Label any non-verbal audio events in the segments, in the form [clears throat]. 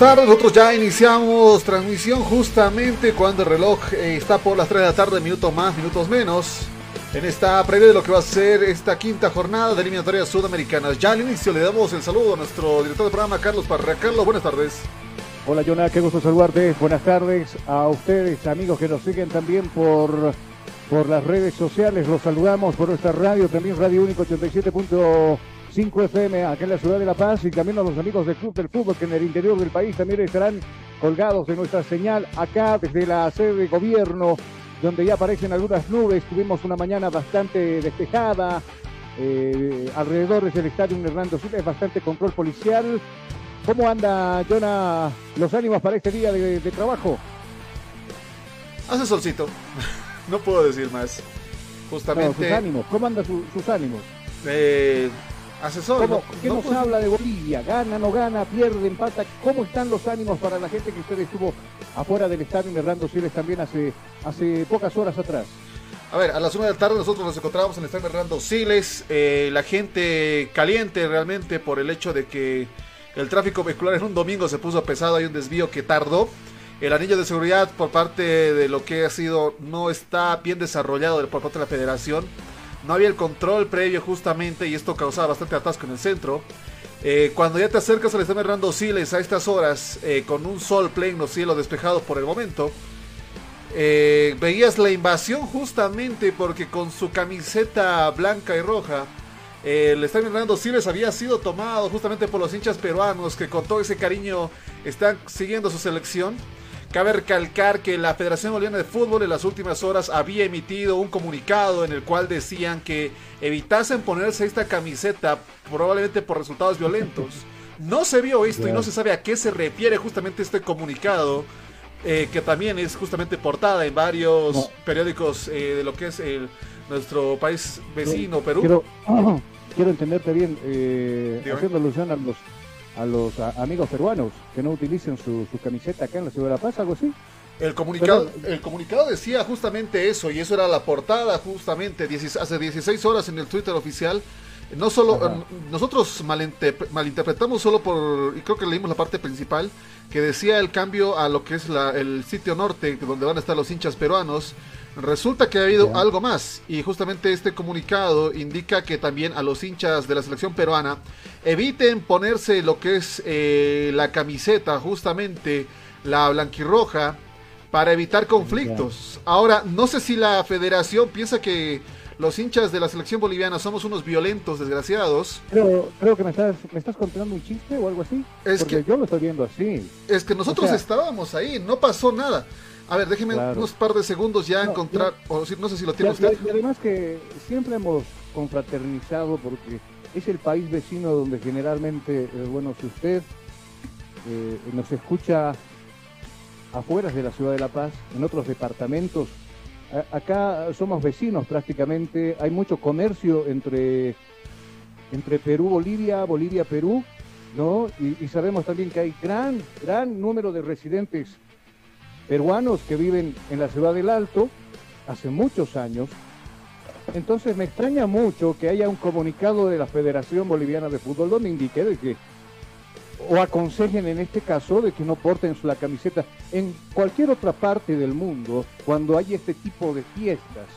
tardes, nosotros ya iniciamos transmisión justamente cuando el reloj eh, está por las 3 de la tarde, minutos más, minutos menos. En esta previa de lo que va a ser esta quinta jornada de eliminatorias sudamericanas. Ya al inicio le damos el saludo a nuestro director de programa, Carlos Parra. Carlos, buenas tardes. Hola, Jonah, qué gusto saludarte. Buenas tardes a ustedes, amigos que nos siguen también por, por las redes sociales. Los saludamos por nuestra radio, también Radio Único 87. 5FM acá en la ciudad de La Paz y también a los amigos del Club del Fútbol que en el interior del país también estarán colgados de nuestra señal acá desde la sede de gobierno donde ya aparecen algunas nubes. Tuvimos una mañana bastante despejada. Eh, alrededor del estadio Hernando Silva es bastante control policial. ¿Cómo anda, Jonah, los ánimos para este día de, trabajo? Hace solcito. [laughs] no puedo decir más. Justamente. Sus ánimos. ¿Cómo andan sus ánimos? Asesor, ¿Cómo, no- ¿Qué no nos habla de Bolivia? ¿Gana, no gana, pierde, empata? ¿Cómo están los ánimos para la gente que usted estuvo afuera del estadio Hernando Siles también hace, hace pocas horas atrás? A ver, a las 1 de la tarde nosotros nos encontramos en el estadio Hernando Siles. eh, la gente caliente realmente por el hecho de que el tráfico vehicular en un domingo se puso pesado. Hay un desvío que tardó. El anillo de seguridad por parte de lo que ha sido no está bien desarrollado por parte de la federación. No había el control previo justamente y esto causaba bastante atasco en el centro. Eh, cuando ya te acercas al estadio Hernando Siles a estas horas, eh, con un sol pleno, cielo despejado por el momento, eh, veías la invasión justamente porque con su camiseta blanca y roja, el estadio Hernando Siles había sido tomado justamente por los hinchas peruanos que con todo ese cariño están siguiendo su selección. Cabe recalcar que la Federación Boliviana de Fútbol en las últimas horas había emitido un comunicado en el cual decían que evitasen ponerse esta camiseta probablemente por resultados violentos. No se vio esto y no se sabe a qué se refiere justamente este comunicado, eh, que también es justamente portada en varios No. periódicos eh, de lo que es el, nuestro país vecino, Perú. Quiero, [clears throat] quiero entenderte bien, eh, haciendo alusión a los, a los a- amigos peruanos que no utilicen su, su camiseta acá en la ciudad de La Paz, algo así. El comunicado, el comunicado decía justamente eso, y eso era la portada justamente 16 hace 16 horas en el Twitter oficial. No solo, Ajá. eh, nosotros malinterpre- malinterpretamos solo por, y creo que leímos la parte principal, que decía el cambio a lo que es la- el sitio norte, donde van a estar los hinchas peruanos. Resulta que ha habido algo más, y justamente este comunicado indica que también a los hinchas de la selección peruana eviten ponerse lo que es eh, la camiseta, justamente la blanquirroja, para evitar conflictos. Ahora, no sé si la federación piensa que los hinchas de la selección boliviana somos unos violentos, desgraciados. Pero creo que me estás, me estás contando un chiste o algo así. Es Porque que- yo lo estoy viendo así. Es que nosotros O sea- estábamos ahí, no pasó nada. A ver, déjeme Claro. unos par de segundos ya No, encontrar, o si- no sé si lo tiene Y- y- usted. Y además que siempre hemos confraternizado porque es el país vecino donde generalmente, eh, bueno, si usted eh, nos escucha afuera de la ciudad de La Paz, en otros departamentos, a- acá somos vecinos prácticamente, hay mucho comercio entre, entre Perú, Bolivia, Bolivia, Perú, ¿no? Y, y sabemos también que hay gran, gran número de residentes peruanos que viven en la ciudad del Alto hace muchos años. Entonces me extraña mucho que haya un comunicado de la Federación Boliviana de Fútbol donde indique de que o aconsejen en este caso de que no porten la camiseta en cualquier otra parte del mundo cuando hay este tipo de fiestas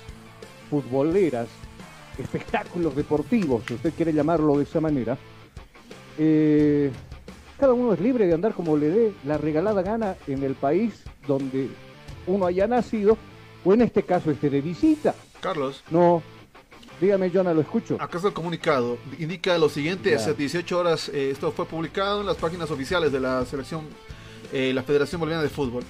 futboleras, espectáculos deportivos, si usted quiere llamarlo de esa manera. eh, cada uno es libre de andar como le dé la regalada gana en el país donde uno haya nacido, o en este caso esté de visita. Carlos, No, dígame, Jonah, lo escucho. acá está el comunicado. Indica lo siguiente, hace 18 horas eh, esto fue publicado en las páginas oficiales de la selección, eh, la Federación Boliviana de Fútbol.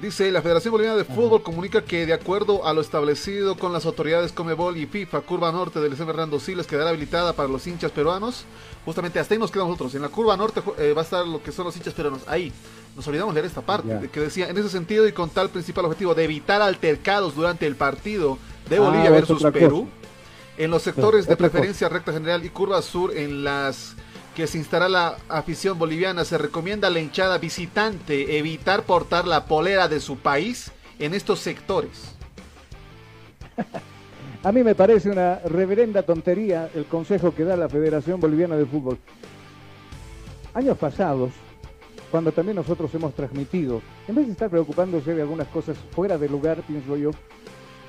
Dice, la Federación Boliviana de Fútbol comunica que de acuerdo a lo establecido con las autoridades Comebol y FIFA, curva norte del SM Hernando Siles quedará habilitada para los hinchas peruanos. Justamente hasta ahí nos quedamos nosotros. En la curva norte eh, va a estar lo que son los hinchas peruanos. Ahí. Nos olvidamos leer esta parte, que decía, en ese sentido y con tal principal objetivo de evitar altercados durante el partido de Ah, Bolivia versus Perú. cosa. En los sectores de preferencia recta general y curva sur en las que se instala la afición boliviana, se recomienda a la hinchada visitante evitar portar la polera de su país en estos sectores. [laughs] A mí me parece una reverenda tontería el consejo que da la Federación Boliviana de Fútbol. Años pasados, cuando también nosotros hemos transmitido, en vez de estar preocupándose de algunas cosas fuera de lugar, pienso yo,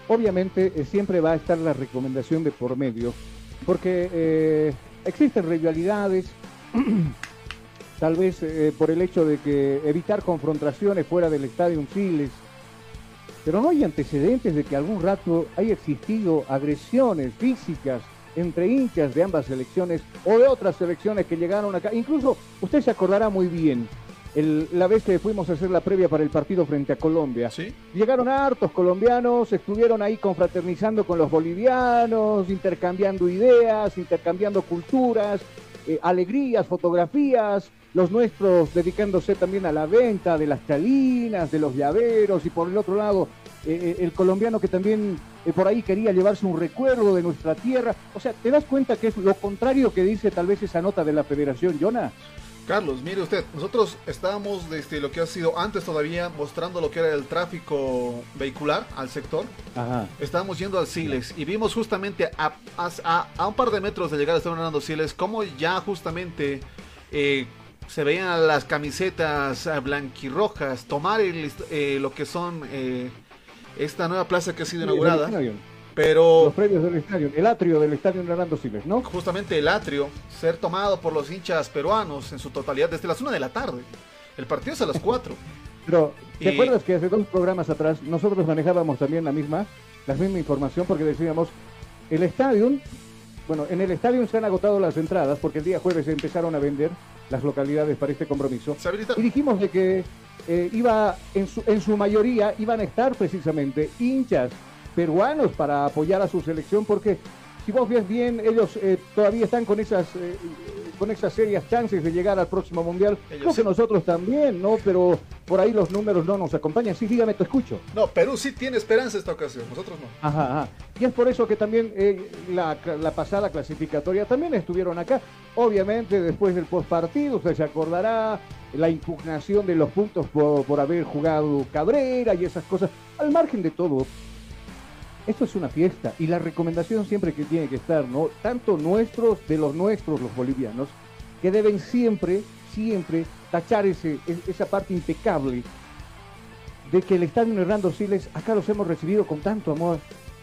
obviamente eh, siempre va a estar la recomendación de por medio, porque eh, existen rivalidades, [clears throat] tal vez eh, por el hecho de que evitar confrontaciones fuera del estadio Siles, pero no hay antecedentes de que algún rato haya existido agresiones físicas entre hinchas de ambas selecciones o de otras selecciones que llegaron acá. Incluso usted se acordará muy bien el- la vez que fuimos a hacer la previa para el partido frente a Colombia. ¿Sí? Llegaron hartos colombianos, estuvieron ahí confraternizando con los bolivianos, intercambiando ideas, intercambiando culturas, eh, alegrías, fotografías, los nuestros dedicándose también a la venta de las chalinas, de los llaveros, y por el otro lado, eh, eh, el colombiano que también eh, por ahí quería llevarse un recuerdo de nuestra tierra. O sea, ¿te das cuenta que es lo contrario que dice tal vez esa nota de la Federación, Jonah? Carlos, mire usted, nosotros estábamos desde lo que ha sido antes todavía mostrando lo que era el tráfico vehicular al sector. Ajá. Estábamos yendo al Siles y vimos justamente a, a- a un par de metros de llegar a estar Hernando Siles cómo ya justamente eh, se veían las camisetas eh, blanquirrojas tomar el- eh, lo que son eh, esta nueva plaza que ha sido inaugurada, pero Los previos del estadio, el atrio del estadio Hernando Siles, ¿no? justamente el atrio ser tomado por los hinchas peruanos en su totalidad desde las 1 de la tarde. El partido es a las 4. [laughs] Pero, ¿te Y- acuerdas que hace dos programas atrás nosotros manejábamos también la misma, la misma información porque decíamos, el estadio, bueno, en el estadio se han agotado las entradas porque el día jueves se empezaron a vender las localidades para este compromiso. Y dijimos de que eh, iba, en su, en su mayoría, iban a estar precisamente hinchas peruanos para apoyar a su selección porque si vos ves bien, ellos eh, todavía están con esas, eh, con esas serias chances de llegar al próximo mundial. Ellos Creo que nosotros también, ¿no? Pero por ahí los números no nos acompañan. Sí, dígame, te escucho. No, Perú sí tiene esperanza esta ocasión, nosotros no. Ajá, ajá. Y es por eso que también eh, la, la pasada clasificatoria también estuvieron acá. Obviamente, después del postpartido, usted se acordará la impugnación de los puntos por, por haber jugado Cabrera y esas cosas. Al margen de todo, esto es una fiesta y la recomendación siempre que tiene que estar, ¿no? Tanto nuestros, de los nuestros, los bolivianos, que deben siempre, siempre tachar ese, es- esa parte impecable de que el Estadio Hernando Siles acá los hemos recibido con tanto amor.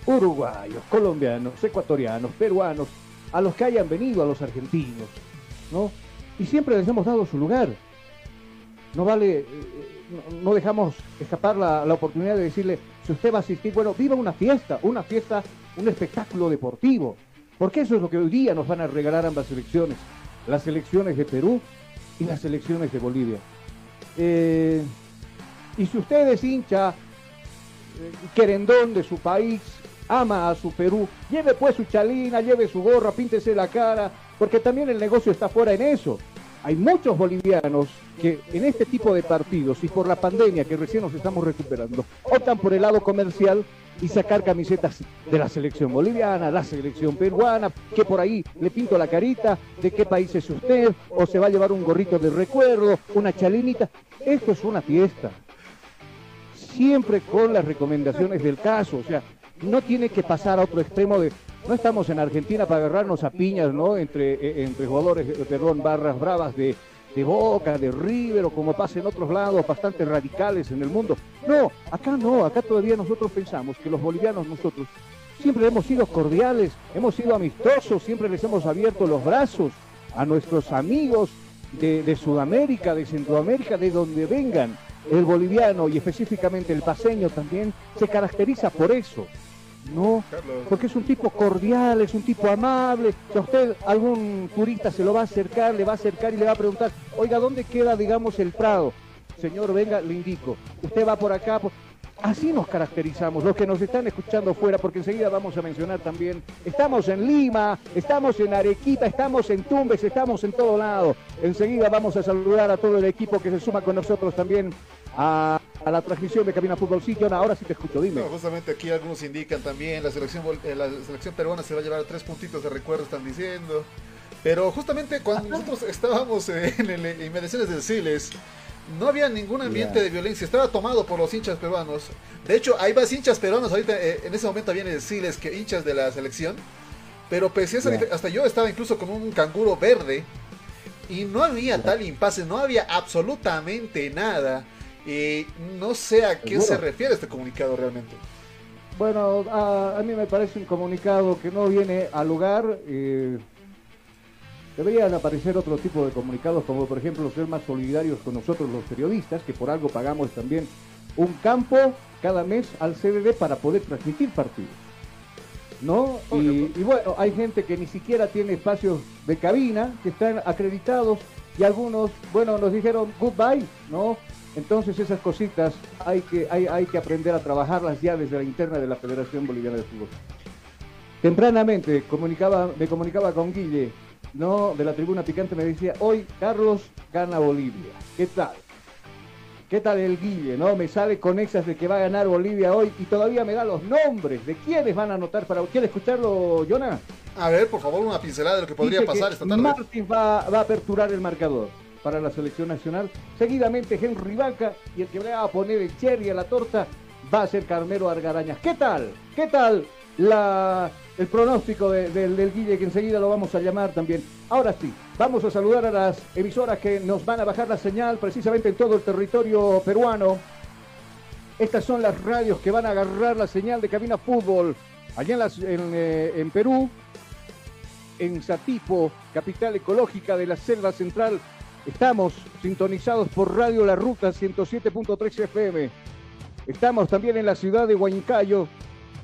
Uruguayos, colombianos, ecuatorianos, peruanos, a los que hayan venido, a los argentinos, ¿no? Y siempre les hemos dado su lugar. No vale, eh, no, no dejamos escapar la, la oportunidad de decirle, si usted va a asistir, bueno, viva una fiesta, una fiesta un espectáculo deportivo. Porque eso es lo que hoy día nos van a regalar ambas selecciones. Las selecciones de Perú y las selecciones de Bolivia. Eh, y si usted es hincha, eh, querendón de su país, ama a su Perú, lleve pues su chalina, lleve su gorra, píntese la cara, porque también el negocio está fuera en eso. Hay muchos bolivianos que en este tipo de partidos y por la pandemia que recién nos estamos recuperando, optan por el lado comercial y sacar camisetas de la selección boliviana, la selección peruana, que por ahí le pinto la carita de qué país es usted, o se va a llevar un gorrito de recuerdo, una chalinita. Esto es una fiesta. Siempre con las recomendaciones del caso, o sea, no tiene que pasar a otro extremo de no estamos en Argentina para agarrarnos a piñas, ¿no? Entre, eh, entre jugadores, perdón, barras bravas de, de Boca, de River o como pasa en otros lados bastante radicales en el mundo. No, acá no, acá todavía nosotros pensamos que los bolivianos nosotros siempre hemos sido cordiales, hemos sido amistosos, siempre les hemos abierto los brazos a nuestros amigos de, de Sudamérica, de Centroamérica, de donde vengan. El boliviano y específicamente el paseño también se caracteriza por eso. No, porque es un tipo cordial, es un tipo amable. Si a usted algún turista se lo va a acercar, le va a acercar y le va a preguntar, oiga, ¿dónde queda, digamos, el Prado? Señor, venga, le indico. Usted va por acá. Así nos caracterizamos, los que nos están escuchando fuera, porque enseguida vamos a mencionar también, estamos en Lima, estamos en Arequipa, estamos en Tumbes, estamos en todo lado. Enseguida vamos a saludar a todo el equipo que se suma con nosotros también a, la transmisión de Cabina Fútbol Sitio. Ahora sí te escucho, dime. justamente aquí algunos indican también, la selección, eh, la selección peruana se va a llevar tres puntitos de recuerdo, están diciendo. Pero justamente cuando nosotros estábamos [laughs] en, el, inmediaciones del Siles, no había ningún ambiente de violencia, estaba tomado por los hinchas peruanos. De hecho, hay más hinchas peruanos ahorita, eh, en ese momento en el Siles que hinchas de la selección. Pero pese a eso, hasta yo estaba incluso con un canguro verde y no había tal impasse, no había absolutamente nada. Y no sé a qué se refiere este comunicado realmente. Bueno, a, mí me parece un comunicado que no viene al lugar. Eh, deberían aparecer otro tipo de comunicados, como por ejemplo ser más solidarios con nosotros los periodistas, que por algo pagamos también un campo cada mes al CDD para poder transmitir partidos. ¿No? Y, y, bueno, hay gente que ni siquiera tiene espacios de cabina, que están acreditados, y algunos, bueno, nos dijeron goodbye, ¿no? Entonces esas cositas hay que, hay, hay que aprender a trabajarlas ya desde la interna de la Federación Boliviana de Fútbol. Tempranamente comunicaba, me comunicaba con Guille, ¿no? De la tribuna picante me decía, hoy Carlos gana Bolivia. ¿Qué tal? ¿Qué tal el Guille? ¿No? Me sale con exas de que va a ganar Bolivia hoy y todavía me da los nombres de quiénes van a anotar para. ¿Quiere escucharlo, Jonah? A ver, por favor, una pincelada de lo que podría pasar esta tarde. Martins va, va a aperturar el marcador para la selección nacional. Seguidamente Henry Vaca y el que va a poner el cherry a la torta va a ser Carmelo Argarañas. ¿Qué tal? ¿Qué tal el pronóstico del Guille que enseguida lo vamos a llamar también? Ahora sí, vamos a saludar a las emisoras que nos van a bajar la señal precisamente en todo el territorio peruano. Estas son las radios que van a agarrar la señal de cabina fútbol allá en, eh, en Perú, en Satipo, capital ecológica de la selva central, Estamos sintonizados por Radio La Ruta 107.3 FM. Estamos también en la ciudad de Huancayo,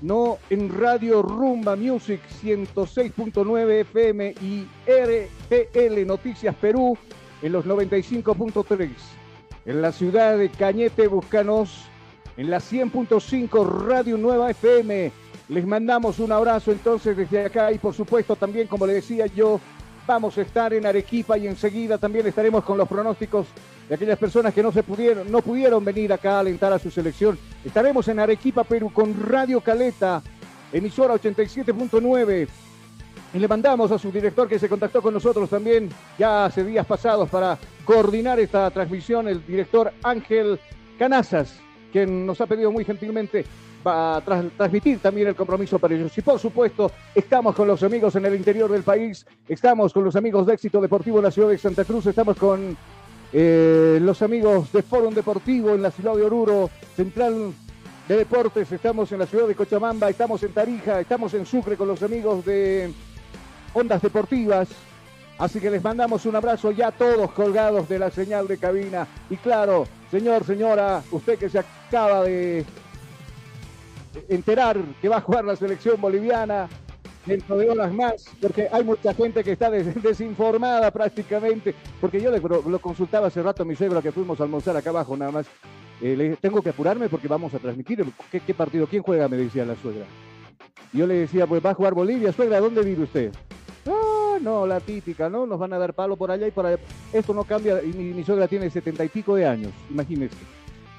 no en Radio Rumba Music 106.9 FM y RTL Noticias Perú en los 95.3. En la ciudad de Cañete, Buscanos, en la 100.5 Radio Nueva FM. Les mandamos un abrazo entonces desde acá y por supuesto también, como le decía yo, Vamos a estar en Arequipa y enseguida también estaremos con los pronósticos de aquellas personas que no se pudieron, no pudieron venir acá a alentar a su selección. Estaremos en Arequipa, Perú, con Radio Caleta, emisora 87.9. Y le mandamos a su director que se contactó con nosotros también ya hace días pasados para coordinar esta transmisión, el director Ángel Canazas, quien nos ha pedido muy gentilmente va a transmitir también el compromiso para ellos. Y por supuesto, estamos con los amigos en el interior del país, estamos con los amigos de Éxito Deportivo en la ciudad de Santa Cruz, estamos con eh, los amigos de Fórum Deportivo en la ciudad de Oruro, Central de Deportes, estamos en la ciudad de Cochabamba, estamos en Tarija, estamos en Sucre con los amigos de Ondas Deportivas. Así que les mandamos un abrazo ya todos colgados de la señal de cabina. Y claro, señor, señora, usted que se acaba de enterar que va a jugar la selección boliviana dentro de horas más, porque hay mucha gente que está des- desinformada prácticamente, porque yo le- lo, consultaba hace rato a mi suegro que fuimos a almorzar acá abajo nada más. Eh, le dije, tengo que apurarme porque vamos a transmitir. ¿Qué, qué partido? ¿Quién juega? Me decía la suegra. Yo le decía, pues va a jugar Bolivia, suegra, ¿dónde vive usted? No, no, la típica, ¿no? Nos van a dar palo por allá y por allá. Esto no cambia, y mi, mi suegra tiene setenta y pico de años, imagínese.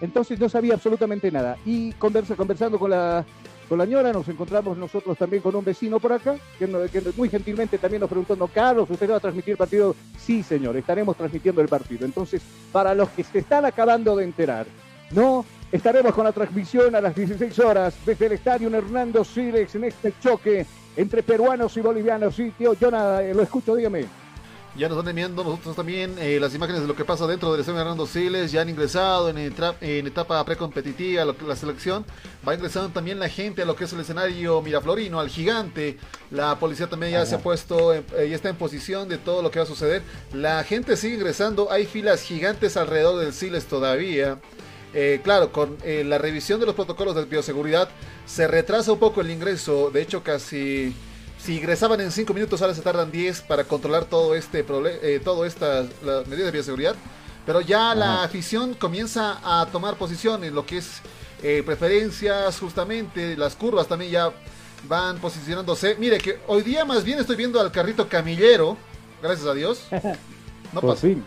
Entonces no sabía absolutamente nada. Y conversa, conversando con la, con la ñora, nos encontramos nosotros también con un vecino por acá, que, muy gentilmente también nos preguntó, no, Carlos, ¿usted va a transmitir el partido? Sí, señor, estaremos transmitiendo el partido. Entonces, para los que se están acabando de enterar, no estaremos con la transmisión a las 16 horas desde el estadio Hernando Silex en este choque entre peruanos y bolivianos. Sí, yo nada, eh, lo escucho, dígame. Ya nos están enviando nosotros también eh, las imágenes de lo que pasa dentro del estadio Hernando Siles. Ya han ingresado en, etapa precompetitiva lo que- la selección. Va ingresando también la gente a lo que es el escenario Miraflorino, al gigante. La policía también ya se ha puesto, eh, ya está en posición de todo lo que va a suceder. La gente sigue ingresando. Hay filas gigantes alrededor del Siles todavía. Eh, claro, con eh, la revisión de los protocolos de bioseguridad se retrasa un poco el ingreso. De hecho, casi si ingresaban en 5 minutos, ahora se tardan 10 para controlar todo este problema, todo estas las medidas de bioseguridad. Pero ya la afición comienza a tomar posición en lo que es eh, preferencias, justamente las curvas también ya van posicionándose. Mire que hoy día más bien estoy viendo al carrito camillero, gracias a Dios. [laughs] No Por pasa. fin.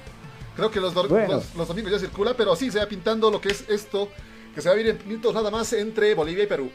Creo que los, dor- Bueno. los, los domingos ya circula, pero sí se va pintando lo que es esto, que se va a ir en minutos nada más entre Bolivia y Perú.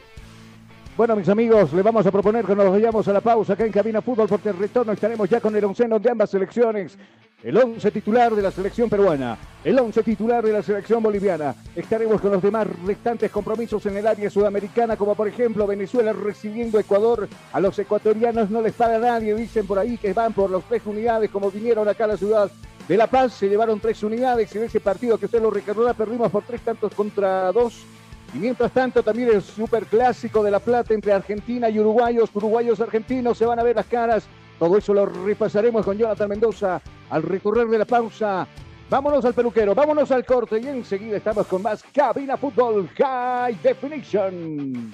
Bueno, mis amigos, le vamos a proponer que nos vayamos a la pausa acá en Cabina Fútbol porque el retorno estaremos ya con el onceno de ambas selecciones. El once titular de la selección peruana, el once titular de la selección boliviana. Estaremos con los demás restantes compromisos en el área sudamericana, como por ejemplo Venezuela recibiendo Ecuador. A los ecuatorianos no les paga nadie, dicen por ahí que van por los tres unidades, como vinieron acá a la ciudad de La Paz, se llevaron tres unidades. En ese partido que usted lo recordará, perdimos por tres tantos contra dos. Y mientras tanto, también el superclásico de La Plata entre Argentina y uruguayos, uruguayos argentinos, se van a ver las caras. Todo eso lo repasaremos con Jonathan Mendoza al recorrer de la pausa. Vámonos al peluquero, vámonos al corte y enseguida estamos con más Cabina Fútbol High Definition.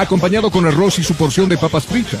acompañado con arroz y su porción de papas fritas.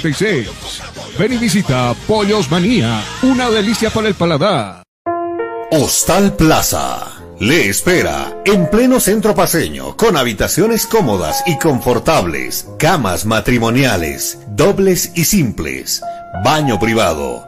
752-81-646. Ven y visita Pollos Manía. Una delicia para el paladar. Hostal Plaza. le espera en pleno centro paseño con habitaciones cómodas y confortables, camas matrimoniales, dobles y simples, baño privado,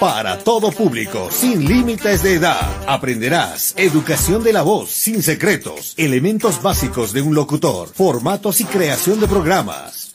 Para todo público, sin límites de edad. Aprenderás educación de la voz, sin secretos, elementos básicos de un locutor, formatos y creación de programas,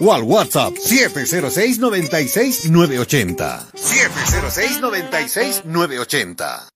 o al WhatsApp 706 96 980. 706 96 980.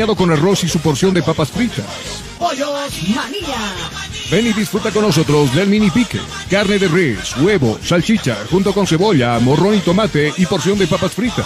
con arroz y su porción de papas fritas. Pollos María. Ven y disfruta con nosotros del mini pique. Carne de res, huevo, salchicha, junto con cebolla, morrón y tomate y porción de papas fritas.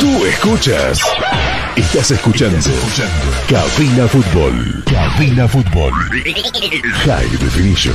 Tú escuchas. Estás escuchando. Cabina Fútbol. Cabina Fútbol. High Definition.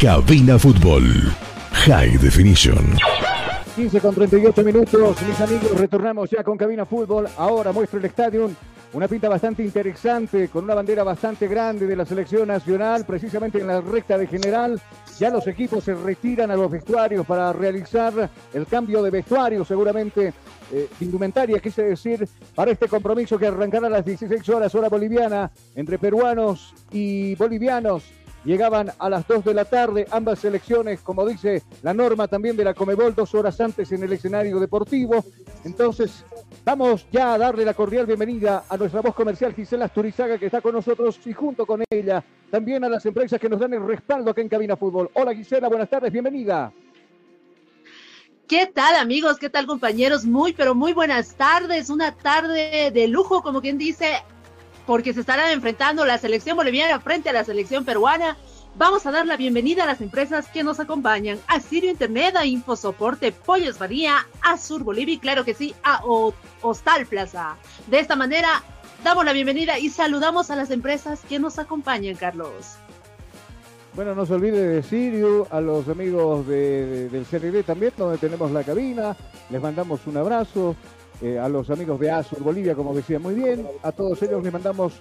Cabina Fútbol High Definition. 15 con 38 minutos, mis amigos, retornamos ya con Cabina Fútbol. Ahora muestra el estadio una pinta bastante interesante, con una bandera bastante grande de la selección nacional, precisamente en la recta de general. Ya los equipos se retiran a los vestuarios para realizar el cambio de vestuario, seguramente eh, indumentaria, quise decir, para este compromiso que arrancará a las 16 horas hora boliviana entre peruanos y bolivianos llegaban a las 2 de la tarde, ambas selecciones, como dice la norma también de la Comebol, dos horas antes en el escenario deportivo. Entonces, vamos ya a darle la cordial bienvenida a nuestra voz comercial Gisela Asturizaga, que está con nosotros, y junto con ella, también a las empresas que nos dan el respaldo aquí en Cabina Fútbol. Hola Gisela, buenas tardes, bienvenida. ¿Qué tal amigos? ¿Qué tal compañeros? Muy, pero muy buenas tardes. Una tarde de lujo, como quien dice, porque se estarán enfrentando la selección boliviana frente a la selección peruana. Vamos a dar la bienvenida a las empresas que nos acompañan, a Sirio Internet, a Infosoporte, Pollos María, a Sur Bolivia y claro que sí, a Hostal Plaza. De esta manera, damos la bienvenida y saludamos a las empresas que nos acompañan, Carlos. Bueno, no se olvide de Sirio, a los amigos del CRD también, donde tenemos la cabina. Les mandamos un abrazo. Eh, a los amigos de Azur Bolivia, como decía muy bien. A todos ellos les mandamos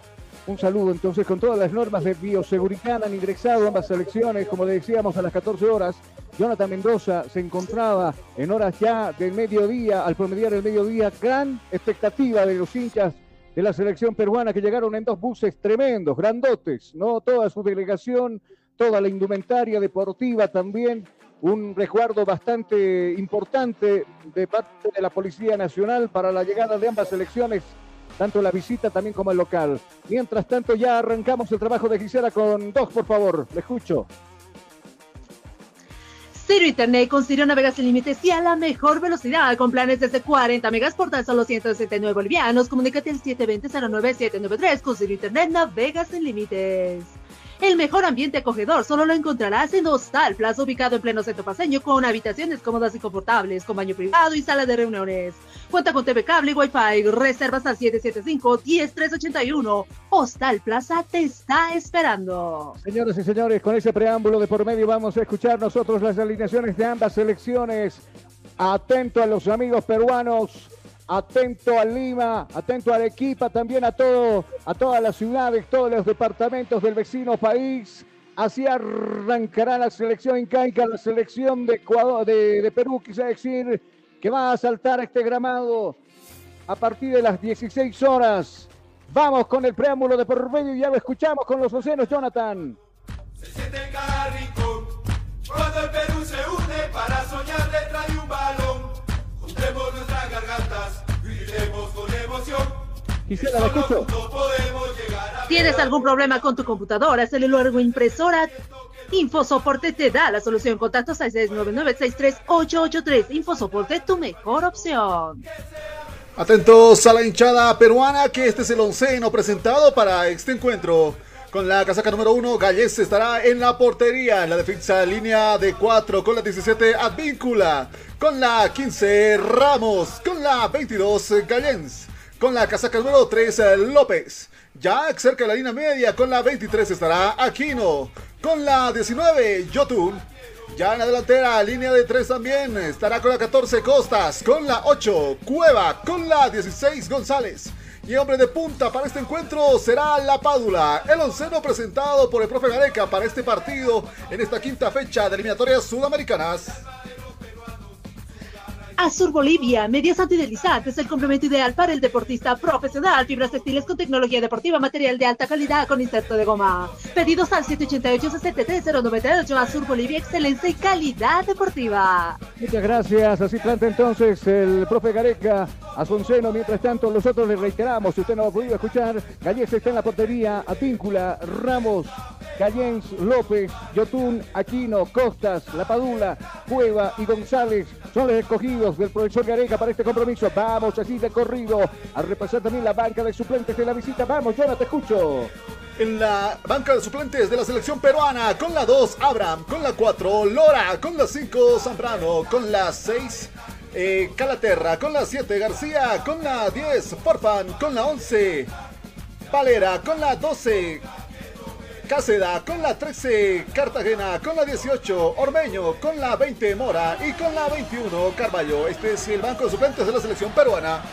un saludo. Entonces, con todas las normas de bioseguridad han ingresado ambas selecciones, como decíamos, a las 14 horas. Jonathan Mendoza se encontraba en horas ya del mediodía, al promediar el mediodía, gran expectativa de los hinchas de la selección peruana que llegaron en dos buses tremendos, grandotes, ¿no? Toda su delegación, toda la indumentaria deportiva también un resguardo bastante importante de parte de la Policía Nacional para la llegada de ambas elecciones, tanto la visita también como el local. Mientras tanto, ya arrancamos el trabajo de Gisela con dos, por favor. Le escucho. Ciro Internet con Ciro navegas sin límites y a la mejor velocidad con planes desde 40 megas por tan solo 169 bolivianos. Comunícate al 720-09793 con Ciro Internet navegas sin límites. El mejor ambiente acogedor solo lo encontrarás en Hostal Plaza, ubicado en pleno centro paseño, con habitaciones cómodas y confortables, con baño privado y sala de reuniones. Cuenta con TV cable y Wi-Fi. Reservas al 775-10381. Hostal Plaza te está esperando. Señores y señores, con ese preámbulo de por medio vamos a escuchar nosotros las alineaciones de ambas selecciones. Atento a los amigos peruanos atento a Lima, atento a Arequipa, también a todo, a todas las ciudades, todos los departamentos del vecino país. Así arrancará la selección incaica, la selección de Ecuador, de, Perú, quise decir, que va a saltar este gramado a partir de las 16 horas. Vamos con el preámbulo de por medio y ya lo escuchamos con los oceanos, Jonathan. Se siente cuando el Perú se une para soñar detrás de un balón. Quisiera, la escucho. ¿Tienes algún problema con tu computadora, celular o impresora? Infosoporte te da la solución. Contactos al 699-63883. Infosoporte, tu mejor opción. Atentos a la hinchada peruana, que este es el onceno presentado para este encuentro. Con la casaca número 1, Gallés estará en la portería. En la defensa, línea de 4. Con la 17, Advíncula. Con la 15, Ramos. Con la 22, Gallens. Con la casaca número 3, López. Ya cerca de la línea media, con la 23 estará Aquino. Con la 19, Yotun. Ya en la delantera, línea de 3 también. Estará con la 14, Costas. Con la 8, Cueva. Con la 16, González. Y hombre de punta para este encuentro será La Pádula, el onceno presentado por el profe Gareca para este partido en esta quinta fecha de eliminatorias sudamericanas. Azur Bolivia, medias antideslizantes, el complemento ideal para el deportista profesional, fibras textiles con tecnología deportiva, material de alta calidad con inserto de goma. Pedidos al 788-63098, Azur Bolivia, excelencia y calidad deportiva. Muchas gracias, así planta entonces el profe Gareca a Sonceno. Mientras tanto, nosotros le reiteramos, si usted no ha podido escuchar, Gallés está en la portería, Apíncula, Ramos, Callens, López, Yotún, Aquino, Costas, La Padula, Cueva y González son los escogidos del profesor Gareca para este compromiso. Vamos así de corrido a repasar también la banca de suplentes de la visita. Vamos, Jonathan, te escucho. En la banca de suplentes de la selección peruana, con la 2, Abraham, con la 4, Lora, con la 5, Zambrano, con la 6, eh, Calaterra, con la 7, García, con la 10, Porpan, con la 11, Valera, con la 12, Cáceda, con la 13, Cartagena, con la 18, Ormeño, con la 20, Mora y con la 21, Carballo. Este es el banco de suplentes de la selección peruana.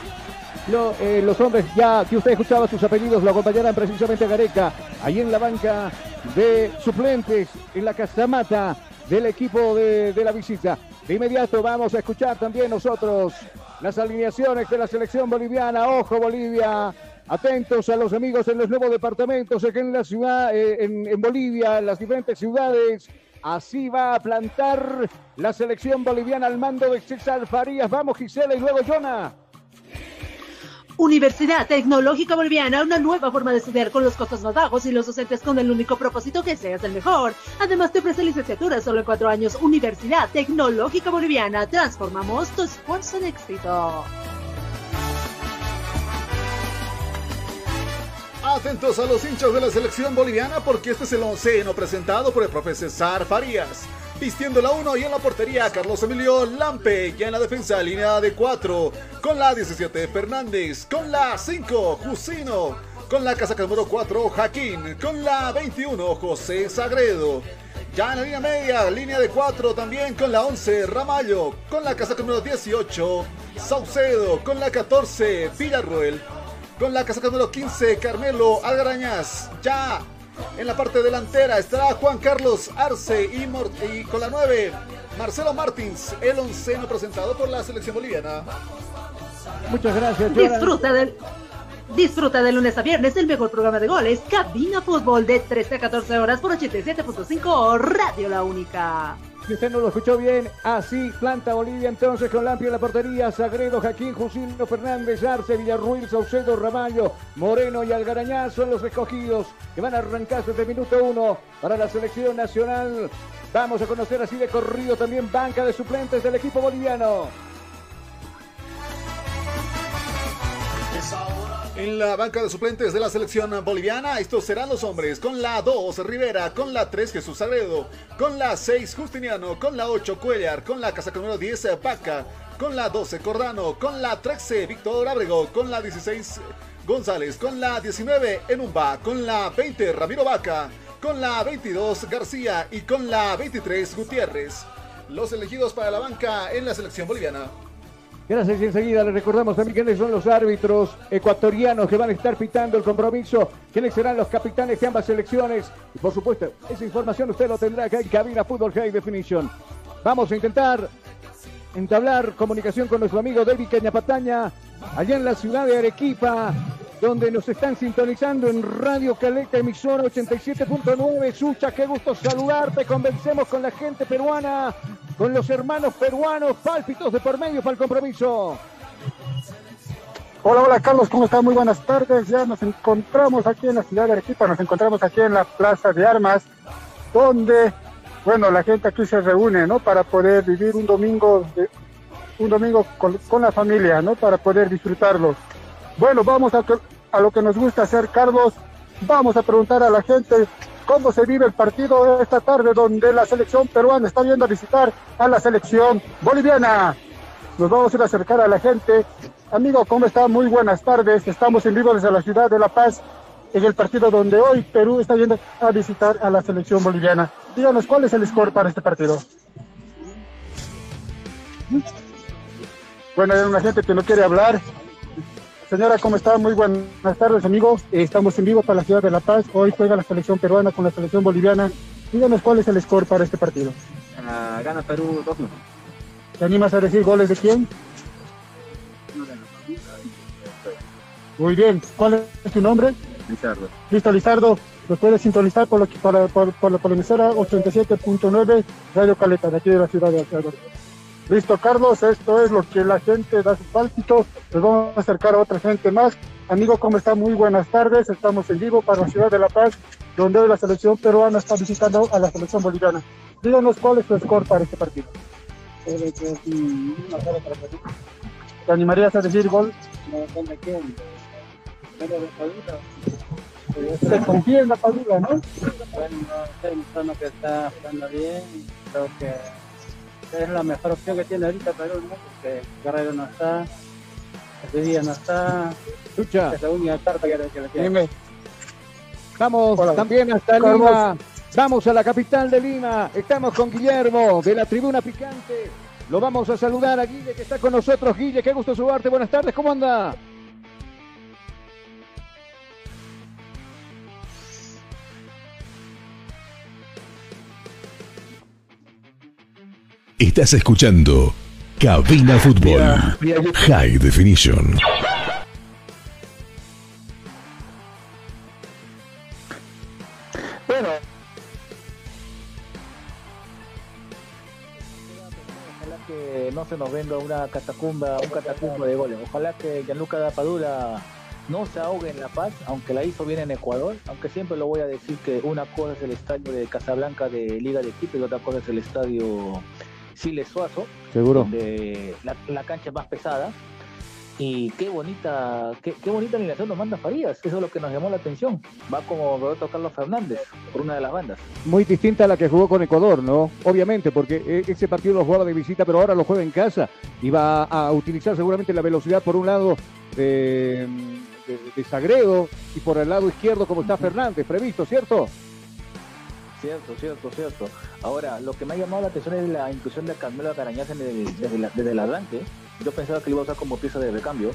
Eh, los hombres ya que usted escuchaba sus apellidos lo acompañarán precisamente a Gareca, ahí en la banca de suplentes, en la casamata del equipo de la visita. De inmediato vamos a escuchar también nosotros las alineaciones de la selección boliviana. Ojo Bolivia, atentos a los amigos en los nuevos departamentos aquí en la ciudad, eh, en, Bolivia, en las diferentes ciudades. Así va a plantar la selección boliviana al mando de César Farías. Vamos Gisela y luego Jonah. Universidad Tecnológica Boliviana, una nueva forma de estudiar con los costos más bajos y los docentes con el único propósito que seas el mejor. Además te ofrece licenciatura solo en cuatro años. Universidad Tecnológica Boliviana, transformamos tu esfuerzo en éxito. Atentos a los hinchas de la selección boliviana porque este es el onceno presentado por el profesor César Farías. Vistiendo la 1 y en la portería Carlos Emilio Lampe. Ya en la defensa línea de 4 con la 17 Fernández. Con la 5 Jusino. Con la casaca número 4 Jaquín. Con la 21 José Sagredo. Ya en la línea media, línea de 4 también con la 11 Ramallo. Con la casaca número 18 Saucedo. Con la 14 Villarruel. Con la casaca número 15 Carmelo Algarañaz. Ya en la parte delantera estará Juan Carlos Arce y, Mor- y con la 9 Marcelo Martins, el onceno presentado por la selección boliviana. Muchas gracias. Disfruta del, disfruta de lunes a viernes el mejor programa de goles, Cabina Fútbol, de 13 a 14 horas por 87.5 Radio La Única. Si usted no lo escuchó bien, así planta Bolivia entonces con Lampi en la portería, Sagredo, Jaquín, Jusino, Fernández, Arce, Villarruiz, Saucedo, Ramallo, Moreno y Algarañaz son los escogidos que van a arrancar desde minuto uno para la selección nacional. Vamos a conocer así de corrido también banca de suplentes del equipo boliviano. En la banca de suplentes de la selección boliviana, estos serán los hombres. Con la 2, Rivera. Con la 3, Jesús Sagredo. Con la 6, Justiniano. Con la 8, Cuellar. Con la casaca número 10, Vaca. Con la 12, Cordano. Con la 13, Víctor Abrego. Con la 16, González. Con la 19, Enumba. Con la 20, Ramiro Vaca. Con la 22, García. Y con la 23, Gutiérrez. Los elegidos para la banca en la selección boliviana. Gracias y enseguida les recordamos también quiénes son los árbitros ecuatorianos que van a estar pitando el compromiso, quiénes serán los capitanes de ambas selecciones y por supuesto esa información usted lo tendrá acá en Cabina Fútbol High Definition. Vamos a intentar entablar comunicación con nuestro amigo David Cañapataña allá en la ciudad de Arequipa donde nos están sintonizando en Radio Caleta, emisora 87.9. Sucha, qué gusto saludarte. Convencemos con la gente peruana, con los hermanos peruanos, pálpitos de por medio para el compromiso. Hola, hola Carlos, ¿cómo estás? Muy buenas tardes. Ya nos encontramos aquí en la ciudad de Arequipa, nos encontramos aquí en la Plaza de Armas, donde, bueno, la gente aquí se reúne, ¿no? Para poder vivir un domingo, un domingo con, la familia, ¿no? Para poder disfrutarlo. Bueno, vamos a, a lo que nos gusta hacer, Carlos. Vamos a preguntar a la gente cómo se vive el partido esta tarde, donde la selección peruana está viendo a visitar a la selección boliviana. Nos vamos a ir a acercar a la gente. Amigo, ¿cómo está? Muy buenas tardes. Estamos en vivo desde la ciudad de La Paz, en el partido donde hoy Perú está yendo a visitar a la selección boliviana. Díganos, ¿cuál es el score para este partido? Bueno, hay una gente que no quiere hablar. Señora, ¿cómo está? Muy buenas tardes, amigos. Eh, Estamos en vivo para la ciudad de La Paz. Hoy juega la selección peruana con la selección boliviana. Díganos cuál es el score para este partido. Ah, gana Perú 2-1. ¿Te animas a decir goles de quién? Muy bien. ¿Cuál es tu nombre? Lizardo. Listo, Lizardo. Nos puedes sintonizar por, lo por, por, por la emisora 87.9 Radio Caleta, de aquí de la ciudad de Alcalá. Listo, Carlos. Esto es lo que la gente da su pálpito. Nos vamos a acercar a otra gente más. Amigo, ¿cómo está? Muy buenas tardes. Estamos en vivo para la ciudad de La Paz, donde hoy la selección peruana está visitando a la selección boliviana. Díganos cuál es tu score para este partido. ¿Te animarías a decir gol? Se confía en la Padula, ¿no? Bueno, no mostrando que está jugando bien. Creo que es la mejor opción que tiene ahorita Perú, ¿no? Porque Guerrero no está, Sevilla no está. Escucha. Es la única carta que, que le tiene. Dime. Vamos Hola. también hasta. Lima. Vamos a la capital de Lima. Estamos con Guillermo de la Tribuna Picante. Lo vamos a saludar a Guille que está con nosotros. Guille, qué gusto saludarte. Buenas tardes, ¿cómo anda? Estás escuchando Cabina Fútbol High Definition. Bueno. Ojalá que no se nos venga una catacumba, un catacumba de goles. Ojalá que Gianluca Padula no se ahogue en La Paz, aunque la hizo bien en Ecuador, aunque siempre lo voy a decir que una cosa es el estadio de Casablanca de Liga de Quito y otra cosa es el estadio Siles Suazo, Seguro. donde la, la cancha es más pesada. Y qué bonita, qué, qué bonita alineación nos manda Farías, eso es lo que nos llamó la atención. Va como Roberto Carlos Fernández, por una de las bandas. Muy distinta a la que jugó con Ecuador, ¿no? Obviamente, porque eh, ese partido lo jugaba de visita, pero ahora lo juega en casa y va a utilizar seguramente la velocidad por un lado de, de- de Sagredo y por el lado izquierdo como está Fernández, previsto, ¿cierto? Cierto, cierto, cierto. Ahora, lo que me ha llamado la atención es la inclusión de Carmelo Carañaz en el- desde, la- desde el arranque. Yo pensaba que lo iba a usar como pieza de recambio.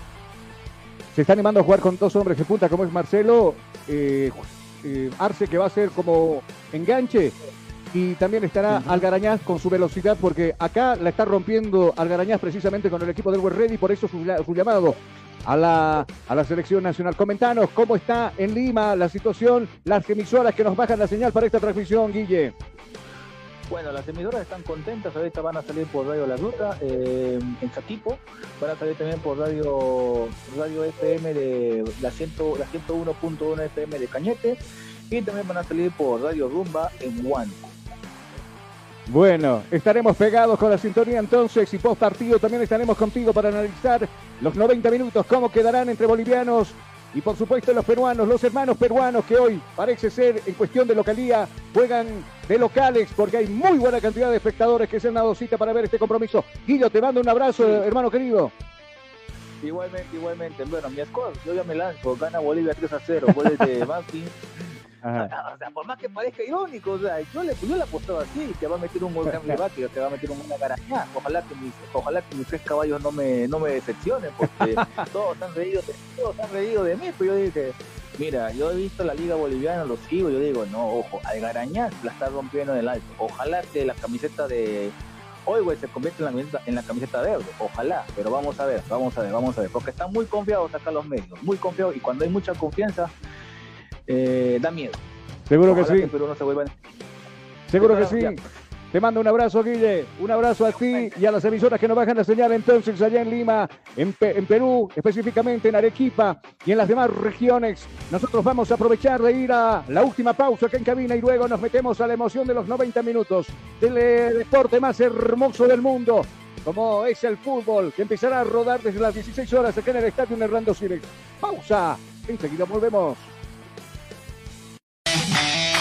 Se está animando a jugar con dos hombres de punta, como es Marcelo, eh, eh, Arce, que va a ser como enganche, y también estará Algarañaz con su velocidad, porque acá la está rompiendo Algarañaz precisamente con el equipo del West Ready, por eso su llamado a la, a la selección nacional. Comentanos cómo está en Lima la situación, las emisoras que nos bajan la señal para esta transmisión, Guille. Bueno, las emisoras están contentas. Ahorita van a salir por Radio La Ruta eh, en Chaquipo. Van a salir también por Radio Radio FM de la, 100 la 101.1 FM de Cañete. Y también van a salir por Radio Rumba en Huánuco. Bueno, estaremos pegados con la sintonía entonces y post partido también estaremos contigo para analizar los 90 minutos, cómo quedarán entre bolivianos y por supuesto los peruanos, los hermanos peruanos que hoy parece ser en cuestión de localía juegan de locales porque hay muy buena cantidad de espectadores que se han dado cita para ver este compromiso. Guillo, te mando un abrazo, hermano querido. Igualmente, igualmente. Bueno, mi score, yo ya me lanzo. Gana Bolivia 3 a 0. Goles de [laughs] Banfield. O sea, por más que parezca irónico, o sea, yo le, yo le apostaba así, que va a meter un de Bati, que va a meter un gol de Garañá. Ojalá que mis, ojalá que mis tres caballos no me, no me decepcionen, porque [laughs] todos han reído, de- todos han reído de mí, pero yo dije, mira, yo he visto la liga boliviana, lo sigo, yo digo, no, ojo, Algarañá la está rompiendo en el alto. Ojalá que la camiseta de hoy, güey, se convierta en la camiseta, en la camiseta verde, ojalá, pero vamos a ver, vamos a ver, vamos a ver, porque están muy confiados acá los medios, muy confiados, y cuando hay mucha confianza, eh, da miedo. Seguro que sí. Perú no se vuelva Seguro que sí. Te mando un abrazo, Guille. Un abrazo a ti y a las emisoras que nos bajan la señal entonces allá en Lima, en, Pe- en Perú, específicamente en Arequipa y en las demás regiones. Nosotros vamos a aprovechar de ir a la última pausa acá en cabina y luego nos metemos a la emoción de los 90 minutos del eh, deporte más hermoso del mundo. Como es el fútbol, que empezará a rodar desde las 16 horas acá en el estadio Hernando Silex. Pausa. Enseguida volvemos. Thank you.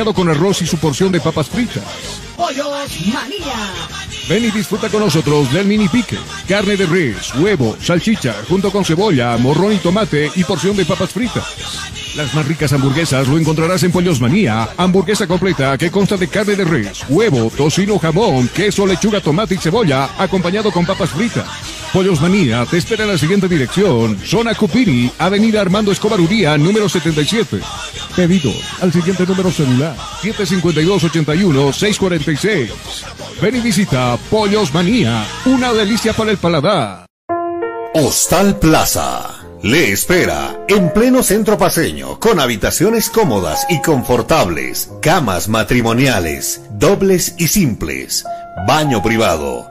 con arroz y su porción de papas fritas. Pollos Manía. Ven y disfruta con nosotros del mini pique. Carne de res, huevo, salchicha, junto con cebolla, morrón y tomate y porción de papas fritas. Las más ricas hamburguesas lo encontrarás en Pollos Manía. Hamburguesa completa que consta de carne de res, huevo, tocino, jamón, queso, lechuga, tomate y cebolla, acompañado con papas fritas. Pollos Manía te espera en la siguiente dirección. Zona Cupiri, Avenida Armando Escobar Uría, número 77. Pedido al siguiente número celular. 752-81-646. Ven y visita Pollos Manía. Una delicia para el paladar. Hostal Plaza. Le espera en pleno centro paseño con habitaciones cómodas y confortables, camas matrimoniales, dobles y simples, baño privado,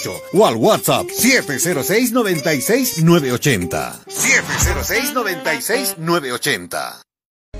245-4548 o al WhatsApp 706-96-980. 706-96-980.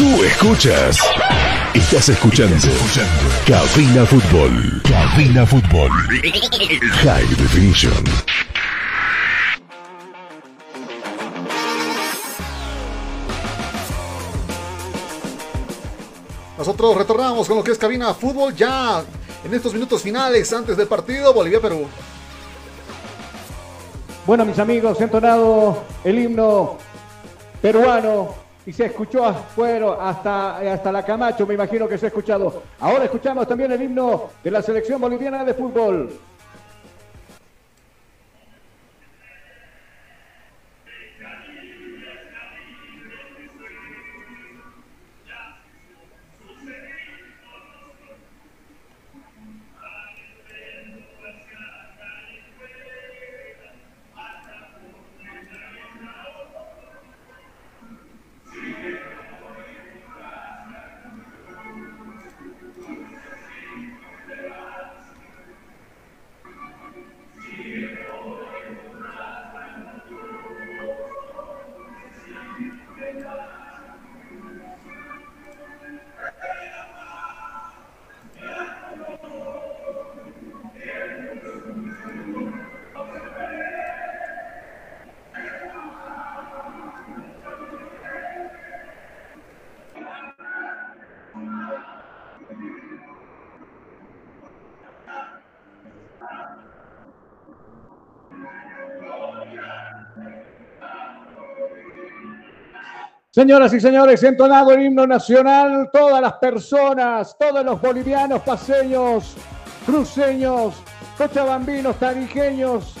Tú escuchas. Estás escuchando. Cabina Fútbol. Cabina Fútbol. High Definition. Nosotros retornamos con lo que es cabina fútbol ya en estos minutos finales antes del partido Bolivia-Perú. Bueno, mis amigos, he entonado el himno peruano y se escuchó afuera hasta, hasta la Camacho, me imagino que se ha escuchado. Ahora escuchamos también el himno de la selección boliviana de fútbol. Señoras y señores, entonado el himno nacional, todas las personas, todos los bolivianos, paseños, cruceños, cochabambinos, tarijeños,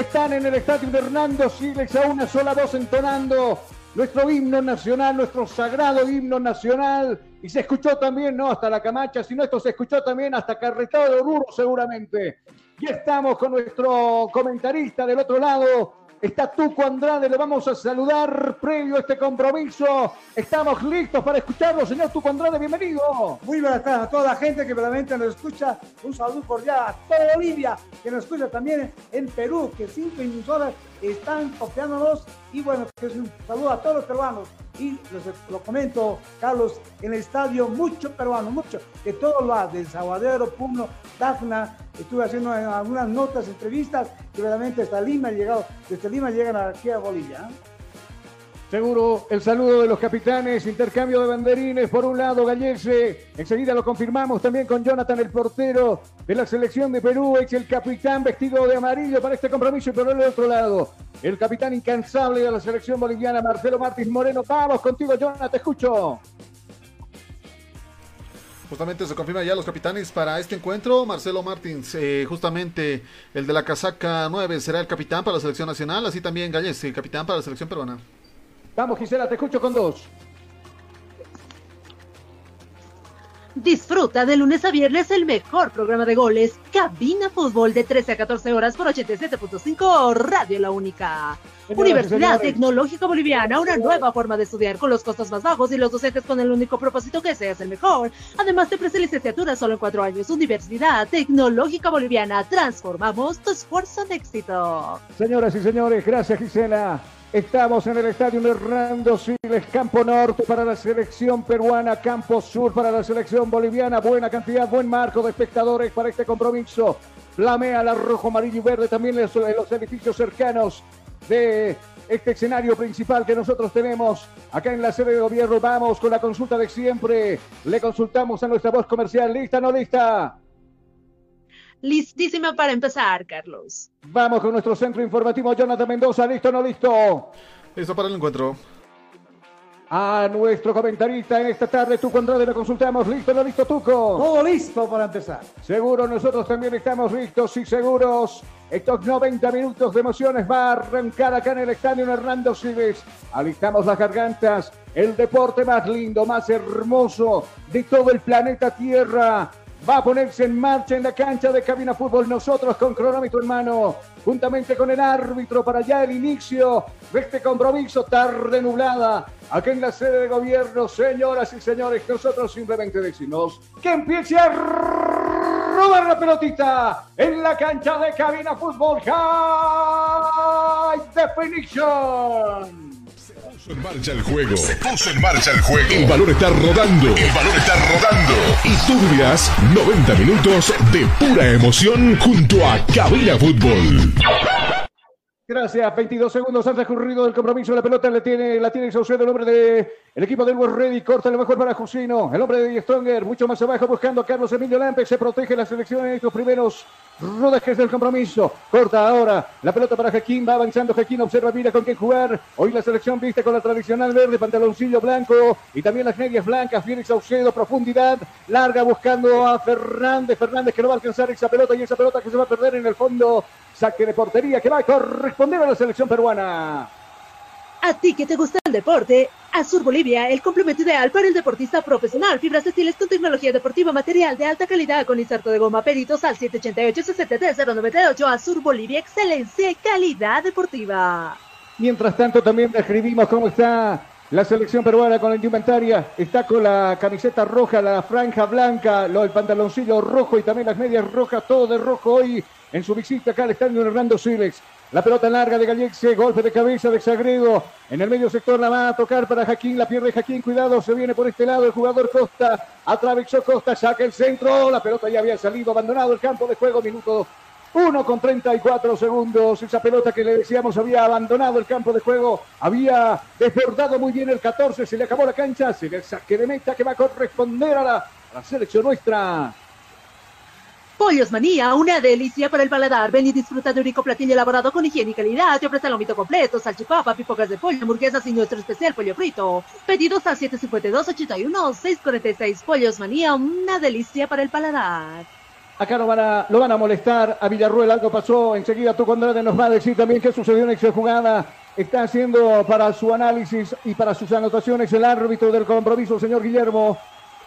están en el estadio de Hernando Siles a una sola voz entonando nuestro himno nacional, nuestro sagrado himno nacional. Y se escuchó también, no hasta la Camacha, sino esto se escuchó también hasta Carretado de Oruro seguramente. Y estamos con nuestro comentarista del otro lado, Está Tuco Andrade, le vamos a saludar previo a este compromiso. Estamos listos para escucharlo, señor Tuco Andrade, bienvenido. Muy buenas tardes a toda la gente que realmente nos escucha. Un saludo cordial a toda Bolivia, que nos escucha también en Perú, que cinco emisoras están copiándonos. Y bueno, que es un saludo a todos los peruanos. Y les lo comento, Carlos, en el estadio mucho peruano, mucho, de todos lados, del Saguadero, Puno, Tacna, estuve haciendo algunas notas, entrevistas, y realmente hasta Lima llegado, desde Lima llegan aquí a Bolivia. ¿eh? Seguro el saludo de los capitanes, intercambio de banderines, por un lado Gallese, enseguida lo confirmamos también con Jonathan, el portero de la selección de Perú, es el capitán vestido de amarillo para este compromiso y por el otro lado, el capitán incansable de la selección boliviana, Marcelo Martins Moreno. Vamos contigo, Jonathan, te escucho. Justamente se confirma ya los capitanes para este encuentro. Marcelo Martins, eh, justamente el de la casaca 9, será el capitán para la selección nacional. Así también Galles, el capitán para la selección peruana. Vamos, Gisela, te escucho con dos. Disfruta de lunes a viernes el mejor programa de goles, Cabina Fútbol de 13 a 14 horas por 87.5 Radio La Única. Universidad Tecnológica Boliviana, una nueva forma de estudiar con los costos más bajos y los docentes con el único propósito que seas el mejor. Además te ofrece licenciatura solo en cuatro años. Universidad Tecnológica Boliviana, transformamos tu esfuerzo en éxito. Señoras y señores, gracias Gisela. Estamos en el estadio Hernando Siles, Campo Norte para la selección peruana, Campo Sur para la selección boliviana. Buena cantidad, buen marco de espectadores para este compromiso. Flamea la rojo, amarillo y verde también en los edificios cercanos de este escenario principal que nosotros tenemos acá en la sede de gobierno. Vamos con la consulta de siempre. Le consultamos a nuestra voz comercial. ¿Lista o no lista? Listísima para empezar, Carlos. Vamos con nuestro centro informativo, Jonathan Mendoza. ¿Listo o no listo? Listo para el encuentro. A nuestro comentarista en esta tarde, Tuco Andrade, le consultamos. ¿Listo o no listo, Tuco? Todo listo para empezar. Seguro, nosotros también estamos listos y seguros. Estos 90 minutos de emociones va a arrancar acá en el estadio Hernando Siles. Alistamos las gargantas. El deporte más lindo, más hermoso de todo el planeta Tierra va a ponerse en marcha en la cancha de Cabina Fútbol. Nosotros con cronómetro en mano, juntamente con el árbitro para ya el inicio de este compromiso tarde nublada. Aquí en la sede de gobierno, señoras y señores, nosotros simplemente decimos que empiece a rodar la pelotita en la cancha de Cabina Fútbol High Definition en marcha el juego. Se puso en marcha el juego. El valor está rodando. El valor está rodando. Y tú vivirás 90 minutos de pura emoción junto a Cabina Fútbol. Gracias, 22 segundos han transcurrido del compromiso. La pelota la tiene, la tiene el nombre de El equipo del West Ready corta lo mejor para Jusino. El hombre de Stronger, mucho más abajo, buscando a Carlos Emilio Lampe. Se protege la selección en estos primeros rodajes del compromiso. Corta ahora la pelota para Jaquín. Va avanzando Jaquín. Observa, mira con quién jugar. Hoy la selección viste con la tradicional verde, pantaloncillo blanco y también las medias blancas. Félix Saucedo, profundidad larga, buscando a Fernández. Fernández que no va a alcanzar esa pelota y esa pelota que se va a perder en el fondo. Saque de portería que va a corresponder a la selección peruana. A ti que te gusta el deporte, Azur Bolivia, el complemento ideal para el deportista profesional. Fibras textiles con tecnología deportiva, material de alta calidad con inserto de goma, peritos al 788-63098. Azur Bolivia, excelencia y calidad deportiva. Mientras tanto, también describimos cómo está la selección peruana con la indumentaria. Está con la camiseta roja, la franja blanca, el pantaloncillo rojo y también las medias rojas, todo de rojo hoy en su visita acá al estadio Hernando Silex. La pelota larga de Gallexe, golpe de cabeza de Sagredo. En el medio sector la va a tocar para Jaquín, la pierde Jaquín, cuidado, se viene por este lado el jugador Costa. Atravesó Costa, saca el centro, la pelota ya había salido, abandonado el campo de juego, minuto 1 con 34 segundos. Esa pelota que le decíamos había abandonado el campo de juego, había desbordado muy bien el 14, se le acabó la cancha, se le saque de meta que va a corresponder a la selección nuestra. Pollos Manía, una delicia para el paladar. Ven y disfruta de un rico platillo elaborado con higiene y calidad. Te ofrece lomito completo, salchipapa, pipocas de pollo, hamburguesas y nuestro especial pollo frito. Pedidos a 752-81-646. Pollos Manía, una delicia para el paladar. Acá lo van, a, lo van a molestar a Villarruel, algo pasó. Enseguida tu Condrade nos va a decir también qué sucedió en esa jugada. Está haciendo para su análisis y para sus anotaciones el árbitro del compromiso, señor Guillermo,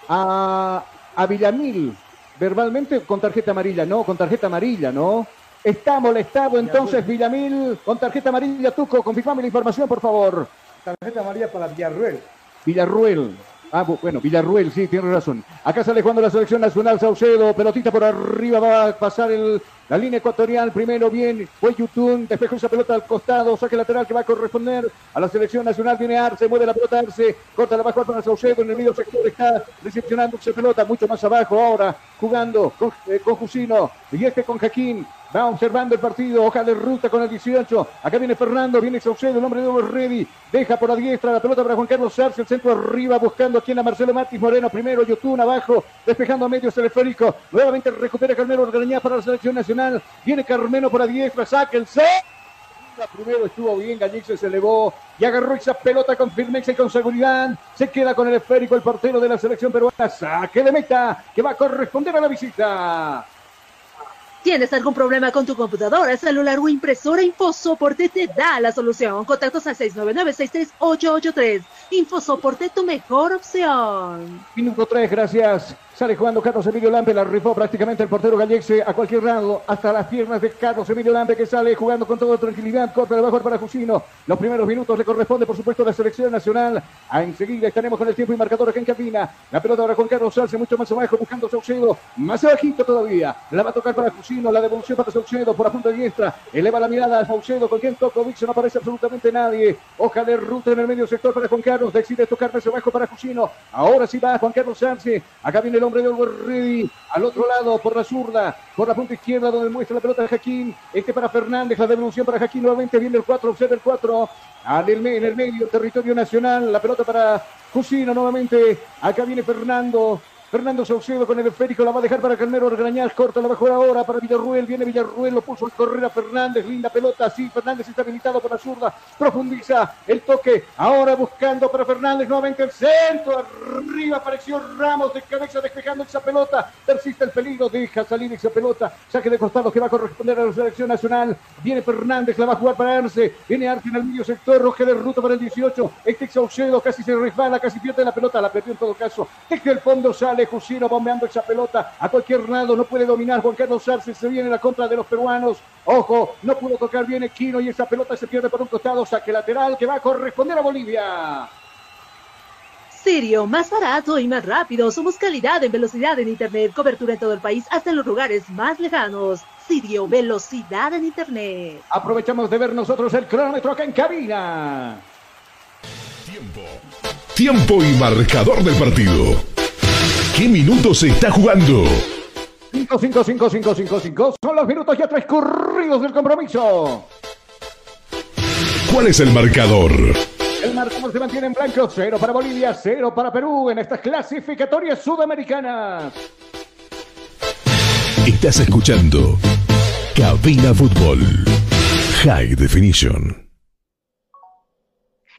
a, a Villamil verbalmente con tarjeta amarilla, no, con tarjeta amarilla, ¿no? Está molestado entonces Villamil con tarjeta amarilla. Tuco, confirmame la información, por favor. Tarjeta amarilla para Villarruel. Villarruel. Ah, bueno, Villarruel, sí, tiene razón. Acá sale jugando la selección nacional Saucedo, pelotita por arriba, va a pasar el, la línea ecuatorial, primero bien, fue Yutun, despejó esa pelota al costado, saque lateral que va a corresponder a la selección nacional, viene Arce, mueve la pelota Arce, corta la baja para Saucedo, en el medio sector está recepcionando esa pelota, mucho más abajo ahora, jugando con, eh, con Jusino, y este con Jaquín, Va observando el partido, hoja de ruta con el 18. Acá viene Fernando, viene Saucedo, el hombre de Ready. Deja por la diestra la pelota para Juan Carlos Arce, el centro arriba, buscando aquí en la Marcelo Matis Moreno. Primero Yotun abajo, despejando a medio teleférico. Nuevamente recupera Carmelo Orgañá para la selección nacional. Viene Carmelo por la diestra, saca el C. Primero estuvo bien, Gallice se elevó y agarró esa pelota con firmeza y con seguridad. Se queda con el esférico el portero de la selección peruana. Saque de meta que va a corresponder a la visita. ¿Tienes algún problema con tu computadora, celular o impresora? InfoSoporte te da la solución. Contactos al 699-63883. InfoSoporte, tu mejor opción. Minuto 3, gracias. Sale jugando Carlos Emilio Lampe, la rifó prácticamente el portero Gallexe a cualquier lado, hasta las piernas de Carlos Emilio Lampe que sale jugando con toda tranquilidad, corta de bajo para Jusino. Los primeros minutos le corresponde, por supuesto, a la selección nacional. A enseguida estaremos con el tiempo y marcador acá en cabina. La pelota ahora con Carlos Salce, mucho más abajo, buscando Saucedo, más abajito todavía. La va a tocar para Jusino, la devolución para Saucedo por la punta diestra. Eleva la mirada a Saucedo, con quien toca Vixo, no aparece absolutamente nadie. Hoja de ruta en el medio sector para Juan Carlos, decide tocar más abajo para Jusino. Ahora sí va Juan Carlos Salce. Acá viene el hombre de Olver Ready. Al otro lado, por la zurda, por la punta izquierda, donde muestra la pelota de Jaquín. Este para Fernández, la devolución para Jaquín. Nuevamente viene el 4, observa el 4. En el medio, territorio nacional. La pelota para Jusino nuevamente. Acá viene Fernando. Fernando Saucedo con el esférico, la va a dejar para Carmelo Orgrañaz, corta la mejor ahora para Villarruel, viene Villarruel, lo puso a correr a Fernández, linda pelota, sí, Fernández está habilitado por la zurda, profundiza el toque, ahora buscando para Fernández, nuevamente el centro, arriba apareció Ramos de cabeza despejando esa pelota, persiste el peligro, deja salir esa pelota, saque de costado que va a corresponder a la selección nacional, viene Fernández, la va a jugar para Arce, viene Arce en el medio sector, roje de ruta para el 18, este Saucedo casi se resbala, casi pierde la pelota, la perdió en todo caso, desde el fondo sale Jusino bombeando esa pelota a cualquier lado, no puede dominar Juan Carlos Arce, se viene la contra de los peruanos, ojo, no pudo tocar bien Equino y esa pelota se pierde por un costado, saque lateral que va a corresponder a Bolivia. Sirio, más barato y más rápido. Somos calidad en velocidad en Internet, cobertura en todo el país, hasta en los lugares más lejanos. Sirio, velocidad en Internet. Aprovechamos de ver nosotros el cronómetro acá en cabina. Tiempo y marcador del partido. ¿Qué minutos se está jugando? 5, 5, 5, 5, 5, 5. Son los minutos ya transcurridos del compromiso. ¿Cuál es el marcador? El marcador se mantiene en blanco. Cero para Bolivia, cero para Perú en estas clasificatorias sudamericanas. Estás escuchando Cabina Fútbol High Definition.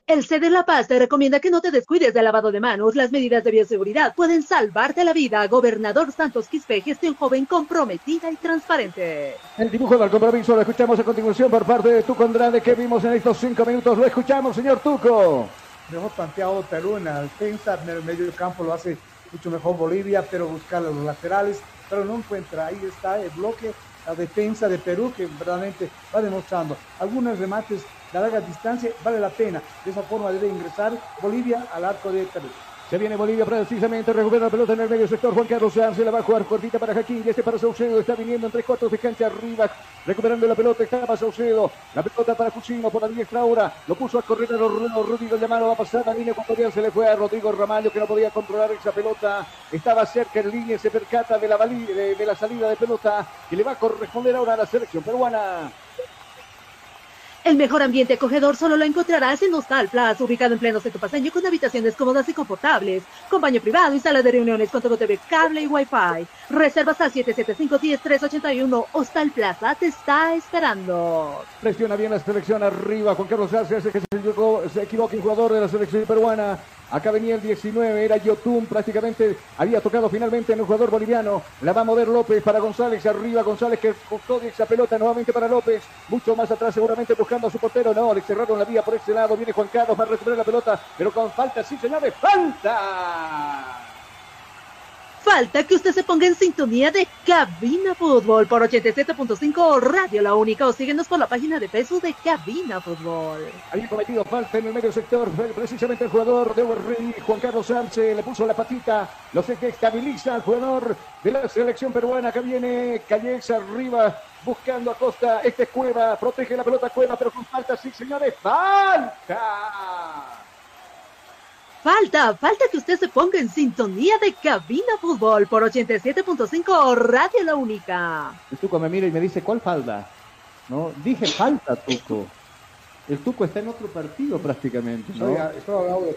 El CD La Paz te recomienda que no te descuides del lavado de manos. Las medidas de bioseguridad pueden salvarte la vida. Gobernador Santos Quispe, gestión joven comprometida y transparente. El dibujo del compromiso lo escuchamos a continuación por parte de Tuco Andrade que vimos en estos cinco minutos. Lo escuchamos, señor Tuco. Mejor planteado Perú en la defensa, en el medio campo lo hace mucho mejor Bolivia, pero buscar los laterales, pero no encuentra. Ahí está el bloque, la defensa de Perú que verdaderamente va demostrando. Algunos remates de larga distancia vale la pena. De esa forma debe ingresar Bolivia al arco de Perú. Se viene Bolivia precisamente, recupera la pelota en el medio sector. Juan Carlos se la va a jugar cortita para Jaquín. Y este para Saucedo está viniendo entre cuatro de cancha arriba. Recuperando la pelota, está para Saucedo. La pelota para Cuchino por la diestra ahora. Lo puso a correr a los Rodrigo Llamado. Va a pasar la línea ecuatorial. Se le fue a Rodrigo Ramallo que no podía controlar esa pelota. Estaba cerca en línea. Se percata de la, de, de la salida de pelota que le va a corresponder ahora a la selección peruana. El mejor ambiente acogedor solo lo encontrarás en Hostal Plaza, ubicado en pleno centro paseño con habitaciones cómodas y confortables, con baño privado y sala de reuniones con todo TV, cable y wifi. Reservas al 775-10381. Hostal Plaza te está esperando. Presiona bien la selección arriba. Juan Carlos Arce hace que se, equivoque un jugador de la selección peruana. Acá venía el 19, era Yotun, prácticamente había tocado finalmente en el jugador boliviano. La va a mover López para González, arriba González que costó esa pelota nuevamente para López. Mucho más atrás seguramente buscando a su portero. No, le cerraron la vía por ese lado. Viene Juan Carlos, va a recuperar la pelota, pero con falta, sí señores, falta. Falta que usted se ponga en sintonía de Cabina Fútbol por 87.5 Radio La Única o síguenos por la página de Facebook de Cabina Fútbol. Había cometido falta en el medio sector, precisamente el jugador de Juan Carlos Sánchez, le puso la patita, lo que estabiliza al jugador de la selección peruana que viene Callex arriba buscando a Costa, este es Cueva, protege la pelota Cueva, pero con falta, sí señores, falta. Falta, falta que usted se ponga en sintonía de Cabina Fútbol por 87.5 Radio La Única. El Tuco me mira y me dice, ¿cuál falta? No, dije falta, Tuco. El Tuco está en otro partido prácticamente. ¿no?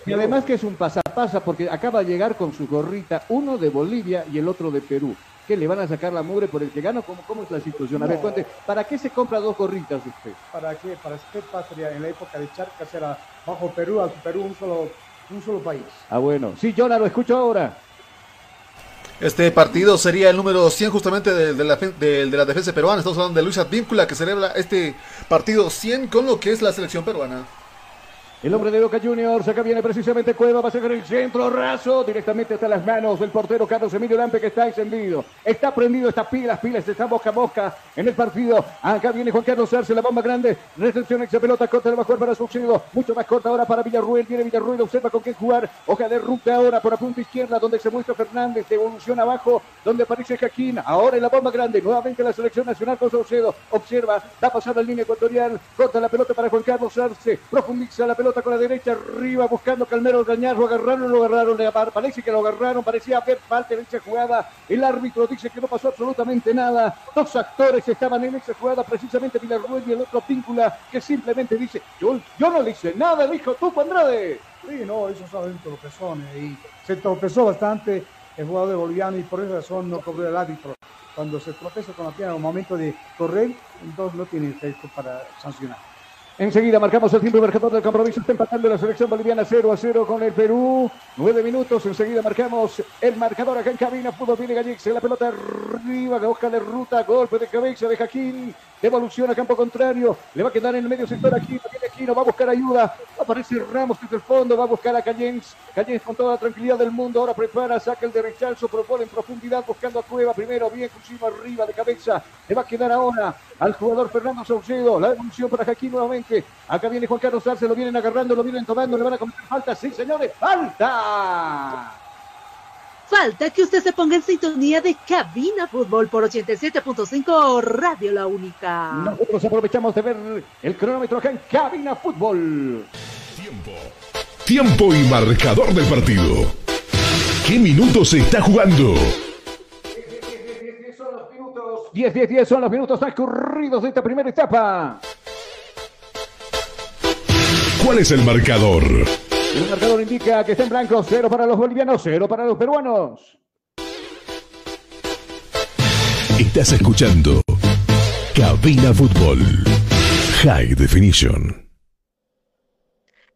Y además que es un pasapasa porque acaba de llegar con su gorrita, uno de Bolivia y el otro de Perú. ¿Qué le van a sacar la mugre por el que gana? ¿Cómo, cómo es la situación? A ver, cuente, ¿para qué se compra dos gorritas usted? ¿Para qué? Para qué pasaría en la época de Charcas era bajo Perú, al Perú un solo un solo país. Ah, bueno. Sí, Jonah, lo escucho ahora. Este partido sería el número 100 justamente de, de, la, de, de, la defensa peruana. Estamos hablando de Luis Advíncula que celebra este partido 100 con lo que es la selección peruana. El hombre de Boca Juniors, acá viene precisamente Cueva, va a sacar el centro raso directamente hasta las manos del portero Carlos Emilio Lampe que está encendido. Está prendido, está pilas, pilas, está boca a boca en el partido. Acá viene Juan Carlos Arce, la bomba grande. Recepción esa pelota corta, le va a jugar para Succedo. Mucho más corta ahora para Villarruel. Viene Villarruel, observa con qué jugar. Hoja de ruta ahora por la punta izquierda donde se muestra Fernández. De evolución abajo donde aparece Jaquín. Ahora en la bomba grande. Nuevamente la selección nacional con Saucedo. Observa, va a pasar la línea ecuatorial. Corta la pelota para Juan Carlos Arce. Profundiza la pelota con la derecha arriba buscando Calmero Gañar, lo agarraron, lo agarraron, parece que lo agarraron, parecía haber en esa jugada, el árbitro dice que no pasó absolutamente nada, dos actores estaban en esa jugada, precisamente Villarruel y el otro Píncula, que simplemente dice, yo, yo no le hice nada, dijo tú, Andrade. Sí, no, esos son tropezones y se tropezó bastante el jugador de boliviano y por esa razón no cobró el árbitro. Cuando se tropeza con la pierna en el momento de correr, entonces no tiene efecto para sancionar. Enseguida marcamos el tiempo marcador del compromiso. Está empatando la selección boliviana 0 a 0 con el Perú. Nueve minutos. Enseguida marcamos el marcador acá en cabina. Fútbol viene Gallex. La pelota arriba. Busca de ruta. Golpe de cabeza de Jaquín. Devolución a campo contrario. Le va a quedar en el medio sector aquí. Viene Aquino. Va a buscar ayuda. Aparece Ramos desde el fondo. Va a buscar a Callens. Callens con toda la tranquilidad del mundo. Ahora prepara. Saca el de rechazo. Propone en profundidad. Buscando a Cueva. Primero. Bien. Cuchillo arriba de cabeza. Le va a quedar ahora al jugador Fernando Saucedo. La devolución para Jaquín nuevamente. Acá viene Juan Carlos Arce, lo vienen agarrando, lo vienen tomando, le van a cometer falta. Sí, señores, falta. Falta que usted se ponga en sintonía de Cabina Fútbol por 87.5 Radio La Única. Nosotros aprovechamos de ver el cronómetro acá en Cabina Fútbol. Tiempo. Tiempo y marcador del partido. ¿Qué minutos se está jugando? 10, 10, 10 son los minutos transcurridos de esta primera etapa. ¿Cuál es el marcador? El marcador indica que está en blanco, cero para los bolivianos, cero para los peruanos. Estás escuchando Cabina Fútbol High Definition.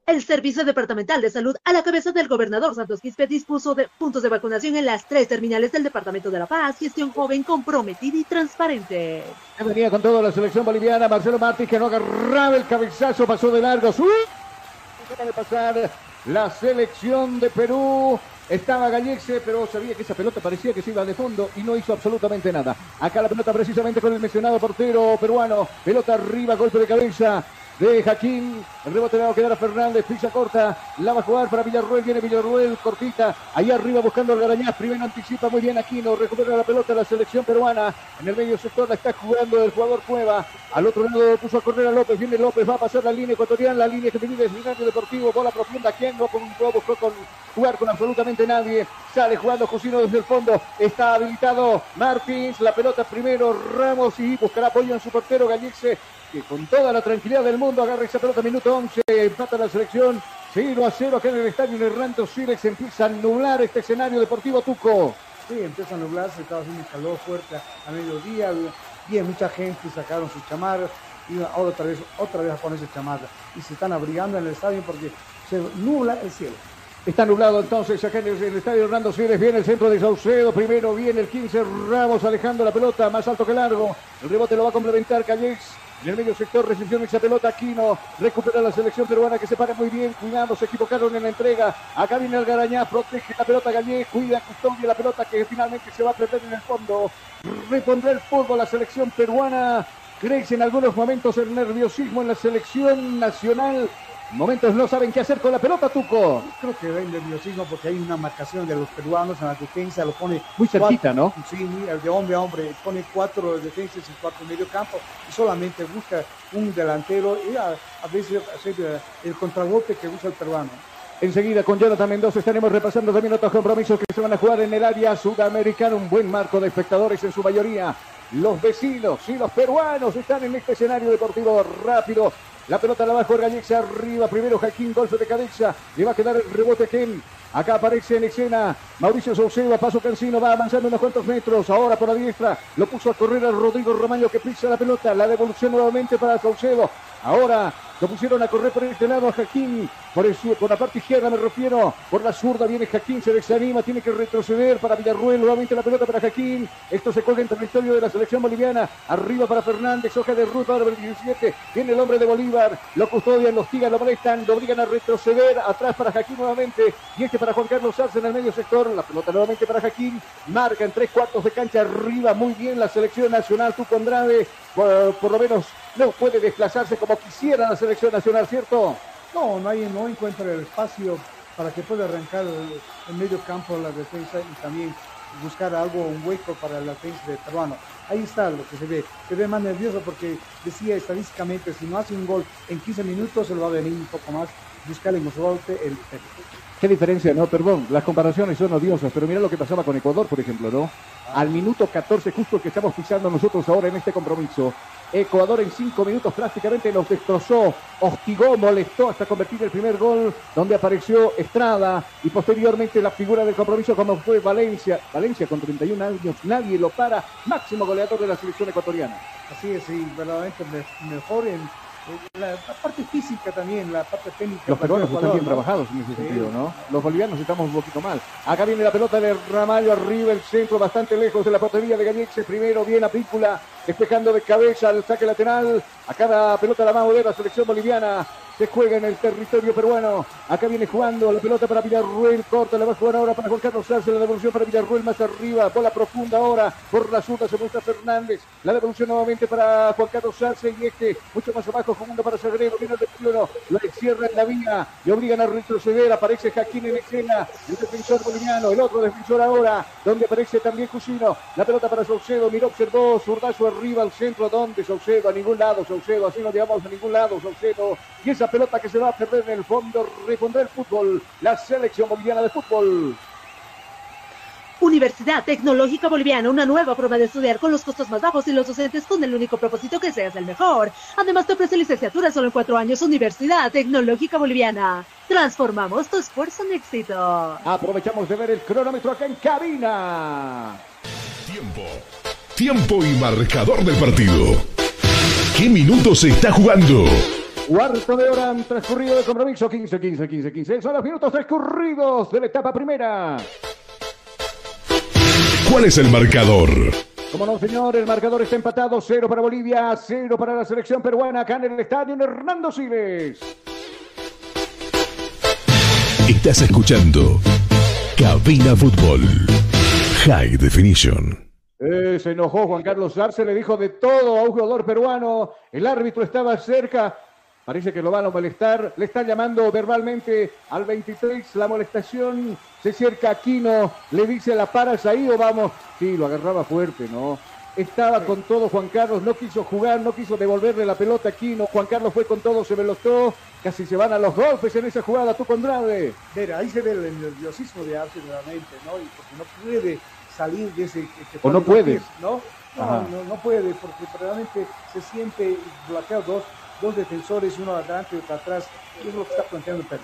El Servicio Departamental de Salud, a la cabeza del gobernador Santos Quispe, dispuso de puntos de vacunación en las tres terminales del Departamento de La Paz. Gestión joven, comprometida y transparente. Venía con toda la selección boliviana. Marcelo Martí que no agarraba el cabezazo, pasó de largo. De pasar la selección de Perú. Estaba Gallexe, pero sabía que esa pelota parecía que se iba de fondo y no hizo absolutamente nada. Acá la pelota precisamente con el mencionado portero peruano. Pelota arriba, golpe de cabeza de Jaquín. El rebote le va a quedar a Fernández. Pisa corta. La va a jugar para Villarruel. Viene Villarruel cortita. Ahí arriba buscando al Garañaz. Primero anticipa muy bien Aquino. Recupera la pelota la selección peruana. En el medio sector la está jugando el jugador Cueva. Al otro lado puso a correr a López. Viene López. Va a pasar la línea ecuatoriana. La línea que divide el Deportivo. Bola profunda. ¿Quién no buscó con jugar con absolutamente nadie. Sale jugando Josino desde el fondo. Está habilitado Martins. La pelota primero Ramos y buscará apoyo en su portero Gallixe que con toda la tranquilidad del mundo agarra esa pelota, minuto 11, empata la selección, 0 a 0 acá en el estadio Hernando Silex, empieza a nublar este escenario deportivo Tuco. Sí, empieza a nublarse, estaba haciendo un calor fuerte a mediodía, bien, mucha gente sacaron sus chamarras, y ahora otra vez, otra vez a ponerse chamarras, y se están abrigando en el estadio porque se nubla el cielo. Está nublado entonces acá en el, estadio Hernando Siles. Viene el centro de Saucedo. Primero viene el 15 Ramos alejando la pelota más alto que largo. El rebote lo va a complementar Callex. En el medio sector recepción esa pelota Aquino. Recupera la selección peruana que se para muy bien. Cuidado, se equivocaron en la entrega. Acá viene el Garañá. Protege la pelota Gallé. Cuida, custodia la pelota que finalmente se va a perder en el fondo. Repondrá el fútbol la selección peruana. Crece en algunos momentos el nerviosismo en la selección nacional momentos no saben qué hacer con la pelota, Tuco. Creo que hay nerviosismo porque hay una marcación de los peruanos en la defensa, lo pone muy cerquita, ¿no? Sí, de hombre a hombre, pone cuatro defensas y cuatro medio campo y solamente busca un delantero y a, veces hacer el contragolpe que usa el peruano. Enseguida con Jonathan Mendoza estaremos repasando también otros compromisos que se van a jugar en el área sudamericana. Un buen marco de espectadores en su mayoría. Los vecinos y los peruanos están en este escenario deportivo rápido la pelota la va a jugar arriba. Primero Jaquín, golpe de cabeza. Le va a quedar el rebote Ken. Acá aparece en escena Mauricio Saucedo, paso Cancino, va avanzando unos cuantos metros, ahora por la diestra, lo puso a correr a Rodrigo Romaño que pisa la pelota, la devolución nuevamente para Saucedo, ahora lo pusieron a correr por este lado a Jaquín. Por, la parte izquierda me refiero. Por la zurda viene Jaquín, se desanima, tiene que retroceder para Villarruel. Nuevamente la pelota para Jaquín. Esto se cuelga en territorio de la selección boliviana. Arriba para Fernández, hoja de ruta el 17. Viene el hombre de Bolívar. Lo custodian, lo hostigan, lo molestan, lo obligan a retroceder. Atrás para Jaquín nuevamente. Y este para Juan Carlos Arce en el medio sector. La pelota nuevamente para Jaquín. Marca en tres cuartos de cancha arriba. Muy bien la selección nacional. Tú Andrade. por lo menos no puede desplazarse como quisiera la selección nacional, ¿cierto? No, no, hay, no encuentra el espacio para que pueda arrancar el, medio campo la defensa y también buscar algo, un hueco para la defensa de peruano. Ahí está lo que se ve. Se ve más nervioso porque decía estadísticamente, si no hace un gol en 15 minutos, se lo va a venir un poco más, buscar en golpe el Qué diferencia, ¿no? Perdón, las comparaciones son odiosas, pero mira lo que pasaba con Ecuador, por ejemplo, ¿no? Al minuto 14, justo el que estamos pisando nosotros ahora en este compromiso, Ecuador en cinco minutos prácticamente los destrozó, hostigó, molestó hasta convertir el primer gol, donde apareció Estrada y posteriormente la figura del compromiso como fue Valencia. Valencia con 31 años, nadie lo para, máximo goleador de la selección ecuatoriana. Así es, sí, verdaderamente mejor en la, parte física también, la parte técnica. Los peruanos están bien trabajados en ese sentido, ¿no? Los bolivianos estamos un poquito mal. Acá viene la pelota de Ramallo arriba, el centro bastante lejos de la portería de Gallexe. Primero viene a Pícula, despejando de cabeza al saque lateral. A cada pelota la mano de la selección boliviana se juega en el territorio peruano. Acá viene jugando la pelota para Villarruel, corta, la va a jugar ahora para Juan Carlos Arce, la devolución para Villarruel más arriba, bola profunda ahora, por la zurda se muestra Fernández, la devolución nuevamente para Juan Carlos Arce y este mucho más abajo jugando para Sagrero, viene el defensor, lo encierra en la vía, le obligan a retroceder, aparece Jaquín en escena, el defensor boliviano, el otro defensor ahora, donde aparece también Cusino, la pelota para Saucedo, miró, observó, zurdazo arriba al centro, donde Saucedo, a ningún lado, Saucedo, así no llegamos a ningún lado, Saucedo, y esa pelota que se va a perder en el fondo, repondrá el fútbol, la selección boliviana de fútbol. Universidad Tecnológica Boliviana, una nueva prueba de estudiar con los costos más bajos y los docentes con el único propósito que seas el mejor. Además te ofrece licenciatura solo en cuatro años. Universidad Tecnológica Boliviana. Transformamos tu esfuerzo en éxito. Aprovechamos de ver el cronómetro acá en cabina. Tiempo. Tiempo y marcador del partido. ¿Qué minutos se está jugando? Cuarto de hora transcurrido de compromiso. 15, 15, 15, 15. Son los minutos transcurridos de la etapa primera. ¿Cuál es el marcador? Como no, señor, el marcador está empatado. Cero para Bolivia, cero para la selección peruana. Acá en el estadio en Hernando Siles. Estás escuchando Cabina Fútbol. High Definition. Eh, se enojó Juan Carlos Arce, le dijo de todo a un jugador peruano. El árbitro estaba cerca. Parece que lo van a molestar. Le está llamando verbalmente al 23. La molestación se acerca Aquino. Le dice, ¿la paras ahí o vamos? Sí, lo agarraba fuerte, ¿no? Estaba con todo Juan Carlos. No quiso jugar, no quiso devolverle la pelota a Aquino. Juan Carlos fue con todo, se velotó. Casi se van a los golpes en esa jugada. Tú, Condrade. Mira, ahí se ve el nerviosismo de Arce nuevamente, ¿no? Y porque no puede salir de ese... que O no puede. ¿no? No, no, no puede, porque realmente se siente bloqueado dos, defensores, uno adelante y otro atrás. Es lo que está planteando Perú.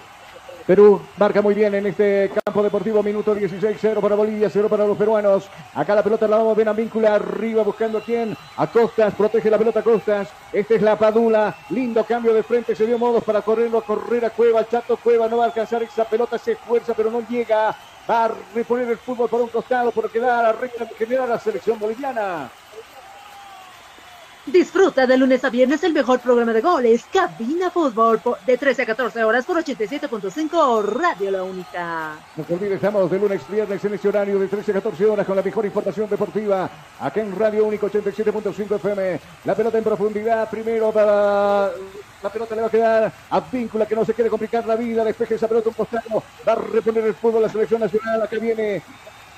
Perú marca muy bien en este campo deportivo, minuto 16, 0 para Bolivia, 0 para los peruanos. Acá la pelota la vamos a a víncula arriba buscando a quién. A Costas, protege la pelota Costas. Esta es la Padula. Lindo cambio de frente, se dio modos para correrlo a correr a Cueva. Chato Cueva no va a alcanzar esa pelota, se esfuerza, pero no llega. Va a reponer el fútbol por un costado porque da la recta general a la selección boliviana. Disfruta de lunes a viernes el mejor programa de goles, Cabina Fútbol, de 13 a 14 horas por 87.5 Radio La Única. No se olvide, estamos de lunes a viernes en este horario de 13 a 14 horas con la mejor información deportiva. Acá en Radio Único 87.5 FM. La pelota en profundidad. Primero para. La pelota le va a quedar a Víncula que no se quiere complicar la vida. Despeje esa pelota un costado. Va a reponer el fútbol la selección nacional. Acá viene.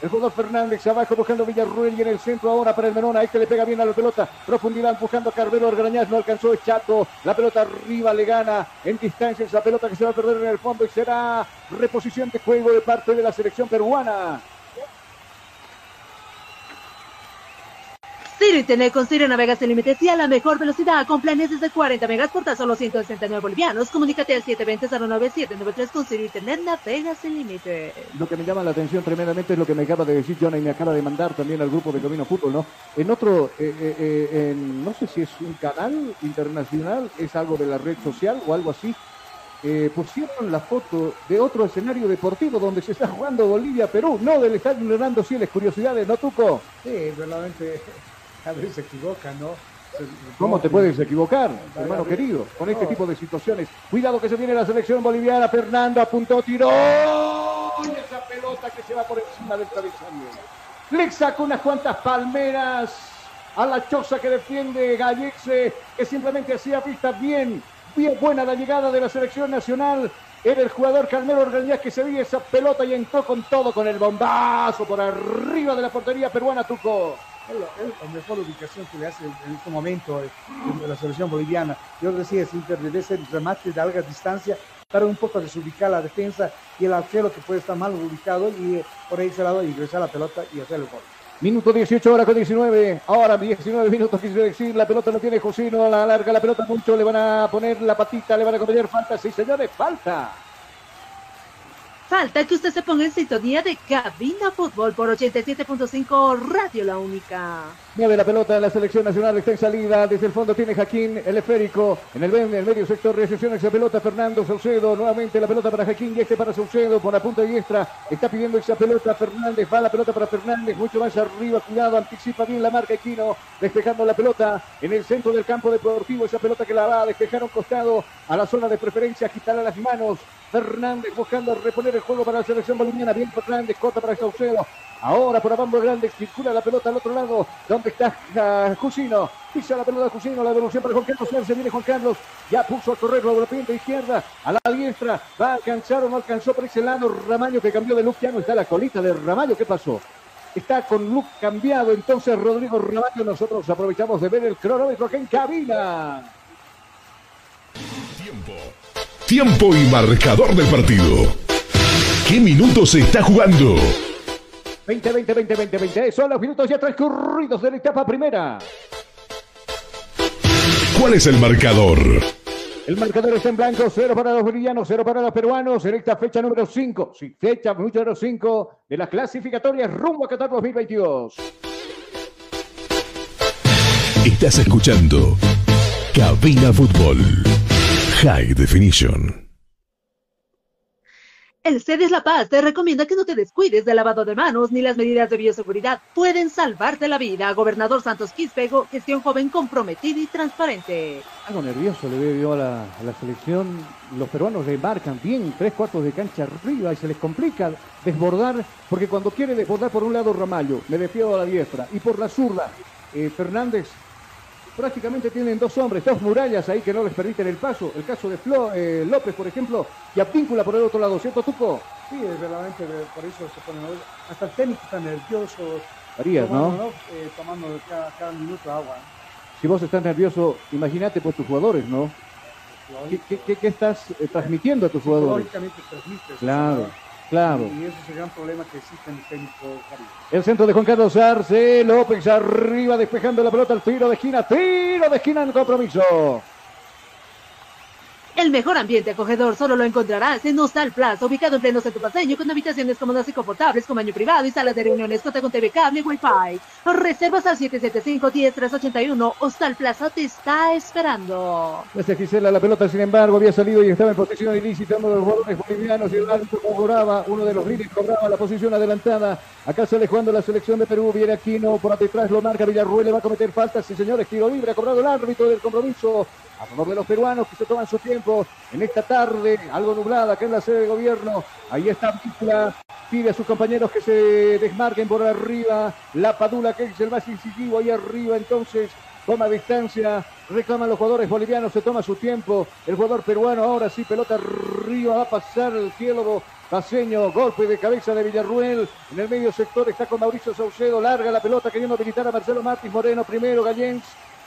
El jugador Fernández abajo buscando Villarruel y en el centro ahora para el Menona. Este le pega bien a la pelota. Profundidad buscando a Carvelo Argrañaz. No alcanzó Chato. La pelota arriba le gana en distancia esa pelota que se va a perder en el fondo y será reposición de juego de parte de la selección peruana. Ciro Internet con Ciro navegas sin límites y a la mejor velocidad con planes desde 40 megas por tan solo 169 bolivianos. Comunícate al 720-09793 con Ciro Internet navegas sin límites. Lo que me llama la atención tremendamente es lo que me acaba de decir Jonah y me acaba de mandar también al grupo de Camino Fútbol, ¿no? En otro, eh, eh, eh, en- no sé si es un canal internacional, es algo de la red social o algo así, eh, pusieron la foto de otro escenario deportivo donde se está jugando Bolivia-Perú, no del estadio Hernando Siles, curiosidades, ¿no, Tuco? Sí, verdaderamente [laughs] a veces se equivoca, ¿no? ¿Cómo te puedes equivocar, hermano querido, con este tipo de situaciones? Cuidado que se viene la selección boliviana, Fernando apuntó, tiró, y esa pelota que se va por encima del travesaño. Le sacó unas cuantas palmeras a la choza que defiende Gallexe, que simplemente hacía vista bien, bien buena la llegada de la selección nacional. Era el jugador Calmero Orgañaz que se vio esa pelota y entró con todo, con el bombazo por arriba de la portería peruana, Tuco. Es la, es la mejor ubicación que le hace en este momento eh, la selección boliviana. Yo decía, Inter debe ser remate de larga distancia para un poco desubicar la defensa y el arquero que puede estar mal ubicado y eh, por ahí se lado ingresar la pelota y hacer el gol. Minuto 18 horas con 19. Ahora 19 minutos quise decir. La pelota no tiene Josino. La larga la pelota mucho. Le van a poner la patita. Le van a cometer falta. Sí, señores, falta. Falta que usted se ponga en sintonía de Cabina Fútbol por 87.5 Radio La Única. Mueve la pelota de la selección nacional, está en salida, desde el fondo tiene Jaquín, el esférico, en el, en el medio sector recepciona esa pelota Fernando Saucedo, nuevamente la pelota para Jaquín y este para Saucedo, por la punta diestra, está pidiendo esa pelota Fernández, va la pelota para Fernández, mucho más arriba, cuidado, anticipa bien la marca Equino, despejando la pelota en el centro del campo deportivo, esa pelota que la va a despejar a un costado a la zona de preferencia, quitarle las manos, Fernández buscando reponer el juego para la selección boliviana, bien Fernández, corta para Saucedo, Ahora por Abambo Grande circula la pelota al otro lado, donde está ah, Jusino. Pisa la pelota Jusino, la devolución para Juan Carlos Arce, viene Juan Carlos, ya puso a correr la vertiente izquierda, a la diestra, va a alcanzar o no alcanzó por ese lado Ramaño que cambió de look, ya no está la colita de Ramaño, ¿qué pasó? Está con look cambiado, entonces Rodrigo Ramaño, nosotros aprovechamos de ver el cronómetro que en cabina. Tiempo y marcador del partido. ¿Qué minutos se está jugando? 20, 20, 20, 20, 20. Son los minutos ya transcurridos de la etapa primera. ¿Cuál es el marcador? El marcador está en blanco, cero para los bolivianos, cero para los peruanos, en esta fecha número 5, sí, fecha número 5 de las clasificatorias rumbo a Qatar 2022. Estás escuchando Cabina Fútbol High Definition. El CEDES La Paz te recomienda que no te descuides del lavado de manos ni las medidas de bioseguridad pueden salvarte la vida. Gobernador Santos Quispejo, gestión joven comprometida y transparente. Algo nervioso le veo yo a la, a la selección. Los peruanos le marcan bien tres cuartos de cancha arriba y se les complica desbordar, porque cuando quiere desbordar por un lado Ramallo, me defiendo a la diestra, y por la zurda, eh, Fernández prácticamente tienen dos hombres, dos murallas ahí que no les permiten el paso. El caso de Flo, eh, López, por ejemplo, y Apíncula por el otro lado, ¿cierto, Tuco? Sí, es verdaderamente de- por eso se pone hasta el técnico está nervioso. Harías, ¿no? tomando, Eh, tomando cada, cada minuto agua. Si vos estás nervioso, imagínate por tus jugadores, ¿no? ¿Qué, qué- qué- qué estás eh, transmitiendo a tus jugadores? Lógicamente transmite. Claro, claro. Y ese es el gran problema que existe en el técnico Caribe. El centro de Juan Carlos Arce, López arriba despejando la pelota al tiro de esquina, tiro de esquina en compromiso. El mejor ambiente acogedor solo lo encontrarás en Hostal Plaza, ubicado en pleno centro paseño, con habitaciones cómodas y confortables, con baño privado y salas de reuniones, cuenta con TV cable y Wi-Fi. Reservas al 775-10381. Hostal Plaza te está esperando. Gracias Gisela, la pelota sin embargo había salido y estaba en posición ilícita uno de los jugadores bolivianos y el árbitro cobraba, uno de los líderes cobraba la posición adelantada. Acá sale jugando la selección de Perú, viene Aquino, por detrás lo marca Villarruel, le va a cometer falta, sí señores, tiro libre, ha cobrado el árbitro del compromiso a favor de los peruanos que se toman su tiempo en esta tarde, algo nublada acá en la sede de gobierno. Ahí está Víncula, pide a sus compañeros que se desmarquen por arriba. La Padula, que es el más incisivo ahí arriba, entonces toma distancia, reclaman los jugadores bolivianos, se toma su tiempo. El jugador peruano ahora sí, pelota arriba, va a pasar el cielo. Paseño, golpe de cabeza de Villarruel. En el medio sector está con Mauricio Saucedo. Larga la pelota queriendo habilitar a Marcelo Martins Moreno. Primero Gallens.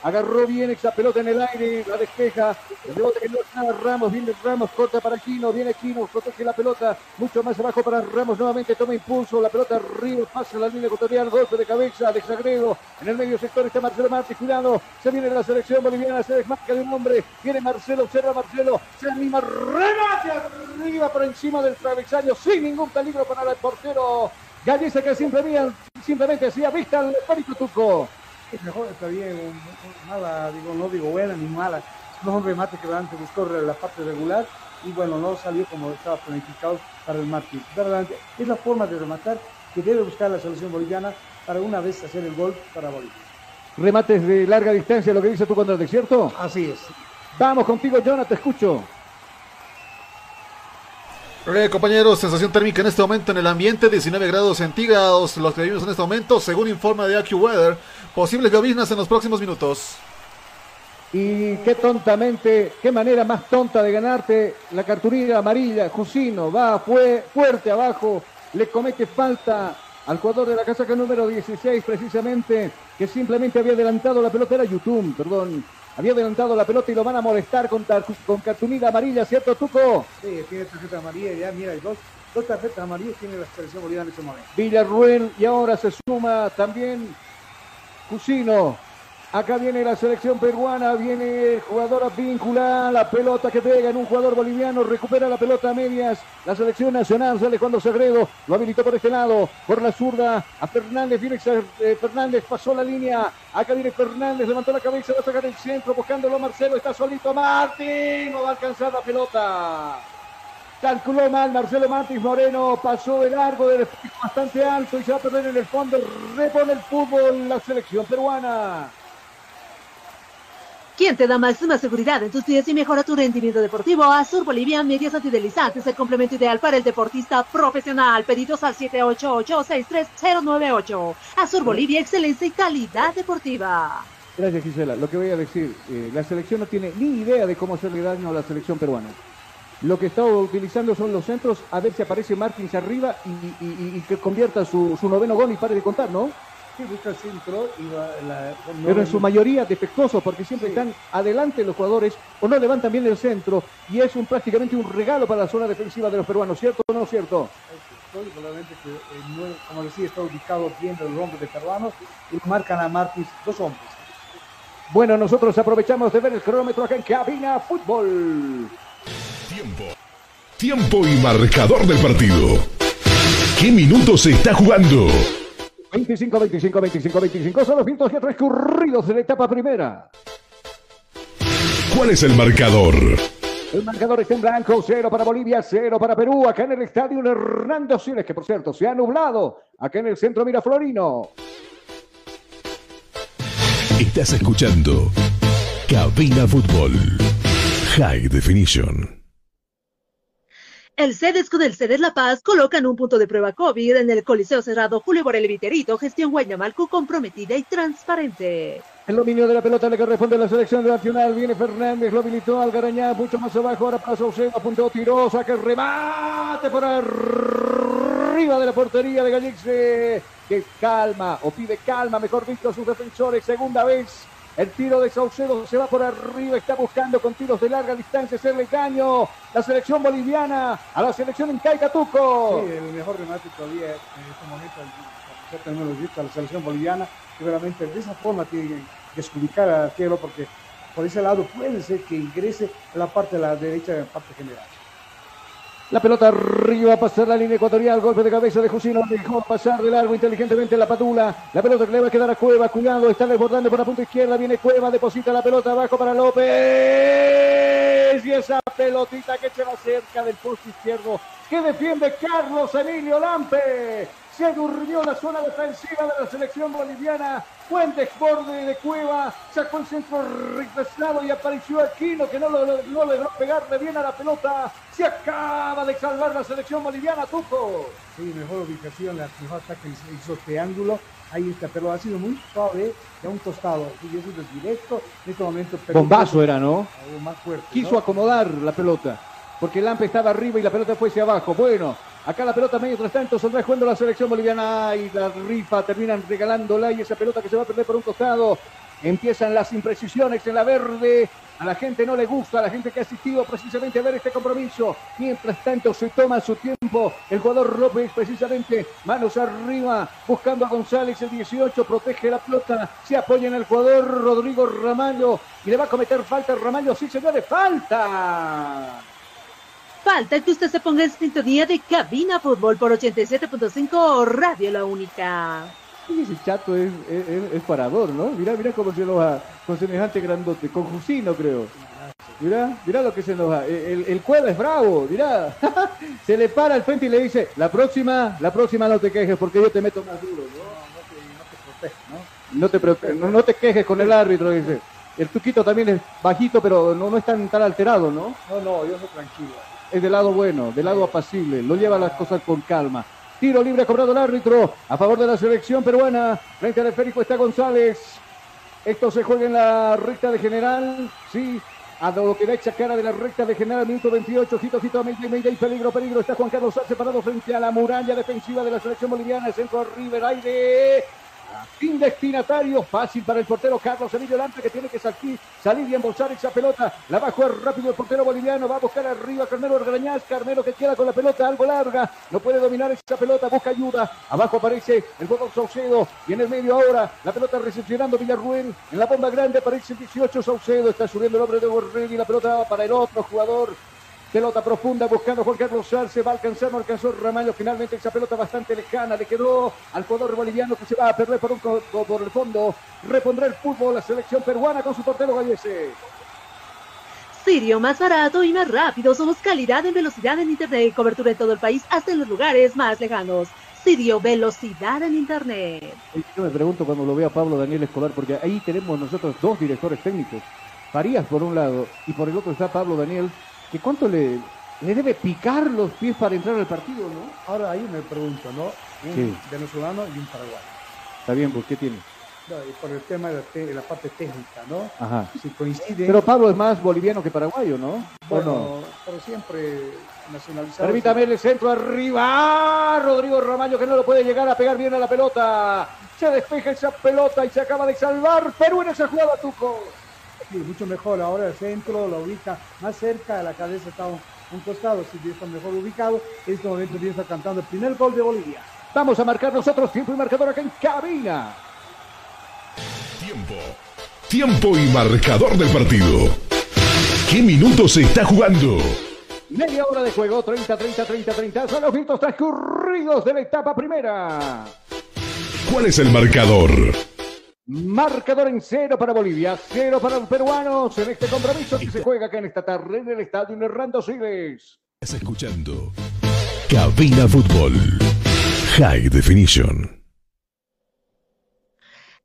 Agarró bien esa pelota en el aire, la despeja. El rebote que no es nada Ramos, viene Ramos, corta para Quino, viene Quino, protege la pelota, mucho más abajo para Ramos, nuevamente toma impulso, la pelota arriba, pasa la línea ecuatorial, golpe de cabeza de Sagredo. En el medio sector está Marcelo Martins, cuidado, se viene la selección boliviana, se desmarca de un hombre, viene Marcelo, observa Marcelo, se anima, remate arriba por encima del travesaño, sin ningún peligro para el portero. Galleza que simplemente, simplemente hacía vista al pánico Tuco. Es mejor, está bien, un- un- mala, digo, no digo buena ni mala. No un remate que antes buscó la parte regular y bueno, no salió como estaba planificado para el Martín. Verdaderamente, es la forma de rematar que debe buscar la selección boliviana para una vez hacer el gol para Bolivia. Remates de larga distancia, lo que dice tu contrato, ¿cierto? Así es. Vamos contigo, Jonah, te escucho. Eh, compañeros, sensación térmica en este momento en el ambiente, 19 grados centígrados, los que vivimos en este momento, según informa de AccuWeather, posibles lloviznas en los próximos minutos. Y qué tontamente, qué manera más tonta de ganarte la cartulina amarilla. Jusino va fue fuerte abajo, le comete falta al jugador de la casaca número 16 precisamente, que simplemente había adelantado la pelota, era YouTube, perdón. Había adelantado la pelota y lo van a molestar con, con cartulina amarilla, ¿cierto, Tuco? Sí, tiene tarjeta amarilla, ya mira, hay dos, dos tarjetas amarillas tiene la selección boliviana en este momento. Villarruel y ahora se suma también Cusino. Acá viene la selección peruana, viene el jugador la pelota que pega en un jugador boliviano, recupera la pelota a medias, la selección nacional sale cuando Sagredo, lo habilitó por este lado, por la zurda, a Fernández, viene eh, Fernández, pasó la línea, acá viene Fernández, levantó la cabeza, va a sacar el centro, buscándolo Marcelo, está solito Martín, no va a alcanzar la pelota. Calculó mal Marcelo Martins Moreno, pasó de largo, de bastante alto y se va a perder en el fondo. Repone el fútbol la selección peruana. ¿Quién te da máxima seguridad en tus pies y mejora tu rendimiento deportivo? Azur Bolivia Medias Antideslizantes, el complemento ideal para el deportista profesional. Pedidos al 788-63098. Azur Bolivia, excelencia y calidad deportiva. Gracias Gisela. Lo que voy a decir, eh, la selección no tiene ni idea de cómo hacerle daño a la selección peruana. Lo que está utilizando son los centros, a ver si aparece Martins arriba y, y- y- y que convierta su, su noveno gol y pare de contar, ¿no? Sí, busca el centro y va la, Pero en su mayoría defectuosos porque siempre están adelante los jugadores o no levantan bien el centro y es un prácticamente un regalo para la zona defensiva de los peruanos, ¿cierto o no cierto? Marcos, probablemente que, eh, no- como decía, está ubicado bien el hombre de peruanos y marcan a Martins dos hombres. Bueno, nosotros aprovechamos de ver el cronómetro acá en Cabina Fútbol. Tiempo. Tiempo y marcador del partido. ¿Qué minutos se está jugando? 25, 25, 25, 25 son los minutos que transcurridos de la etapa primera. ¿Cuál es el marcador? El marcador está en blanco, cero para Bolivia, cero para Perú, acá en el estadio Hernando Siles, que por cierto se ha nublado, acá en el centro Miraflorino. Estás escuchando Cabina Fútbol. High Definition. El CEDESCO del CEDES La Paz colocan un punto de prueba COVID en el Coliseo Cerrado Julio Borel Viterito, gestión Guayamalco comprometida y transparente. El dominio de la pelota le corresponde a la selección nacional. Viene Fernández, lo habilitó Algarañá, mucho más abajo. Ahora para Saucedo, apuntó Tirosa, que remate por arriba de la portería de Gallixe. Que calma, o pide calma, mejor dicho, a sus defensores. Segunda vez, el tiro de Saucedo se va por arriba, está buscando con tiros de larga distancia hacerle daño. La selección boliviana a la selección en Caicatuco. Sí, el mejor remate todavía en este momento, ya tenemos visto a la selección boliviana, que realmente de esa forma tiene que desubicar al arquero, porque por ese lado puede ser que ingrese a la parte de la derecha, en la parte general. La pelota arriba pasar la línea ecuatorial. Golpe de cabeza de Jusino. Dejó pasar de largo inteligentemente la patula. La pelota que le va a quedar a Cueva. Cuidado, está desbordando por la punta izquierda. Viene Cueva, deposita la pelota abajo para López. Y esa pelotita que se va cerca del poste izquierdo. Que defiende Carlos Emilio Lampe. Se durmió la zona defensiva de la selección boliviana. Buen desborde de Cueva. Sacó el centro retrasado y apareció Aquino que no, lo, no logró pegarle bien a la pelota. Se acaba de salvar la selección boliviana, Tuco. Sí, mejor ubicación, la mejor ataque hizo, hizo triángulo. Ahí está, pero ha sido muy suave de un costado. Sí, ha sido directo. En este momento. Bombazo era, ¿no? Algo más fuerte. Quiso ¿no? acomodar la pelota. Porque Lampe estaba arriba y la pelota fue hacia abajo. Bueno, acá la pelota medio tras tanto saldrá jugando la selección boliviana y la rifa terminan regalándola y esa pelota que se va a perder por un costado. Empiezan las imprecisiones en la verde. A la gente no le gusta, a la gente que ha asistido precisamente a ver este compromiso. Mientras tanto se toma su tiempo. El jugador López precisamente manos arriba buscando a González el 18. Protege la pelota. Se apoya en el jugador Rodrigo Ramallo. Y le va a cometer falta Ramallo. Sí, señores, falta. Falta que usted se ponga en sintonía de Cabina Fútbol por 87.5 Radio La Única. Y ese chato es, es, es- parador, ¿no? Mira, mira cómo se enoja con semejante grandote, con Jusino creo. Mira, mira lo que se enoja. El, el, el cueva es bravo, mira. [laughs] se le para al frente y le dice, la próxima, la próxima no te quejes porque yo te meto más duro, ¿no? No te, prote- no, no te quejes con el árbitro, dice. El Tuquito también es bajito, pero no, no es tan, tan alterado, ¿no? No, no, yo soy tranquilo. Es del lado bueno, del lado apacible, lo lleva las cosas con calma. Tiro libre cobrado el árbitro a favor de la selección peruana. Frente al esférico está González. Esto se juega en la recta de general. Sí, a lo que da esa cara de la recta de general, minuto 28. Gito, gito, Mayday, Mayday, peligro, peligro. Está Juan Carlos Sánchez parado frente a la muralla defensiva de la selección boliviana. Centro arriba, el aire. Fin destinatario, fácil para el portero Carlos Emilio Lampe que tiene que salir, salir y embolsar esa pelota. La va rápido el portero boliviano, va a buscar arriba Carmelo Orgañaz, Carmelo que queda con la pelota algo larga, no puede dominar esa pelota, busca ayuda. Abajo aparece el jugador Saucedo y en el medio ahora la pelota recepcionando Villarruel. En la bomba grande aparece el 18 Saucedo, está subiendo el hombre de Borrell y la pelota para el otro jugador. Pelota profunda buscando Juan Carlos Sarce, va a alcanzar, no alcanzó Ramallo. Finalmente esa pelota bastante lejana le quedó al jugador boliviano que se va a perder por, un, por el fondo. Repondrá el fútbol la selección peruana con su portero Gallese. Sirio, más barato y más rápido. Somos calidad en velocidad en Internet. Cobertura en todo el país, hasta en los lugares más lejanos. Sirio, velocidad en Internet. Yo me pregunto cuando lo veo a Pablo Daniel Escobar, porque ahí tenemos nosotros dos directores técnicos. Farías por un lado y por el otro está Pablo Daniel, que cuánto le, le debe picar los pies para entrar al partido, ¿no? Ahora ahí me pregunto, ¿no? Un Sí. venezolano y un paraguayo. Está bien, pues ¿qué tiene? No, y por el tema de la, te- de la parte técnica, ¿no? Ajá. Si coincide. Pero Pablo es más boliviano que paraguayo, ¿no? ¿O bueno, no? pero siempre nacionalizado. Permítame el centro arriba. Rodrigo Ramallo que no lo puede llegar a pegar bien a la pelota. Se despeja esa pelota y se acaba de salvar Perú en esa jugada, Tuco. Sí, mucho mejor. Ahora el centro lo ubica más cerca de la cabeza. Está un costado, si está mejor ubicado. En este momento ya está cantando el primer gol de Bolivia. Vamos a marcar nosotros tiempo y marcador acá en cabina. Tiempo. Tiempo y marcador del partido. ¿Qué minutos se está jugando? Media hora de juego, 30, 30, 30, 30. Son los minutos transcurridos de la etapa primera. ¿Cuál es el marcador? Marcador en cero para Bolivia, cero para los peruanos en este compromiso que se juega acá en esta tarde en el estadio Hernando Siles. Estás escuchando Cabina Fútbol. High Definition.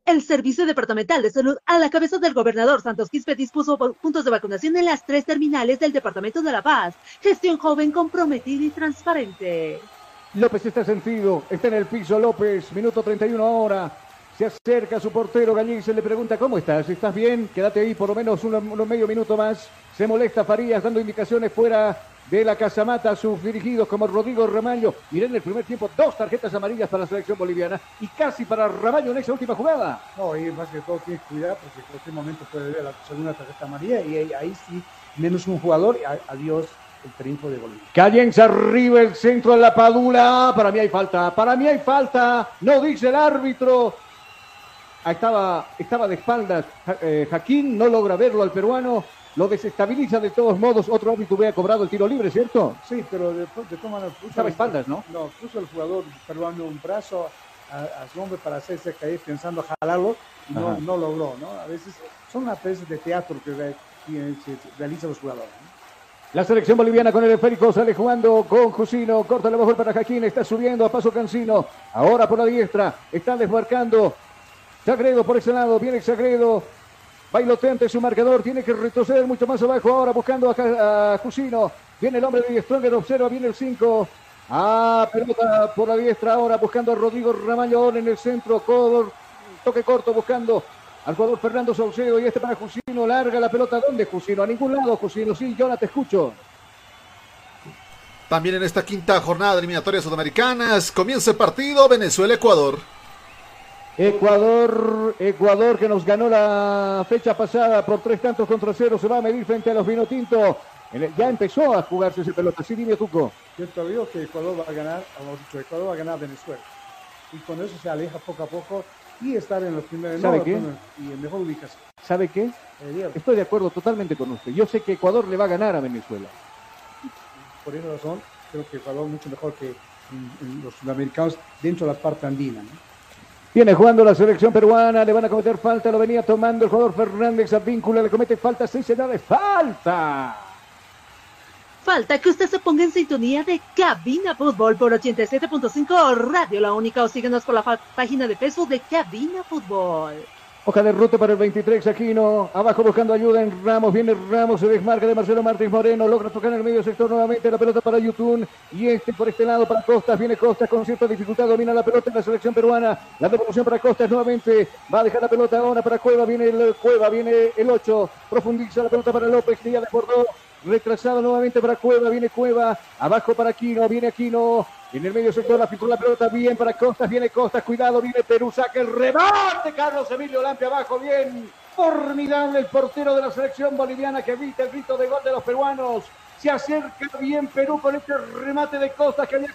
El Servicio Departamental de Salud, a la cabeza del gobernador Santos Quispe, dispuso puntos de vacunación en las tres terminales del Departamento de La Paz. Gestión joven, comprometida y transparente. López está sentido, está en el piso López, minuto 31 ahora. Se acerca a su portero Gallín se le pregunta, ¿cómo estás? ¿Estás bien? Quédate ahí por lo menos unos, unos medio minuto más. Se molesta Farías dando indicaciones fuera de la Casamata a sus dirigidos como Rodrigo Ramallo. Mirá en el primer tiempo dos tarjetas amarillas para la selección boliviana y casi para Ramallo en esa última jugada. No, y más que todo tiene que cuidar porque en cualquier momento puede ver la segunda tarjeta amarilla y ahí, ahí sí, menos un jugador, adiós el triunfo de Bolivia. Cayens arriba el centro de la Padula. Para mí hay falta. Para mí hay falta. No dice el árbitro. Estaba, estaba de espaldas. Ja- eh, Jaquín no logra verlo al peruano. Lo desestabiliza de todos modos. Otro árbitro hubiera cobrado el tiro libre, ¿cierto? Sí, pero de, de puso- Estaba a espaldas, ¿no? No, puso el jugador peruano un brazo a, a su hombre para hacerse caer pensando jalarlo y no, no logró, ¿no? A veces son las veces de teatro que, re- que se realizan los jugadores. ¿no? La selección boliviana con el esférico sale jugando con Jusino. Corta la mejor para Jaquín. Está subiendo a paso Cancino. Ahora por la diestra. Está desmarcando. Sagredo por ese lado. Viene Sagredo. Bailoteante su marcador. Tiene que retroceder mucho más abajo. Ahora buscando a, a Jusino. Viene el hombre de Stronger. Observa. Viene el 5. Ah, pelota por la diestra ahora buscando a Rodrigo Ramallo en el centro. Codor, toque corto buscando al jugador Fernando Saucedo y este para Jusino. Larga la pelota. ¿Dónde Jusino? A ningún lado Jusino. Sí, yo te escucho. También en esta quinta jornada de eliminatorias sudamericanas comienza el partido Venezuela-Ecuador. Ecuador, Ecuador que nos ganó la fecha pasada por tres tantos contra cero, se va a medir frente a los Vinotinto. Ya empezó a jugarse ese pelota, sí, dime Tuco. Yo te digo que Ecuador va a ganar, Ecuador va a ganar Venezuela. Y con eso se aleja poco a poco y estar en los primeros ¿Sabe no, qué? y en mejor ubicación. ¿Sabe qué? Eh, Estoy de acuerdo totalmente con usted. Yo sé que Ecuador le va a ganar a Venezuela. por esa razón, creo que Ecuador mucho mejor que los sudamericanos dentro de la parte andina. ¿no? Viene jugando la selección peruana, le van a cometer falta, lo venía tomando el jugador Fernández Advíncula, le comete falta, seis señales, falta. Falta que usted se ponga en sintonía de Cabina Fútbol por 87.5 Radio La Única o síguenos por la página de Facebook de Cabina Fútbol. Hoja de ruta para el 23, Aquino. Abajo buscando ayuda en Ramos. Viene Ramos, se desmarca de Marcelo Martínez Moreno. Logra tocar en el medio sector nuevamente la pelota para Yutun. Y este por este lado para Costas. Viene Costas con cierta dificultad. Domina la pelota en la selección peruana. La devolución para Costas nuevamente. Va a dejar la pelota ahora para Cueva. Viene el Cueva, viene el 8. Profundiza la pelota para López que ya desbordó. Retrasado nuevamente para Cueva. Viene Cueva. Abajo para Aquino. Viene Aquino. En el medio sector la filtró la pelota bien para Costas, viene Costas, cuidado, viene Perú, saca el rebate, Carlos Emilio Lampia abajo, bien, formidable el portero de la selección boliviana que evita el grito de gol de los peruanos, se acerca bien Perú con este remate de Costas que había,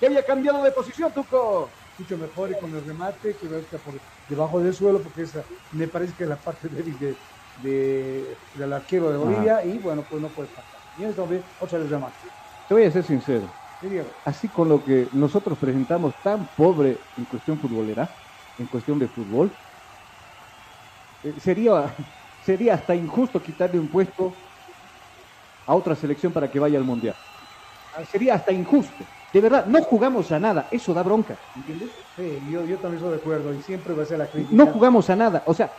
que había cambiado de posición, Tuco. Mucho mejor y con el remate que está por debajo del suelo, porque esa me parece que es la parte débil de, de- del arquero de Bolivia y bueno, pues no puede pasar. Y en este momento, otra vez remate. Te voy a ser sincero, Sí, así con lo que nosotros presentamos tan pobre en cuestión futbolera, en cuestión de fútbol, eh, sería, [laughs] sería hasta injusto quitarle un puesto a otra selección para que vaya al Mundial. Ah, Sería hasta injusto. De verdad, no jugamos a nada, eso da bronca, ¿entiendes? Sí, yo, yo también estoy de acuerdo y siempre va a ser la crítica. No jugamos a nada, o sea,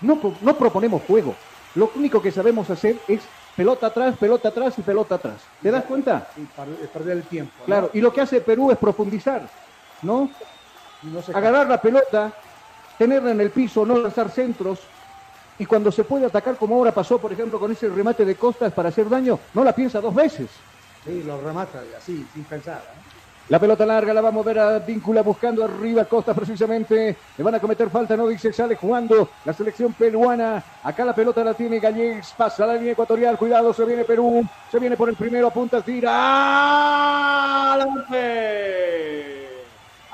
no, no proponemos juego. Lo único que sabemos hacer es pelota atrás, pelota atrás y pelota atrás. ¿Te das cuenta? Y perder el tiempo. ¿no? Claro, y lo que hace Perú es profundizar, ¿no? Y no se Agarrar la pelota, tenerla en el piso, no lanzar centros. Y cuando se puede atacar, como ahora pasó, por ejemplo, con ese remate de Costas para hacer daño, no la piensa dos veces. Sí, lo remata así, sin pensar. ¿eh? La pelota larga la va a mover a Víncula buscando arriba Costa precisamente. Le van a cometer falta, no dice, sale jugando la selección peruana. Acá la pelota la tiene Gallegos, pasa a la línea ecuatorial. Cuidado, se viene Perú. Se viene por el primero, apunta, tira. ¡Ah!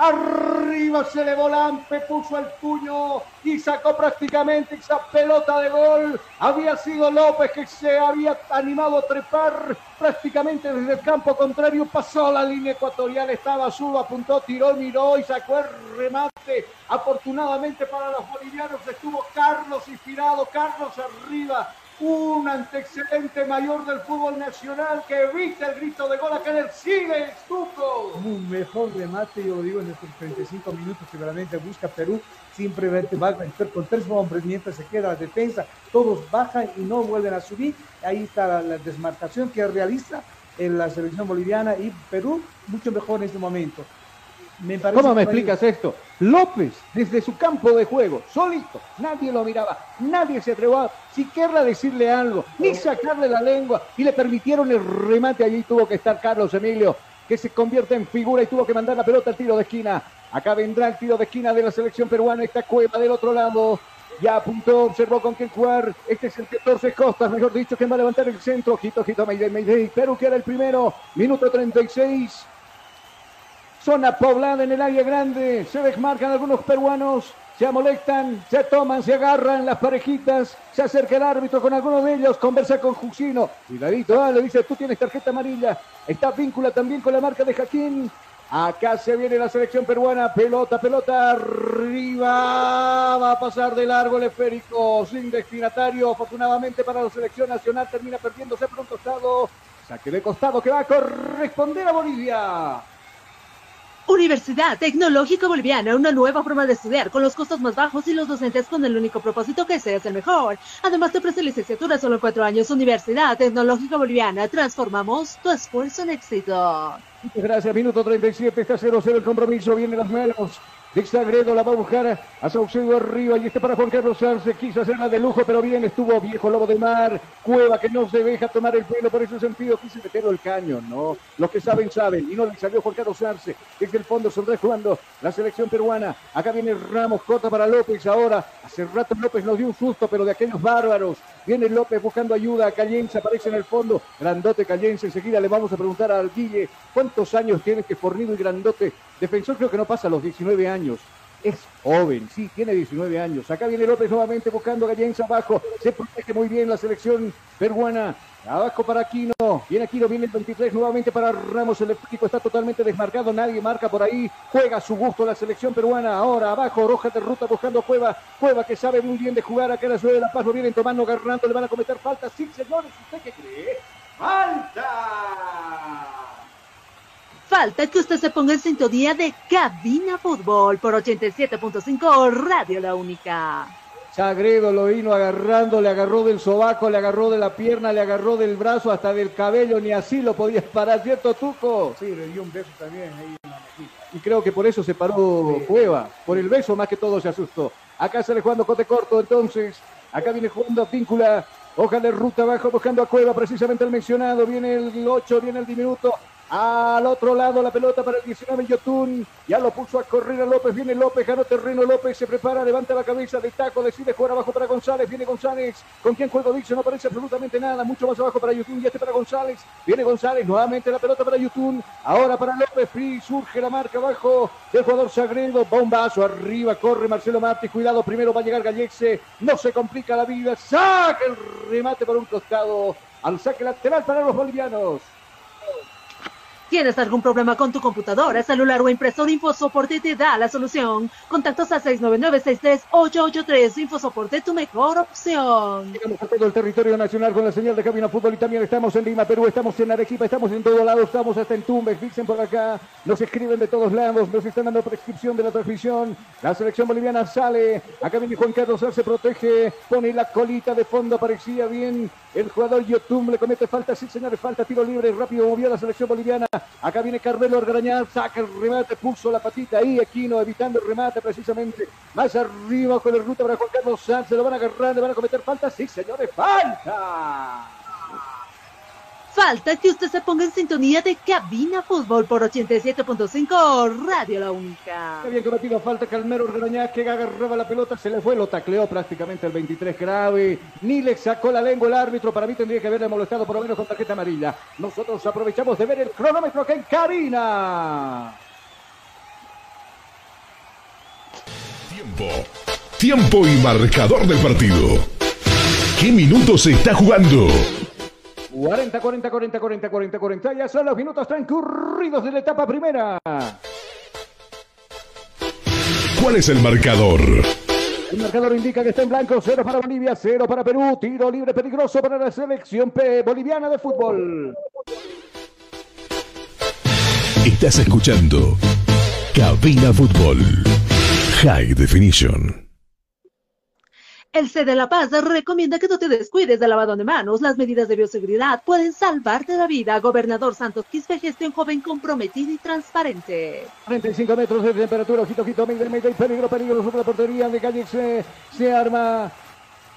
Arriba se le Lampe, puso el puño y sacó prácticamente esa pelota de gol. Había sido López que se había animado a trepar prácticamente desde el campo contrario. Pasó la línea ecuatorial, estaba azul, apuntó, tiró, miró y sacó el remate. Afortunadamente para los bolivianos estuvo Carlos inspirado, Carlos arriba un antecedente mayor del fútbol nacional que evita el grito de gol en el sigue Estuco. Un mejor remate, yo digo, en estos 35 minutos que realmente busca Perú. Simplemente va a con tres hombres mientras se queda la defensa. Todos bajan y no vuelven a subir. Ahí está la, la desmarcación que realiza en la selección boliviana y Perú mucho mejor en este momento. ¿Cómo me explicas esto? López, desde su campo de juego, solito, nadie lo miraba, nadie se atrevió a siquiera decirle algo, ni sacarle la lengua, y le permitieron el remate. Allí tuvo que estar Carlos Emilio, que se convierte en figura y tuvo que mandar la pelota al tiro de esquina. Acá vendrá el tiro de esquina de la selección peruana, esta cueva del otro lado. Ya apuntó, observó con quién jugar. Este es el 14 Costas, mejor dicho, que va a levantar el centro. Ojito, ojito, Mayday, Mayday. Perú que era el primero. Minuto 36. Zona poblada en el área grande. Se desmarcan algunos peruanos. Se molestan, se toman, se agarran las parejitas. Se acerca el árbitro con algunos de ellos. Conversa con Jusino. Cuidadito, ah, le dice, tú tienes tarjeta amarilla. Está víncula también con la marca de Jaquín. Acá se viene la selección peruana. Pelota, pelota arriba. Va a pasar de largo el esférico. Sin destinatario. Afortunadamente para la selección nacional termina perdiéndose por un costado. Saque de costado que va a corresponder a Bolivia. Universidad Tecnológica Boliviana, una nueva forma de estudiar con los costos más bajos y los docentes con el único propósito que seas el mejor. Además te ofrece licenciatura solo en cuatro años. Universidad Tecnológica Boliviana, transformamos tu esfuerzo en éxito. Muchas gracias, minuto 37, está 0-0 el compromiso, vienen las manos Dexagredo la va a buscar a Saucedo arriba y este para Juan Carlos Arce. Quiso hacerla de lujo, pero bien estuvo viejo lobo de mar. Cueva que no se deja tomar el pelo por ese sentido. Quise meterlo el caño, ¿no? Los que saben, saben. Y no le salió Juan Carlos Arce. Desde el fondo se jugando la selección peruana. Acá viene Ramos, corta para López ahora. Hace rato López nos dio un susto, pero de aquellos bárbaros. Viene López buscando ayuda. Callense aparece en el fondo. Grandote Callense. Enseguida le vamos a preguntar al Guille cuántos años tiene este fornido y grandote defensor. Creo que no pasa los 19 años es joven, sí, tiene 19 años. Acá viene López nuevamente buscando a abajo. Se protege muy bien la selección peruana. Abajo para Aquino. Viene Aquino, viene el 23 nuevamente para Ramos. El eléctrico está totalmente desmarcado. Nadie marca por ahí. Juega a su gusto la selección peruana. Ahora abajo, Roja de ruta buscando Cueva. Cueva que sabe muy bien de jugar acá en la ciudad de La Paz. Lo vienen tomando, agarrando. Le van a cometer falta. Sí, señores. ¿Usted qué cree? ¡Falta! Falta que usted se ponga en sintonía de Cabina Fútbol por 87.5 Radio La Única. Sagredo lo vino agarrando, le agarró del sobaco, le agarró de la pierna, le agarró del brazo, hasta del cabello, ni así lo podías parar, ¿cierto, Tuco? Sí, le dio un beso también ahí Y creo que por eso se paró Cueva, por el beso más que todo se asustó. Acá sale jugando Cote Corto, entonces, acá viene jugando Víncula, hoja de ruta abajo buscando a Cueva, precisamente el mencionado, viene el 8, viene el diminuto, al otro lado la pelota para el 19 Yotun. Ya lo puso a correr a López. Viene López, ganó terreno. López se prepara, levanta la cabeza de taco. Decide jugar abajo para González. Viene González. ¿Con quién juego dice? No parece absolutamente nada. Mucho más abajo para Yotun. Y este para González. Viene González. Nuevamente la pelota para Yotun. Ahora para López. Surge la marca abajo del jugador Sagredo. Bombazo arriba. Corre Marcelo Martí. Cuidado. Primero va a llegar Gallexe. No se complica la vida. Saca el remate por un costado. Al saque lateral para los bolivianos. ¿Tienes algún problema con tu computadora, celular o impresora? InfoSoporte te da la solución. Contactos a 699-63883. InfoSoporte, tu mejor opción. Llegamos a todo el territorio nacional con la señal de Cabina Fútbol y también estamos en Lima, Perú, estamos en Arequipa, estamos en todo lado, estamos hasta en Tumbes, dicen por acá, nos escriben de todos lados, nos están dando prescripción de la transmisión. La selección boliviana sale, acá viene Juan Carlos, se protege, pone la colita de fondo, parecía bien el jugador YouTube, le comete falta, sí señores, falta, tiro libre, rápido movió la selección boliviana. Acá viene Carmelo Argrañán, saca el remate, puso la patita ahí, Aquino evitando el remate precisamente. Más arriba con el ruta para Juan Carlos Sanz, se lo van a agarrar, le van a cometer falta. Sí, señores, falta. Falta que usted se ponga en sintonía de Cabina Fútbol por 87.5 Radio La Única. Qué bien cometido, falta Calmero Ordeñá que agarraba la pelota, se le fue, lo tacleó prácticamente el 23 grave. Ni le sacó la lengua el árbitro, para mí tendría que haberle molestado por lo menos con tarjeta amarilla. Nosotros aprovechamos de ver el cronómetro que en cabina. Tiempo. Tiempo y marcador del partido. ¿Qué minutos se está jugando? 40, 40, 40, 40, 40, 40. Ya son los minutos transcurridos de la etapa primera. ¿Cuál es el marcador? El marcador indica que está en blanco, cero para Bolivia, cero para Perú, tiro libre peligroso para la selección P boliviana de fútbol. Estás escuchando Cabina Fútbol. High Definition. El C de La Paz recomienda que no te descuides del lavado de manos. Las medidas de bioseguridad pueden salvarte la vida. Gobernador Santos Quispe, gestión joven comprometida y transparente. 35 metros de temperatura, ojito, ojito, medio, medio, peligro, peligro sobre la portería de Calle se, se arma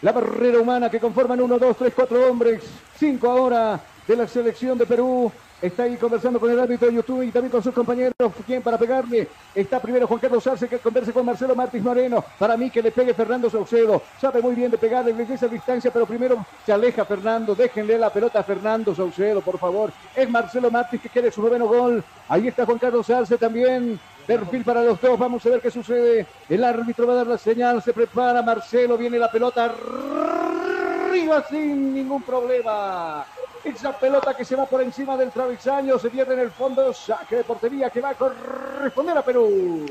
la barrera humana que conforman uno, dos, tres, cuatro hombres, cinco ahora de la selección de Perú. Está ahí conversando con el árbitro de YouTube y también con sus compañeros. ¿Quién para pegarle? Está primero Juan Carlos Arce que converse con Marcelo Martins Moreno. Para mí que le pegue Fernando Saucedo. Sabe muy bien de pegarle desde esa distancia, pero primero se aleja Fernando. Déjenle la pelota a Fernando Saucedo, por favor. Es Marcelo Martins que quiere su noveno gol. Ahí está Juan Carlos Arce también. Perfil para los dos. Vamos a ver qué sucede. El árbitro va a dar la señal. Se prepara Marcelo. Viene la pelota arriba sin ningún problema. Esa pelota que se va por encima del travesaño se pierde en el fondo. Saque de portería que va a corresponder a Perú.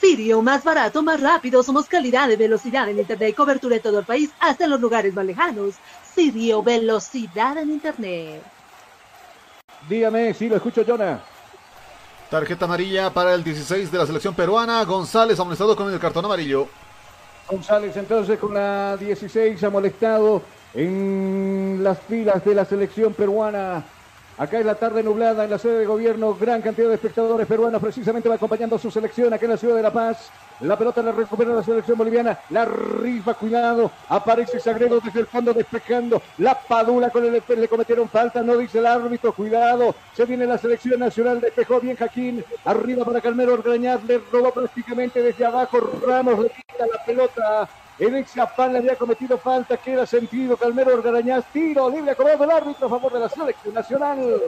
Sirio, más barato, más rápido. Somos calidad de velocidad en Internet y cobertura en todo el país, hasta en los lugares más lejanos. Sirio, velocidad en Internet. Dígame, si lo escucho, Jonah. Tarjeta amarilla para el 16 de la selección peruana. González amonestado con el cartón amarillo. González entonces con la 16 ha molestado en las filas de la selección peruana. Acá es la tarde nublada en la sede de gobierno, gran cantidad de espectadores peruanos precisamente va acompañando a su selección acá en la ciudad de La Paz. La pelota la recupera la selección boliviana, la rifa, cuidado, aparece Sagredo desde el fondo despejando, la Padula con el le cometieron falta, no dice el árbitro, cuidado, se viene la selección nacional, despejó bien Jaquín, arriba para Calmero Orgañaz, le robó prácticamente desde abajo, Ramos le quita la pelota en ese afán le había cometido falta, queda sentido. Calmero Orgarañaz, tiro libre, acordado el árbitro a favor de la selección nacional.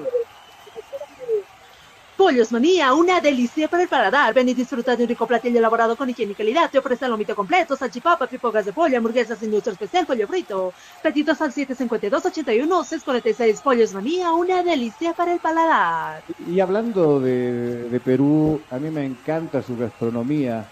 Pollos Manía, una delicia para el paladar. Ven y disfruta de un rico platillo elaborado con higiene y calidad. Te ofrece el lomito completo, salchipapa, pipogas de pollo, hamburguesas sin nuestro especial, pollo frito. Petitos al 752-81-646. Pollos Manía, una delicia para el paladar. Y hablando de, de Perú, a mí me encanta su gastronomía.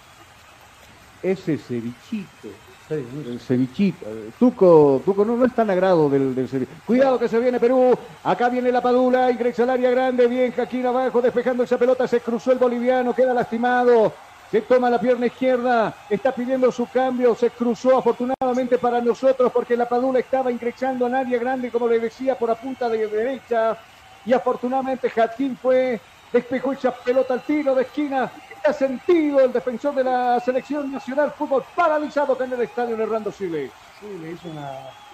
Ese cevichito. El cevichito. Tuco, Tuco no, es tan agrado del, del ceviche. Cuidado que se viene Perú. Acá viene la Padula. Ingresa al área grande. Bien, Jaquín abajo despejando esa pelota. Se cruzó el boliviano. Queda lastimado. Se toma la pierna izquierda. Está pidiendo su cambio. Se cruzó afortunadamente para nosotros porque la Padula estaba ingresando en área grande, como le decía, por la punta de derecha. Y afortunadamente Jaquín fue. Despejó esa pelota al tiro de esquina sentido el defensor de la selección nacional fútbol paralizado en el estadio Hernando Siles. Sí, le hizo una,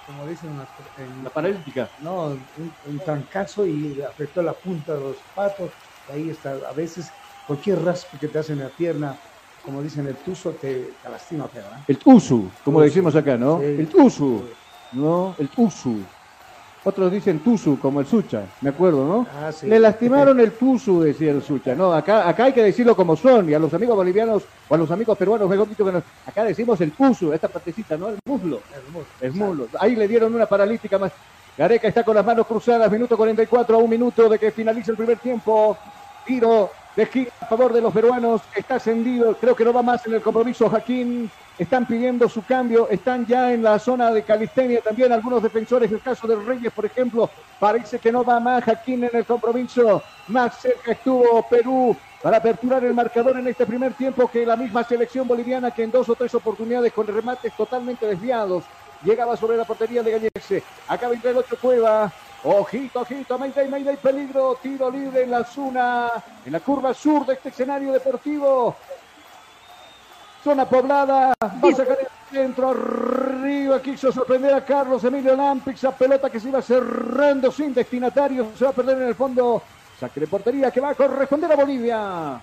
como dicen, una, en, La paralítica. No, un, un trancazo y afectó la punta de los patos. Ahí está, a veces cualquier raspo que te hace en la pierna, como dicen el tuzo, te, te lastima feo. ¿eh? El tuzu, como decimos acá, ¿no? Sí. El tuzu, ¿no? El tuzu. Otros dicen tuzu, como el sucha, me acuerdo, ¿no? Ah, sí. Le lastimaron el tuzu, decía el sucha. No, acá, acá hay que decirlo como son, y a los amigos bolivianos o a los amigos peruanos, mejor dicho, que nos- acá decimos el tuzu, esta partecita, ¿no? El muslo. El muslo. Ahí le dieron una paralítica más. Gareca está con las manos cruzadas, minuto 44 a un minuto de que finalice el primer tiempo. Tiro de a favor de los peruanos, está ascendido, creo que no va más en el compromiso Jaquín. Están pidiendo su cambio, están ya en la zona de calistenia también algunos defensores, el caso de Reyes, por ejemplo, parece que no va más Jaquín en el compromiso. Más cerca estuvo Perú para aperturar el marcador en este primer tiempo que la misma selección boliviana que en dos o tres oportunidades con remates totalmente desviados llegaba sobre la portería de Gallese. Acá vendrá el ocho Cueva. Ojito, ojito, Mayday, Mayday, peligro, tiro libre en la zona, en la curva sur de este escenario deportivo. Zona poblada, va a sacar el centro arriba, quiso sorprender a Carlos Emilio Lampix, a pelota que se iba cerrando sin destinatario, se va a perder en el fondo. Saque de portería que va a corresponder a Bolivia.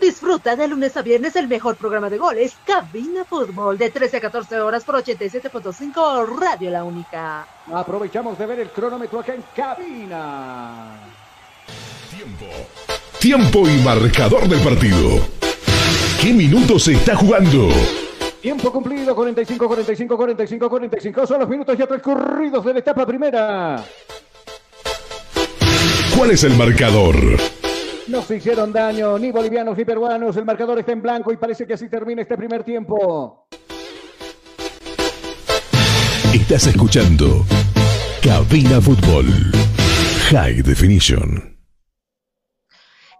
Disfruta de lunes a viernes el mejor programa de goles, Cabina Fútbol, de 13 a 14 horas por 87.5 Radio La Única. Aprovechamos de ver el cronómetro acá en cabina. Tiempo. Tiempo y marcador del partido. ¿Qué minutos se está jugando? Tiempo cumplido, 45, 45, 45, 45. Son los minutos ya transcurridos de la etapa primera. ¿Cuál es el marcador? No se hicieron daño ni bolivianos ni peruanos. El marcador está en blanco y parece que así termina este primer tiempo. Estás escuchando Cabina Fútbol High Definition.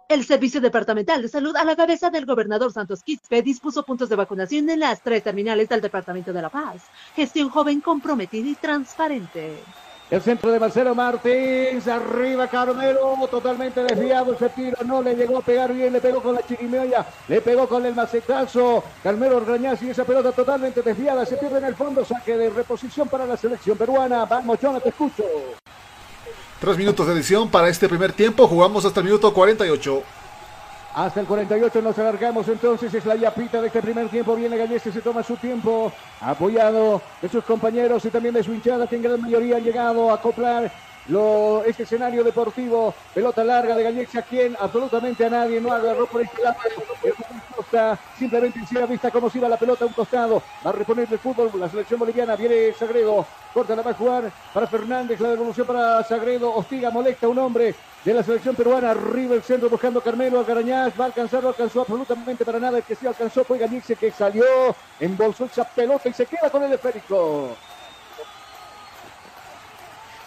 El Servicio Departamental de Salud, a la cabeza del gobernador Santos Quispe, dispuso puntos de vacunación en las tres terminales del Departamento de La Paz. Gestión joven, comprometida y transparente. El centro de Marcelo Martins, arriba Carmelo, totalmente desviado ese tiro, no le llegó a pegar bien, le pegó con la chirimioya, le pegó con el macetazo, Carmelo Rañaz y esa pelota totalmente desviada, se pierde en el fondo, saque de reposición para la selección peruana. Vamos, Jonathan, te escucho. Tres minutos de edición para este primer tiempo, jugamos hasta el minuto 48. Hasta el 48 nos alargamos entonces, es la yapita de este primer tiempo, viene Gallese, se toma su tiempo, apoyado de sus compañeros y también de su hinchada que en gran mayoría han llegado a acoplar lo, este escenario deportivo, pelota larga de Gallexa, quien absolutamente a nadie no agarró por este lado. El simplemente hiciera vista como si iba la pelota a un costado. Va a reponer el fútbol la selección boliviana. Viene Sagredo, corta la va a jugar para Fernández, la devolución para Sagredo. Hostiga, molesta un hombre de la selección peruana. Arriba el centro buscando Carmelo Algarañaz. Va a alcanzar, no alcanzó absolutamente para nada. El que sí alcanzó fue Gallexe que salió, embolsó esa pelota y se queda con el esférico.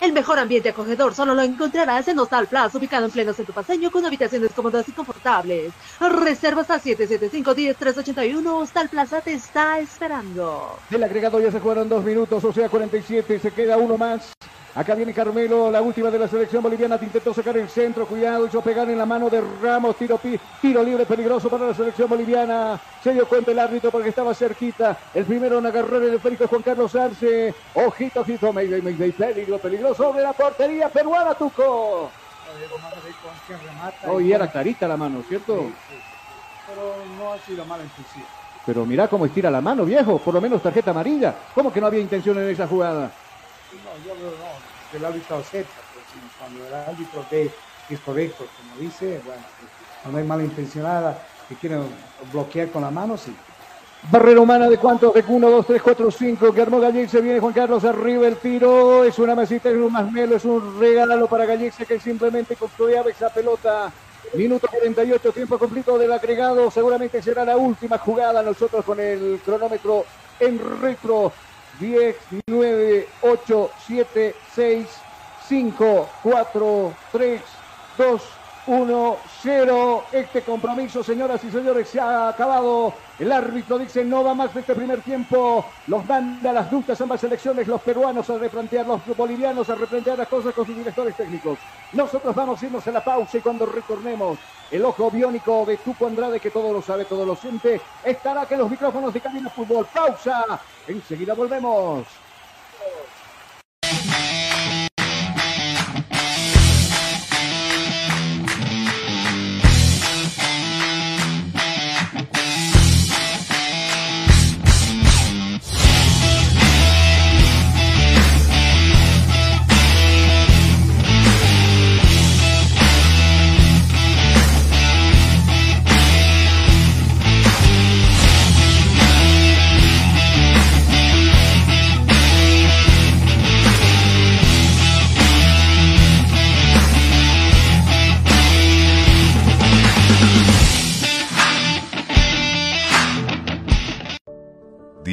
El mejor ambiente acogedor solo lo encontrarás en Hostal Plaza, ubicado en pleno centro paseño, con habitaciones cómodas y confortables. Reservas a 775-10381. Hostal Plaza te está esperando. Del agregado ya se jugaron dos minutos, o sea, 47. Se queda uno más. Acá viene Carmelo, la última de la selección boliviana, intentó sacar el centro, cuidado, hizo pegar en la mano de Ramos, tiro, tiro libre peligroso para la selección boliviana. Se dio cuenta el árbitro porque estaba cerquita. El primero en agarrar el esférico es Juan Carlos Arce. Ojito, ojito, Mayday, Mayday, peligro, peligroso de la portería peruana, Tuco. Oh, y era clarita la mano, ¿cierto? Sí, sí. Pero no ha sido mala intención. Pero mira cómo estira la mano, viejo, por lo menos tarjeta amarilla. ¿Cómo que no había intención en esa jugada? No, yo no, que el árbitro acepta, si cuando el árbitro ve que es correcto, como dice, bueno, pues, cuando hay malintencionada que quieren bloquear con la mano, sí. Barrera humana de cuántos, de 1, 2, 3, 4, 5. Guillermo Gallexe viene Juan Carlos arriba el tiro. Es una mesita, es un masmelo, es un regalo para Gallexe que simplemente custodiaba esa pelota. Minuto 48, tiempo completo del agregado. Seguramente será la última jugada. Nosotros con el cronómetro en retro. 10, 9, 8, 7, 6, 5, 4, 3, 2, 1, 0. Este compromiso, señoras y señores, se ha acabado. El árbitro dice no va más de este primer tiempo. Los manda a las dudas ambas selecciones, los peruanos a replantear, los bolivianos a replantear las cosas con sus directores técnicos. Nosotros vamos a irnos a la pausa y cuando retornemos, el ojo biónico de Tuco Andrade, que todo lo sabe, todo lo siente, estará que los micrófonos de Cabina Fútbol. Pausa. Enseguida volvemos.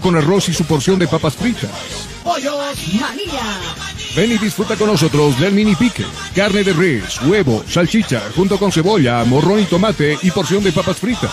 con arroz y su porción de papas fritas. Pollos Manía. Ven y disfruta con nosotros del mini pique. Carne de res, huevo, salchicha, junto con cebolla, morrón y tomate y porción de papas fritas.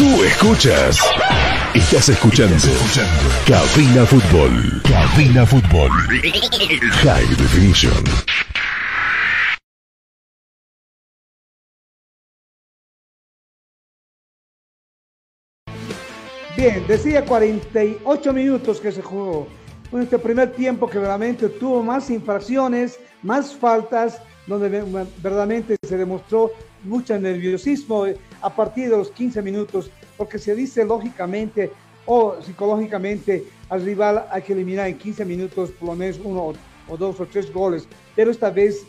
Tú escuchas. Estás escuchando. Cabina Fútbol. Cabina Fútbol. High Definition. Bien, decía 48 minutos que se jugó. En este primer tiempo que realmente tuvo más infracciones, más faltas, donde verdaderamente se demostró mucho nerviosismo a partir de los 15 minutos, porque se dice lógicamente o psicológicamente al rival hay que eliminar en 15 minutos por lo menos uno o dos o tres goles, pero esta vez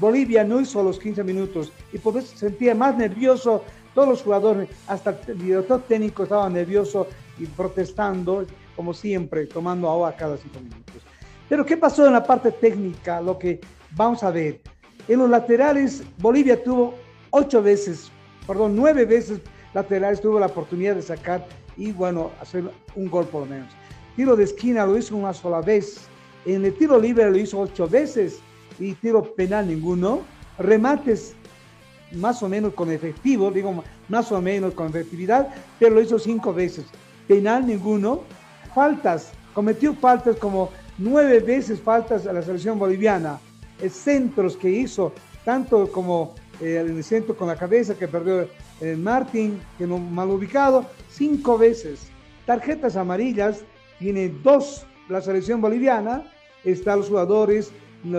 Bolivia no hizo los 15 minutos y por eso se sentía más nervioso todos los jugadores, hasta el director técnico estaba nervioso y protestando, como siempre, tomando agua cada cinco minutos. Pero ¿qué pasó en la parte técnica? Lo que vamos a ver. En los laterales, Bolivia tuvo ocho veces, perdón, nueve veces laterales tuvo la oportunidad de sacar y bueno, hacer un gol por lo menos. Tiro de esquina lo hizo una sola vez. En el tiro libre lo hizo ocho veces y tiro penal ninguno. Remates más o menos con efectivo, digo más o menos con efectividad, pero lo hizo cinco veces. Penal ninguno. Faltas, cometió faltas como nueve veces faltas a la selección boliviana. centros que hizo, tanto como eh, el centro con la cabeza que perdió el Martín, que no mal ubicado, cinco veces. Tarjetas amarillas, tiene dos la selección boliviana, están los jugadores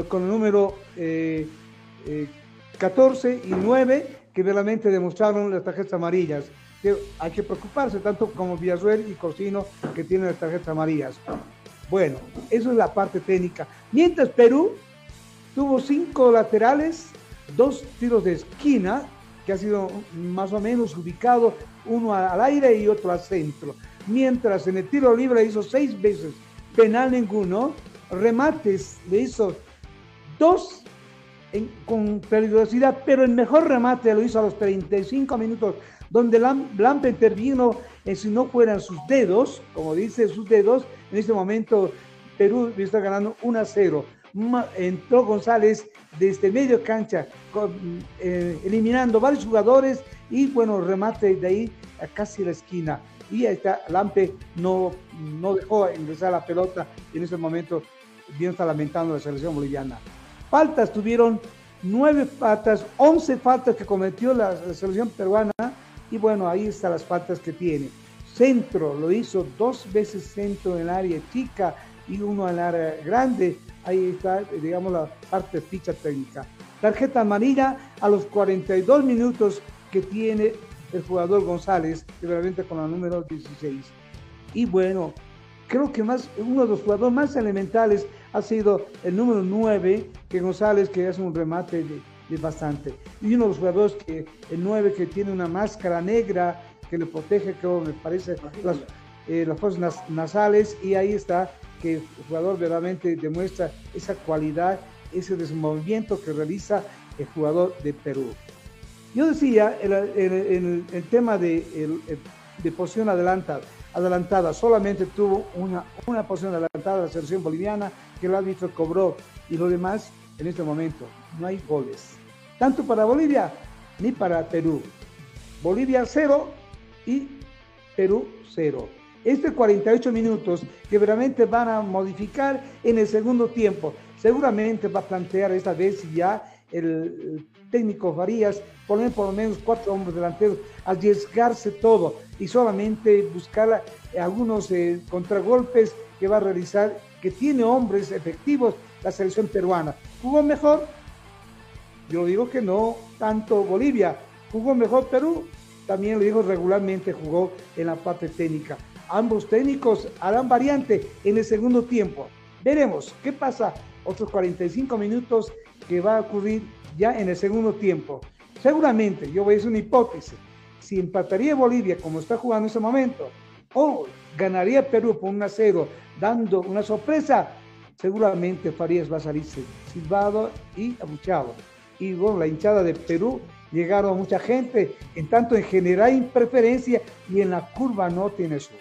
con el número eh, 14 y 9 que realmente demostraron las tarjetas amarillas. Hay que preocuparse tanto como Villarruel y Cocino que tienen las tarjetas amarillas. Bueno, eso es la parte técnica. Mientras Perú tuvo cinco laterales, dos tiros de esquina, que ha sido más o menos ubicado, uno al aire y otro al centro. Mientras en el tiro libre hizo seis veces, penal ninguno, remates le hizo dos con peligrosidad, pero el mejor remate lo hizo a los 35 minutos, donde Lampe intervino, en si no fueran sus dedos, como dice sus dedos, en este momento Perú está ganando 1 a 0. Entró González desde medio cancha, eh, eliminando varios jugadores y bueno, remate de ahí a casi la esquina. Y ahí está, Lampe no, no dejó ingresar la pelota y en este momento bien está lamentando la selección boliviana. Faltas tuvieron nueve faltas, once faltas que cometió la, selección peruana y bueno, ahí están las faltas que tiene. Centro, lo hizo dos veces centro en el área chica y uno en el área grande. Ahí está, digamos, la parte ficha técnica. Tarjeta amarilla a los 42 minutos que tiene el jugador González, realmente con la número 16. Y bueno, creo que más, uno de los jugadores más elementales ha sido el número 9, que González, que hace un remate de, bastante. Y uno de los jugadores, que, el 9, que tiene una máscara negra que le protege, creo, me parece, las, eh, las fosas nasales. Y ahí está que el jugador verdaderamente demuestra esa cualidad, ese desmovimiento que realiza el jugador de Perú. Yo decía, el, el, el, tema de, de posición adelantada, adelantada, solamente tuvo una, una posición adelantada la selección boliviana, que el árbitro cobró y lo demás en este momento no hay goles. Tanto para Bolivia ni para Perú. Bolivia cero y Perú cero. Este 48 minutos que realmente van a modificar en el segundo tiempo. Seguramente va a plantear esta vez ya el, técnico Farías poner por lo menos cuatro hombres delanteros, arriesgarse todo y solamente buscar algunos eh, contragolpes que va a realizar que tiene hombres efectivos la selección peruana. ¿Jugó mejor? Yo digo que no, tanto Bolivia. ¿Jugó mejor Perú? También lo digo regularmente, jugó en la parte técnica. Ambos técnicos harán variante en el segundo tiempo. Veremos qué pasa otros 45 minutos que va a ocurrir ya en el segundo tiempo. Seguramente, yo voy a hacer una hipótesis, si empataría Bolivia como está jugando en este momento, o ganaría Perú por un a 0 dando una sorpresa, seguramente Farías va a salir silbado y abuchado. Y bueno, la hinchada de Perú llegaron a mucha gente, en tanto en general preferencia y en la curva no tiene su.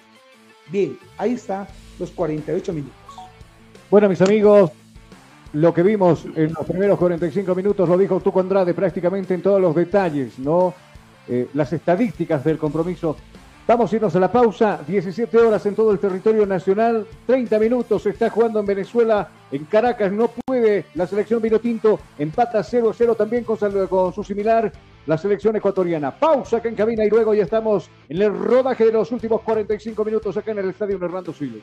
Bien, ahí está los 48 minutos. Bueno, mis amigos, lo que vimos en los primeros 45 minutos lo dijo Tuco Andrade prácticamente en todos los detalles, ¿no? Eh, las estadísticas del compromiso Vamos a irnos a la pausa, 17 horas en todo el territorio nacional, 30 minutos, se está jugando en Venezuela, en Caracas no puede, la selección Vinotinto empata 0-0 también con, su similar, la selección ecuatoriana. Pausa acá en cabina y luego ya estamos en el rodaje de los últimos 45 minutos acá en el Estadio Hernando Siles.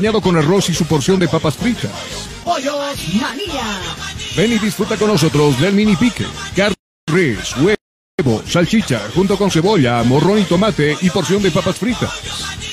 con arroz y su porción de papas fritas. Pollos Manía. Ven y disfruta con nosotros del mini pique, carne, res, huevo, salchicha, junto con cebolla, morrón y tomate y porción de papas fritas.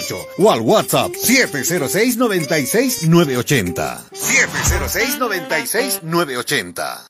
245-4548 o al WhatsApp 706-96-980. 706-96-980.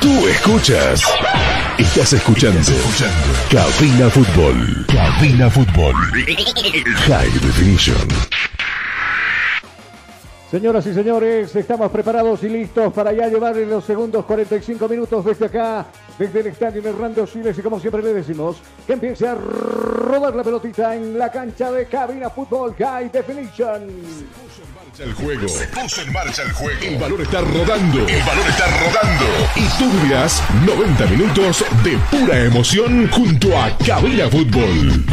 Tú escuchas. Estás escuchando. Cabina Fútbol. Cabina Fútbol. High Definition. Señoras y señores, estamos preparados y listos para ya llevar en los segundos 45 minutos desde acá, desde el estadio Hernando Siles y como siempre le decimos, que empiece a rodar la pelotita en la cancha de cabina fútbol High Definition. El juego. Se puso en marcha el juego. El balón está rodando. El balón está rodando. Y tú vivirás 90 minutos de pura emoción junto a Cabina Fútbol.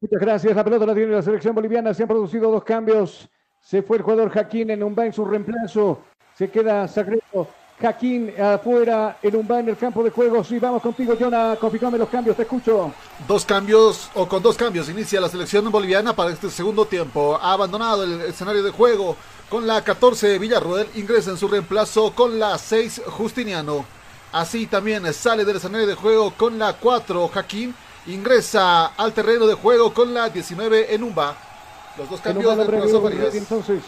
Muchas gracias. La pelota la tiene la selección boliviana. Se han producido dos cambios. Se fue el jugador Jaquín en Umba en su reemplazo. Se queda Sagredo. Jaquín afuera en Umba en el campo de juego. Sí, vamos contigo, Jonah. Confirmame los cambios. Te escucho. Dos cambios, o con dos cambios, inicia la selección boliviana para este segundo tiempo. Ha abandonado el escenario de juego con la 14 Villarruel. Ingresa en su reemplazo con la 6 Justiniano. Así también sale del escenario de juego con la 4 Jaquín. Ingresa al terreno de juego con la 19 Enumba. Los dos cambios del profesor Farías. Entonces,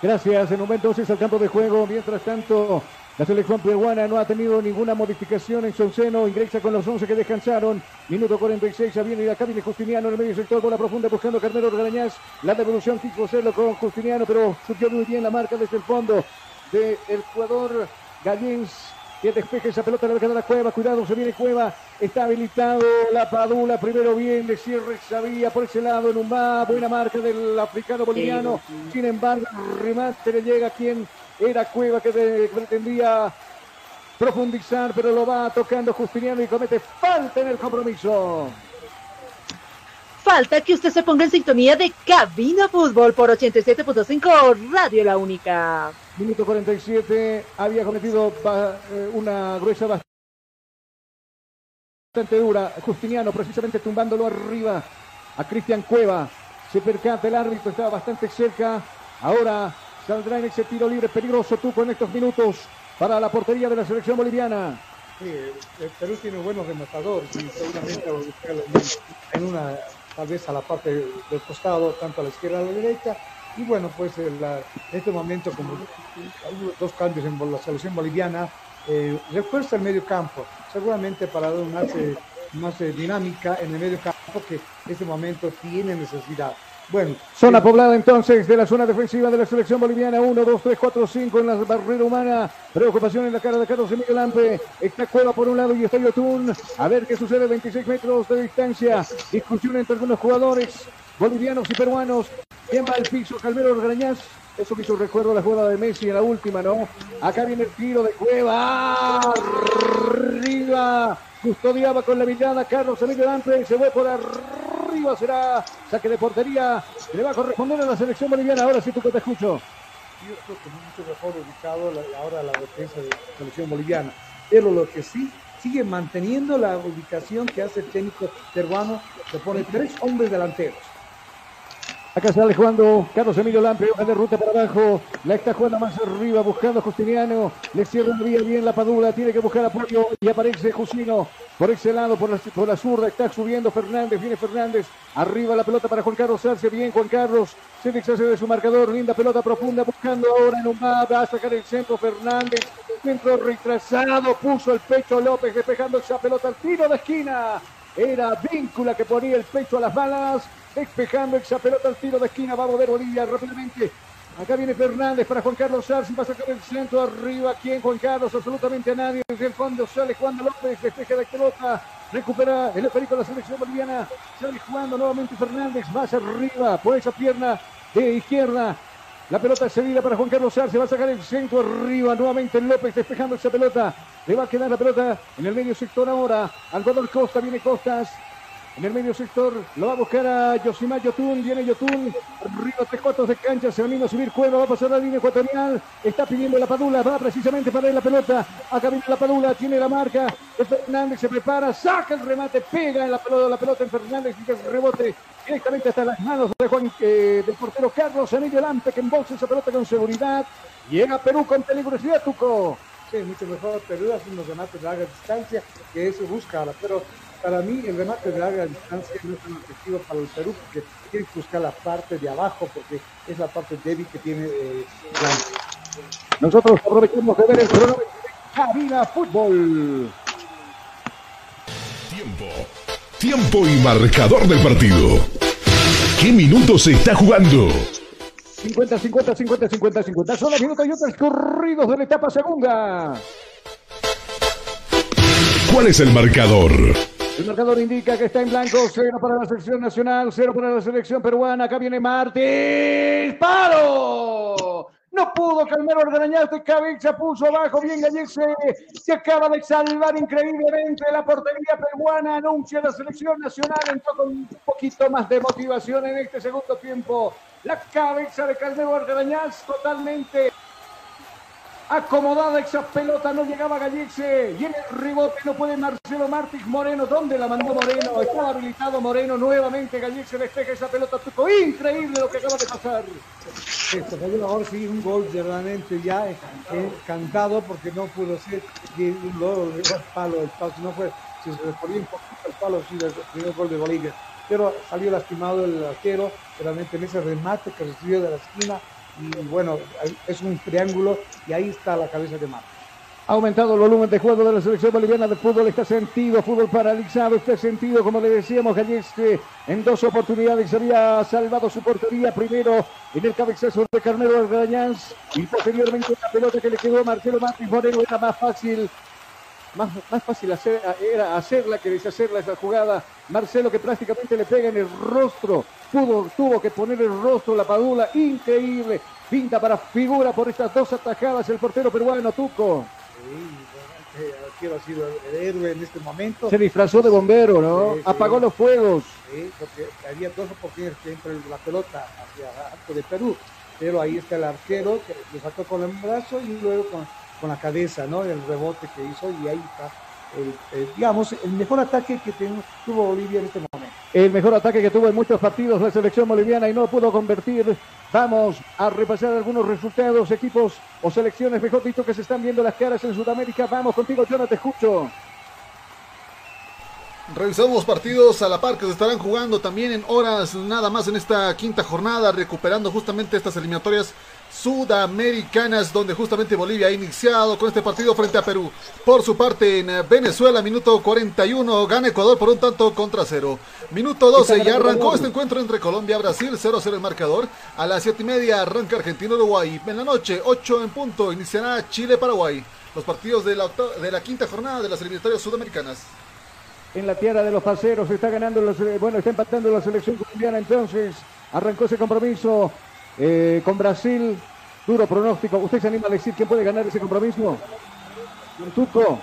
gracias. En un momento entonces al campo de juego. Mientras tanto, la selección peruana no ha tenido ninguna modificación en su seno. Ingresa con los 11 que descansaron. Minuto 46. Ya viene acá viene Justiniano en el medio sector con la profunda buscando Carmelo Garañaz. La devolución quiso hacerlo con Justiniano, pero surgió muy bien la marca desde el fondo del jugador Gallins que despeje esa pelota, le va a quedar a Cueva, cuidado, se viene Cueva, está habilitado la Padula, primero bien, de cierre sabía por ese lado en un más, buena marca del africano boliviano, sin embargo, remate le llega a quien era Cueva que pretendía profundizar, pero lo va tocando Justiniano y comete falta en el compromiso. Falta que usted se ponga en sintonía de Cabina Fútbol por 87.5 Radio La Única. Minuto 47, había cometido eh, una gruesa bastante dura. Justiniano precisamente tumbándolo arriba a Cristian Cueva. Se percata el árbitro, estaba bastante cerca. Ahora saldrá en ese tiro libre peligroso tú con estos minutos para la portería de la selección boliviana. Sí, el Perú tiene buenos rematadores y seguramente en una, tal vez a la parte del costado, tanto a la izquierda como a la derecha. Y bueno, pues en en este momento, como hay dos cambios en la selección boliviana, eh, refuerza el medio campo, seguramente para dar más, eh, más eh, dinámica en el medio campo que en este momento tiene necesidad. Bueno, Zona eh, poblada entonces de la zona defensiva de la selección boliviana. 1, 2, 3, 4, 5 en la barrera humana. Preocupación en la cara de Carlos Emilio Lampe. Está Cueva por un lado y está Yotun. A ver qué sucede. 26 metros de distancia. Discusión entre algunos jugadores bolivianos y peruanos. ¿Quién va al piso? Calmero Orgañaz. Eso me hizo recuerdo la jugada de Messi en la última, ¿no? Acá viene el tiro de Cueva. Arriba. Custodiaba con la mirada Carlos Emilio Lampe. Se fue por arriba. Será saque de portería. Le va a corresponder a la selección boliviana. Ahora sí, tú que te escucho. yo creo que mucho mejor ubicado ahora la defensa de la selección boliviana. Pero lo que sí, sigue manteniendo la ubicación que hace el técnico peruano, que pone tres hombres delanteros. Acá sale jugando Carlos Emilio Lampe, hoja de para abajo, la está jugando más arriba, buscando a Justiniano, le cierra la vía bien la Padula, tiene que buscar apoyo y aparece Jusino por ese lado, por la, zurda, está subiendo Fernández, viene Fernández, arriba la pelota para Juan Carlos Arce, bien Juan Carlos, se deshace de su marcador, linda pelota profunda, buscando ahora en un va a sacar el centro Fernández, centro retrasado, puso el pecho López, despejando esa pelota al tiro de esquina, era Víncula que ponía el pecho a las balas, despejando esa pelota al tiro de esquina. Va a mover Bolivia rápidamente. Acá viene Fernández para Juan Carlos Arce. Va a sacar el centro arriba. ¿Quién? Juan Carlos. Absolutamente a nadie. Desde el fondo sale Juan López. Despeja de pelota. Recupera el perico de la selección boliviana. Sale jugando nuevamente Fernández. Más arriba. Por esa pierna de izquierda. La pelota cedida para Juan Carlos Arce. Va a sacar el centro arriba. Nuevamente López despejando esa pelota. Le va a quedar la pelota en el medio sector ahora. Algodón Costa. Viene Costas. En el medio sector lo va a buscar a Yosimar Yotun. Viene Yotun. Arriba tres cuartos de cancha. Se anima a subir Cueva. Va a pasar la línea ecuatorial. Está pidiendo la Padula. Va precisamente para la pelota. Acá viene la Padula. Tiene la marca. de Fernández se prepara. Saca el remate. Pega en la pelota, la pelota en Fernández. Y el rebote directamente hasta las manos de Juan, eh, del portero Carlos Emilio Lampe. Que embolsa esa pelota con seguridad. Llega Perú con peligrosidad, Tuco. Sí, mucho mejor. Perú hace unos remates de larga distancia, que eso busca. Pero para mí el remate de larga distancia no es tan efectivo para el Perú, porque tiene que buscar la parte de abajo, porque es la parte débil que tiene eh. Nosotros aprovechamos de ver el cronómetro de Cabina Fútbol. Tiempo. Tiempo y marcador del partido. ¿Qué minutos se está jugando? 50, 50, 50, 50, 50. Son los minutos y transcurridos de la etapa segunda. ¿Cuál es el marcador? El marcador indica que está en blanco, cero para la selección nacional, cero para la selección peruana. Acá viene Martins. ¡Paro! No pudo Calmero Orgarañaz de cabeza, puso abajo bien Gallese, se acaba de salvar increíblemente la portería peruana, anuncia la selección nacional, entró con un poquito más de motivación en este segundo tiempo. La cabeza de Calmero Orgarañaz totalmente Acomodada esa pelota, no llegaba Gallese. Y en el rebote no puede Marcelo Martins Moreno. ¿Dónde la mandó Moreno? Estaba habilitado Moreno. Nuevamente Gallese despeja esa pelota. Tuco. Increíble lo que acaba de pasar. Esto ahora sí un gol realmente ya eh, cantado porque no pudo ser que un gol palo, el palo, no fue, si se ponía un poquito el palo, sí, el primer gol de Bolivia. Pero salió lastimado el arquero, realmente en ese remate que recibió de la esquina, y bueno, es un triángulo y ahí está la cabeza de Marcos. Ha aumentado el volumen de juego de la selección boliviana de fútbol. Está sentido, fútbol paralizado. Está sentido, como le decíamos, Galleste en dos oportunidades había salvado su portería. Primero en el cabezazo de Carmelo Algañans y posteriormente la pelota que le quedó a Marcelo Martins Moreno. Era más fácil más, más fácil hacer, era hacerla que deshacerla esa jugada. Marcelo que prácticamente le pega en el rostro. Pudo, tuvo que poner el rostro la padula. Increíble. Pinta para figura por estas dos atajadas el portero peruano Tuco. Sí, quiero ha sido el héroe en este momento. Se disfrazó de bombero, ¿no? Apagó los fuegos. Sí, porque había dos oportunidades que entra la pelota hacia alto de Perú. Pero ahí está el arquero que le sacó con el brazo y luego con con la cabeza, ¿no? El rebote que hizo y ahí está, el, digamos, el mejor ataque que tuvo Bolivia en este momento. El mejor ataque que tuvo en muchos partidos la selección boliviana y no pudo convertir. Vamos a repasar algunos resultados, equipos o selecciones, mejor dicho, que se están viendo las caras en Sudamérica. Vamos contigo, yo no te escucho. Revisamos partidos a la par que se estarán jugando también en horas nada más en esta quinta jornada, recuperando justamente estas eliminatorias sudamericanas, donde justamente Bolivia ha iniciado con este partido frente a Perú. Por su parte, en Venezuela, minuto 41, gana Ecuador por un tanto contra cero. Minuto 12, ya arrancó este encuentro entre Colombia y Brasil, 0-0 el marcador. A las 7 y media arranca Argentina-Uruguay. En la noche, 8 en punto, iniciará Chile-Paraguay. Los partidos de la, de la quinta jornada de las eliminatorias sudamericanas en la tierra de los paseros. Está ganando, los, bueno, está empatando la selección colombiana. Entonces arrancó ese compromiso eh, con Brasil. Duro pronóstico. ¿Usted se anima a decir quién puede ganar ese compromiso? Tuco.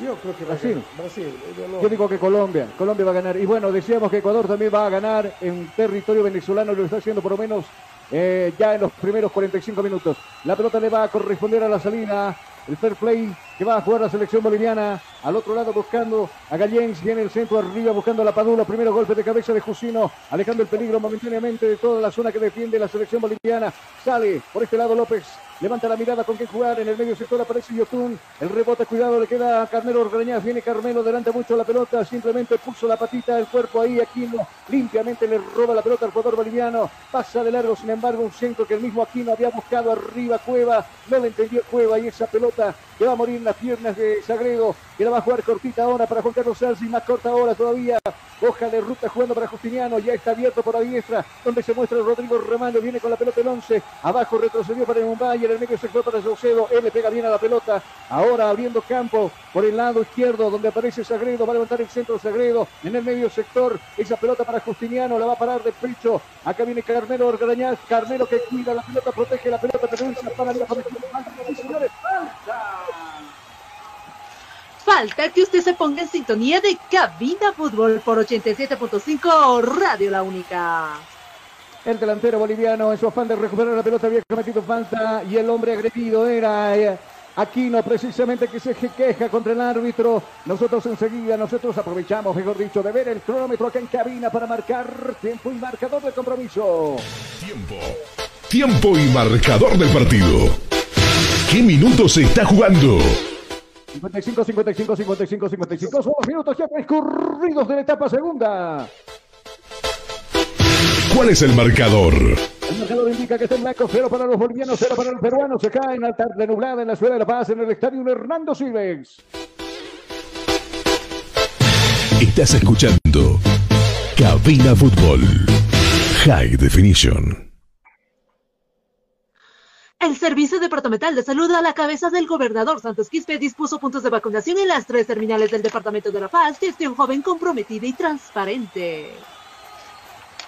Yo creo que Brasil. Brasil. Yo digo que Colombia. Colombia va a ganar. Y bueno, decíamos que Ecuador también va a ganar en territorio venezolano. Lo está haciendo por lo menos eh, ya en los primeros 45 minutos. La pelota le va a corresponder a la salida el fair play que va a jugar la selección boliviana. Al otro lado buscando a Gallens, viene el centro arriba buscando la Padula. Primero golpe de cabeza de Jusino, alejando el peligro momentáneamente de toda la zona que defiende la selección boliviana. Sale por este lado López, levanta la mirada con qué jugar. En el medio sector aparece Yotun. El rebote, cuidado, le queda a Carmelo Orgañaz. Viene Carmelo, delante mucho la pelota. Simplemente puso la patita del cuerpo ahí. Aquino limpiamente le roba la pelota al jugador boliviano. Pasa de largo, sin embargo, un centro que el mismo Aquino había buscado arriba. Cueva, no le entendió Cueva y esa pelota que va a morir en las piernas de Sagredo, que la va a jugar cortita ahora para Juan Carlos Salsi, más corta ahora todavía. Hoja de ruta jugando para Justiniano, ya está abierto por la diestra, donde se muestra Rodrigo Romano, viene con la pelota el 11, abajo retrocedió para el Mumbai, en el medio sector para Saucedo, él le pega bien a la pelota, ahora abriendo campo por el lado izquierdo, donde aparece Sagredo, va a levantar el centro Sagredo, en el medio sector, esa pelota para Justiniano, la va a parar de pecho, acá viene Carmelo Orgarañaz, Carmelo que cuida la pelota, protege la pelota, pero para la señores. Falta que usted se ponga en sintonía de Cabina Fútbol por 87.5 Radio La Única. El delantero boliviano en su afán de recuperar la pelota había cometido falta y el hombre agredido era eh, Aquino precisamente que se queja contra el árbitro. Nosotros enseguida, nosotros aprovechamos, mejor dicho, de ver el cronómetro acá en cabina para marcar tiempo y marcador de compromiso. Tiempo. Tiempo y marcador del partido. ¿Qué minutos se está jugando? 55, 55, 55, 55. Son los minutos ya transcurridos de la etapa segunda. ¿Cuál es el marcador? El marcador indica que está en blanco, cero para los bolivianos, cero para los peruanos. Se cae en la tarde nublada en la ciudad de La Paz, en el estadio Hernando Silvex. Estás escuchando Cabina Fútbol High Definition. El Servicio Departamental de Salud a la cabeza del gobernador Santos Quispe dispuso puntos de vacunación en las tres terminales del departamento de La Paz, gestión joven comprometida y transparente.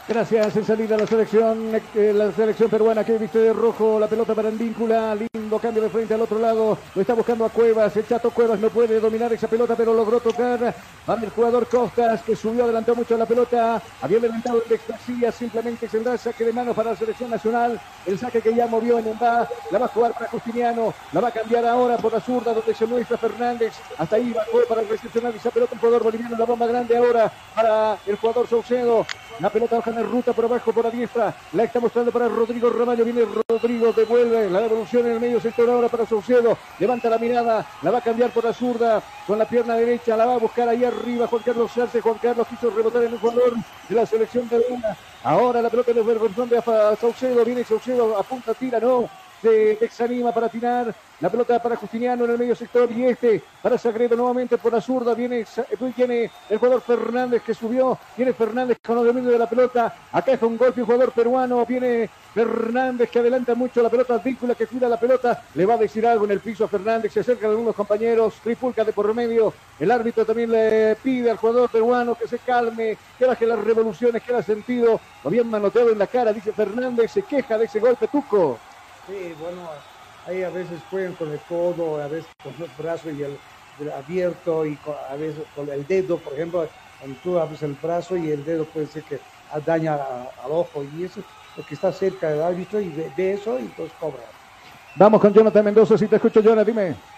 Gracias en salida la selección, eh, la selección peruana que viste de rojo, la pelota para Víncula, lindo cambio de frente al otro lado, lo está buscando a Cuevas, el Chato Cuevas no puede dominar esa pelota pero logró tocar para el jugador Costas que subió, adelantó mucho la pelota, había levantado el García, simplemente se da saque de manos para la selección nacional, el saque que ya movió en Embá, la va a jugar para Justiniano, la va a cambiar ahora por la zurda donde se muestra Fernández, hasta ahí bajó para recepcionar esa pelota, un jugador boliviano, la bomba grande ahora para el jugador Saucedo, la pelota baja en ruta por abajo, por la diestra. La está mostrando para Rodrigo Ramallo. Viene Rodrigo, devuelve la devolución en el medio sector ahora para Saucedo. Levanta la mirada, la va a cambiar por la zurda con la pierna derecha. La va a buscar ahí arriba Juan Carlos Sarce. Juan Carlos quiso rebotar en el jugador de la selección de Luna. Ahora la pelota de de Saucedo. Viene Saucedo, apunta, tira, no se desanima para tirar. La pelota para Justiniano en el medio sector y este para Sagredo nuevamente por la zurda. Viene, viene el jugador Fernández que subió. Viene Fernández con el dominio de la pelota. Acá es un golpe un jugador peruano. Viene Fernández que adelanta mucho la pelota. Víncula que cuida la pelota. Le va a decir algo en el piso a Fernández. Se acerca a algunos compañeros. Tripulca de por medio. El árbitro también le pide al jugador peruano que se calme, que baje las revoluciones, que ha sentido. Lo habían manoteado en la cara, dice Fernández. Se queja de ese golpe, Tuco. Sí, bueno, ahí a veces juegan con el codo, a veces con el brazo y el, abierto y a veces con el dedo, por ejemplo, cuando tú abres el brazo y el dedo puede ser que daña al ojo y eso porque está cerca del árbitro y ve, eso y entonces cobra. Vamos con Jonathan Mendoza, si te escucho, Jonathan, dime.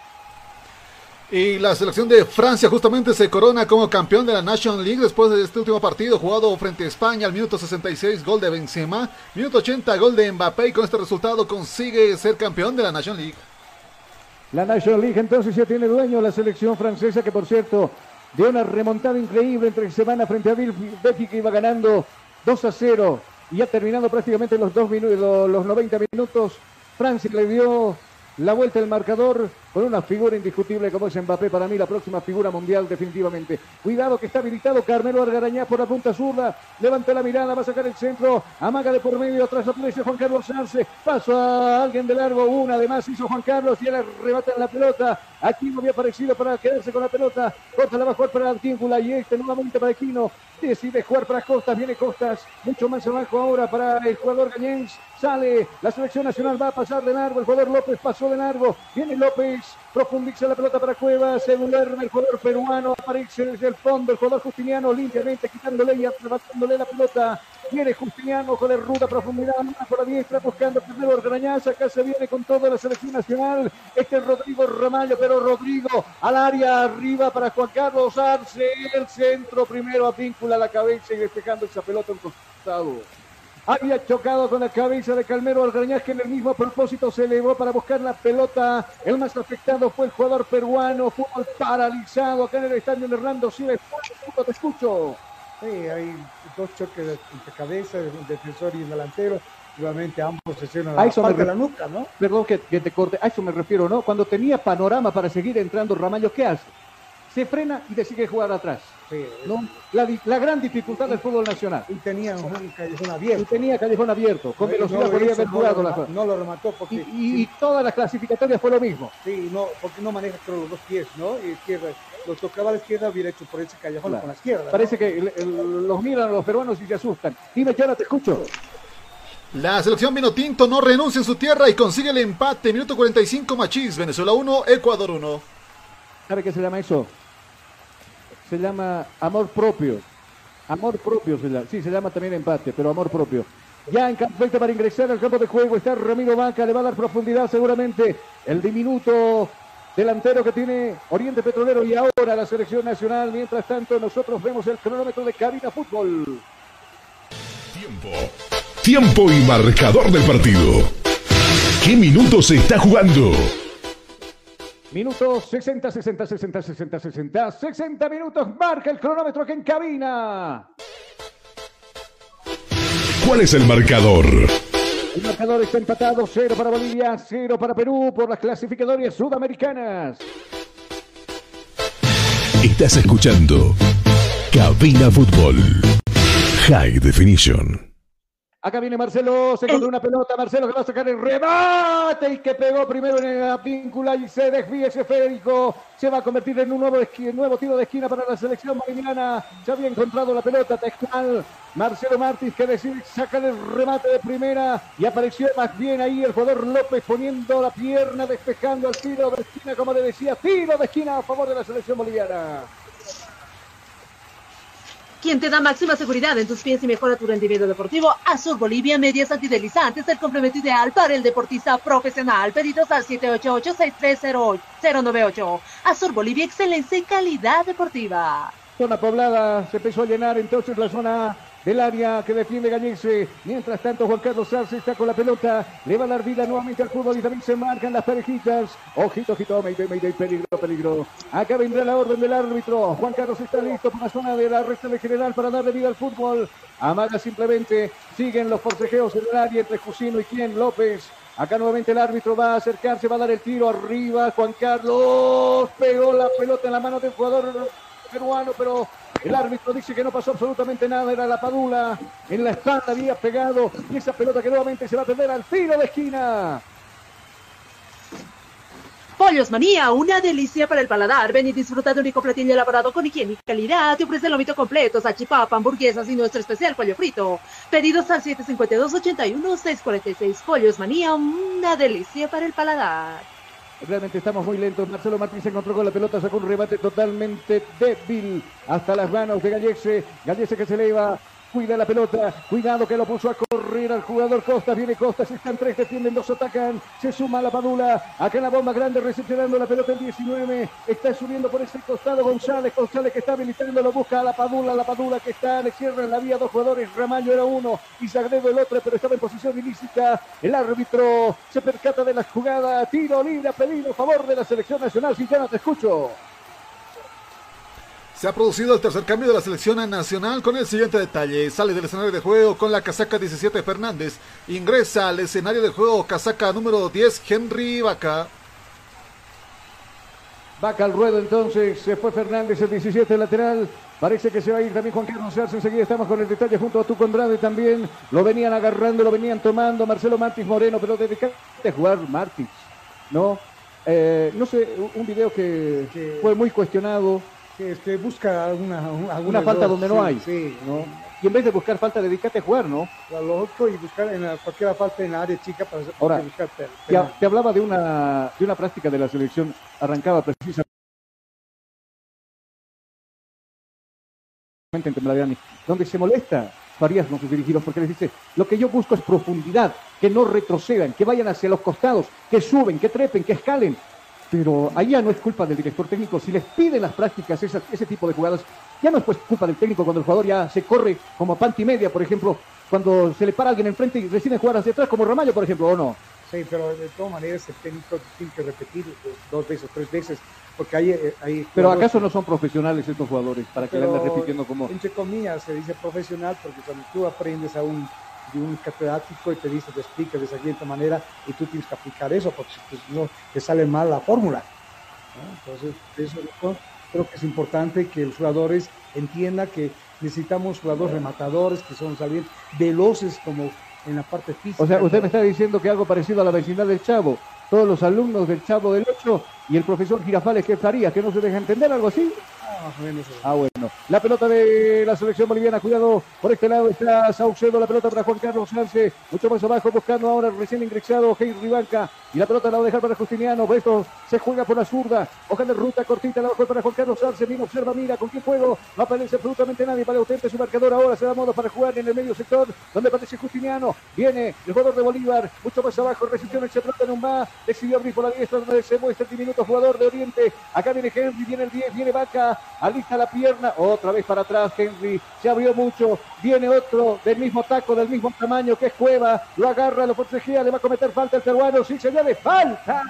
Y la selección de Francia justamente se corona como campeón de la National League después de este último partido jugado frente a España al minuto 66, gol de Benzema, minuto 80, gol de Mbappé y con este resultado consigue ser campeón de la National League. La National League entonces ya tiene dueño la selección francesa que por cierto dio una remontada increíble entre semana frente a Bélgica iba ganando 2 a 0 y ya terminando prácticamente los, dos los 90 minutos. Francia le dio la vuelta del marcador con una figura indiscutible como es Mbappé, para mí la próxima figura mundial definitivamente. Cuidado que está habilitado Carmelo Argarañá por la punta zurda, levanta la mirada, va a sacar el centro, amaga de por medio, atrás aparece Juan Carlos Arce, paso a alguien de largo, una además hizo Juan Carlos y ahora remata en la pelota, aquí no había aparecido para quedarse con la pelota, corta la va a jugar para Artíncula y este nuevamente para Aquino, decide jugar para Costas, viene Costas, mucho más abajo ahora para el jugador Gañens, sale, la selección nacional va a pasar de largo, el jugador López pasó de largo, viene López, profundiza la pelota para Cuevas, se el jugador peruano, aparece desde el fondo el jugador Justiniano limpiamente quitándole y arrebatándole la pelota. Viene Justiniano con el ruta profundidad, por la diestra buscando primero Orgarañaz, acá se viene con toda la selección nacional. Este es Rodrigo Ramallo, pero Rodrigo al área arriba para Juan Carlos Arce, el centro primero a víncula la cabeza y despejando esa pelota en costado. Había chocado con la cabeza de Calmero Algarañaz, que en el mismo propósito se elevó para buscar la pelota. El más afectado fue el jugador peruano, fútbol paralizado acá en el estadio de Hernando Siles. Te escucho. Sí, hay dos choques de, cabeza, de un defensor y un delantero. Igualmente ambos se hicieron la parte de la nuca, ¿no? Perdón que, que, te corte, a eso me refiero, ¿no? Cuando tenía panorama para seguir entrando Ramallo, ¿qué hace? Se frena y decide jugar atrás. La, gran dificultad del fútbol nacional. Y tenía un callejón abierto. Y tenía callejón abierto. Con velocidad no podía haber jugado. No, la... no lo remató porque... Y, y, todas las clasificatorias fue lo mismo. Sí, no, porque no maneja con los dos pies, ¿no? Y izquierda. Lo tocaba a la izquierda, hubiera hecho por ese callejón con la izquierda. Parece que los miran los peruanos y se asustan. Dime, Chara, te escucho. La selección vino tinto no renuncia en su tierra y consigue el empate. Minuto 45, Machís. Venezuela 1, Ecuador 1. ¿Sabe qué se llama eso? Se llama amor propio. Amor propio se llama. Sí, se llama también empate, pero amor propio. Ya en perfecto para ingresar al campo de juego está Ramiro Vaca, le va a dar profundidad seguramente el diminuto delantero que tiene Oriente Petrolero y ahora la selección nacional. Mientras tanto, nosotros vemos el cronómetro de Cabina Fútbol. Tiempo. Tiempo y marcador del partido. ¿Qué minutos se está jugando? Minutos 60, 60, 60, 60, 60, 60 minutos. Marca el cronómetro que en cabina. ¿Cuál es el marcador? El marcador está empatado, 0 para Bolivia, 0 para Perú por las clasificatorias sudamericanas. Estás escuchando Cabina Fútbol. High Definition. Acá viene Marcelo, se encontró una pelota, Marcelo que va a sacar el rebate y que pegó primero en la víncula y se desvía ese Federico. Se va a convertir en un nuevo, nuevo tiro de esquina para la selección boliviana. Se había encontrado la pelota textual. Marcelo Martins que decide sacar el remate de primera y apareció más bien ahí el jugador López poniendo la pierna, despejando el tiro de esquina, como le decía, tiro de esquina a favor de la selección boliviana quien te da máxima seguridad en tus pies y mejora tu rendimiento deportivo. Azur Bolivia, medias antideslizantes, el complemento ideal para el deportista profesional. Pedidos al 788-6308-098. Azur Bolivia, excelencia y calidad deportiva. Zona poblada, se empezó a llenar entonces la zona del área que defiende Gañese. Mientras tanto, Juan Carlos Sarce está con la pelota. Le va a dar vida nuevamente al fútbol y también se marcan las parejitas. Ojito, ojito, Mayday, Mayday, peligro, peligro. Acá vendrá la orden del árbitro. Juan Carlos está listo por la zona de la recta de general para darle vida al fútbol. Amaga simplemente. Siguen los forcejeos en el área entre Jusino y quien López. Acá nuevamente el árbitro va a acercarse, va a dar el tiro arriba. Juan Carlos pegó la pelota en la mano del jugador peruano, pero el árbitro dice que no pasó absolutamente nada, era la padula. En la espalda había pegado y esa pelota que nuevamente se va a perder al tiro de esquina. Pollos Manía, una delicia para el paladar. Ven y disfruta de un único platillo elaborado con higiene y calidad. Te ofrece el lomito completo, salchipapa, hamburguesas y nuestro especial pollo frito. Pedidos al 752-81-646. Pollos Manía, una delicia para el paladar. Realmente estamos muy lentos. Marcelo Martín se encontró con la pelota, sacó un rebate totalmente débil hasta las manos de Gallese. Gallese que se eleva Cuida la pelota. Cuidado que lo puso a correr al jugador Costa. Viene Costa. Se están tres, defienden, dos atacan. Se suma la Padula. Acá la bomba grande recepcionando la pelota el 19. Está subiendo por ese costado González. González que está habilitando. Lo busca a la Padula. La Padula que está. Le cierra en la vía dos jugadores. Ramallo era uno y Sagredo el otro. Pero estaba en posición ilícita. El árbitro se percata de la jugada. Tiro libre a pedido favor de la selección nacional. Si ya no te escucho. Se ha producido el tercer cambio de la selección nacional con el siguiente detalle. Sale del escenario de juego con la casaca 17 Fernández. Ingresa al escenario de juego casaca número 10 Henry Vaca. Vaca al ruedo entonces. Se fue Fernández el 17 lateral. Parece que se va a ir también Juan Carlos Arce. Enseguida estamos con el detalle junto a tu Condrade también. Lo venían agarrando, lo venían tomando. Marcelo Martins Moreno, pero dedicate a jugar Martins. ¿No? Eh, no sé, un video que fue muy cuestionado que este, busca alguna, alguna falta donde no hay. Sí, ¿no? Y en vez de buscar falta, dedícate a jugar, ¿no? Lo y buscar en cualquier falta en la área chica para Ahora, buscar te, te, hablaba de una, de una práctica de la selección, arrancaba precisamente en Tembladiani, donde se molesta Farías con sus dirigidos porque les dice, lo que yo busco es profundidad, que no retrocedan, que vayan hacia los costados, que suben, que trepen, que escalen, pero ahí ya no es culpa del director técnico. Si les piden las prácticas ese tipo de jugadas, ya no es pues culpa del técnico cuando el jugador ya se corre como a panty media, por ejemplo, cuando se le para alguien enfrente y decide jugar hacia atrás, como Ramallo, por ejemplo, ¿o no? Sí, pero de todas maneras el técnico tiene que repetir dos veces, tres veces, porque hay... Eh, hay pero ¿acaso no son profesionales estos jugadores para que le anden repitiendo como... Entre comillas se dice profesional porque cuando tú aprendes a un de un catedrático y te dice, te explica de esa siguiente manera y tú tienes que aplicar eso porque pues, no te sale mal la fórmula. Entonces, eso creo que es importante que los jugadores entiendan que necesitamos jugadores rematadores que son salir veloces como en la parte física. O sea, usted me está diciendo que algo parecido a la vecindad del Chavo, todos los alumnos del Chavo del 8 y el profesor Girafales, ¿qué faría? ¿Que no se deja entender algo así? Ah, bueno. La pelota de la selección boliviana, cuidado. Por este lado está Saucedo, la pelota para Juan Carlos Sánchez. Mucho más abajo, buscando ahora recién ingresado Henry Banca. Y la pelota la va a dejar para Justiniano. Esto se juega por la zurda. Hoja de ruta cortita, la bajo para Juan Carlos Sánchez. Bien, observa, mira con qué juego. No aparece absolutamente nadie para usted su marcador. Ahora se da modo para jugar en el medio sector, donde aparece Justiniano. Viene el jugador de Bolívar. Mucho más abajo, recepción el pelota en un. Decidió abrir por la diestra, donde se muestra el diminuto jugador de Oriente. Acá viene Henry, viene el 10, viene Vaca. Alista la pierna, otra vez para atrás Henry, se abrió mucho, viene otro del mismo taco, del mismo tamaño que es Cueva, lo agarra, lo protegía, le va a cometer falta el peruano, sí se de falta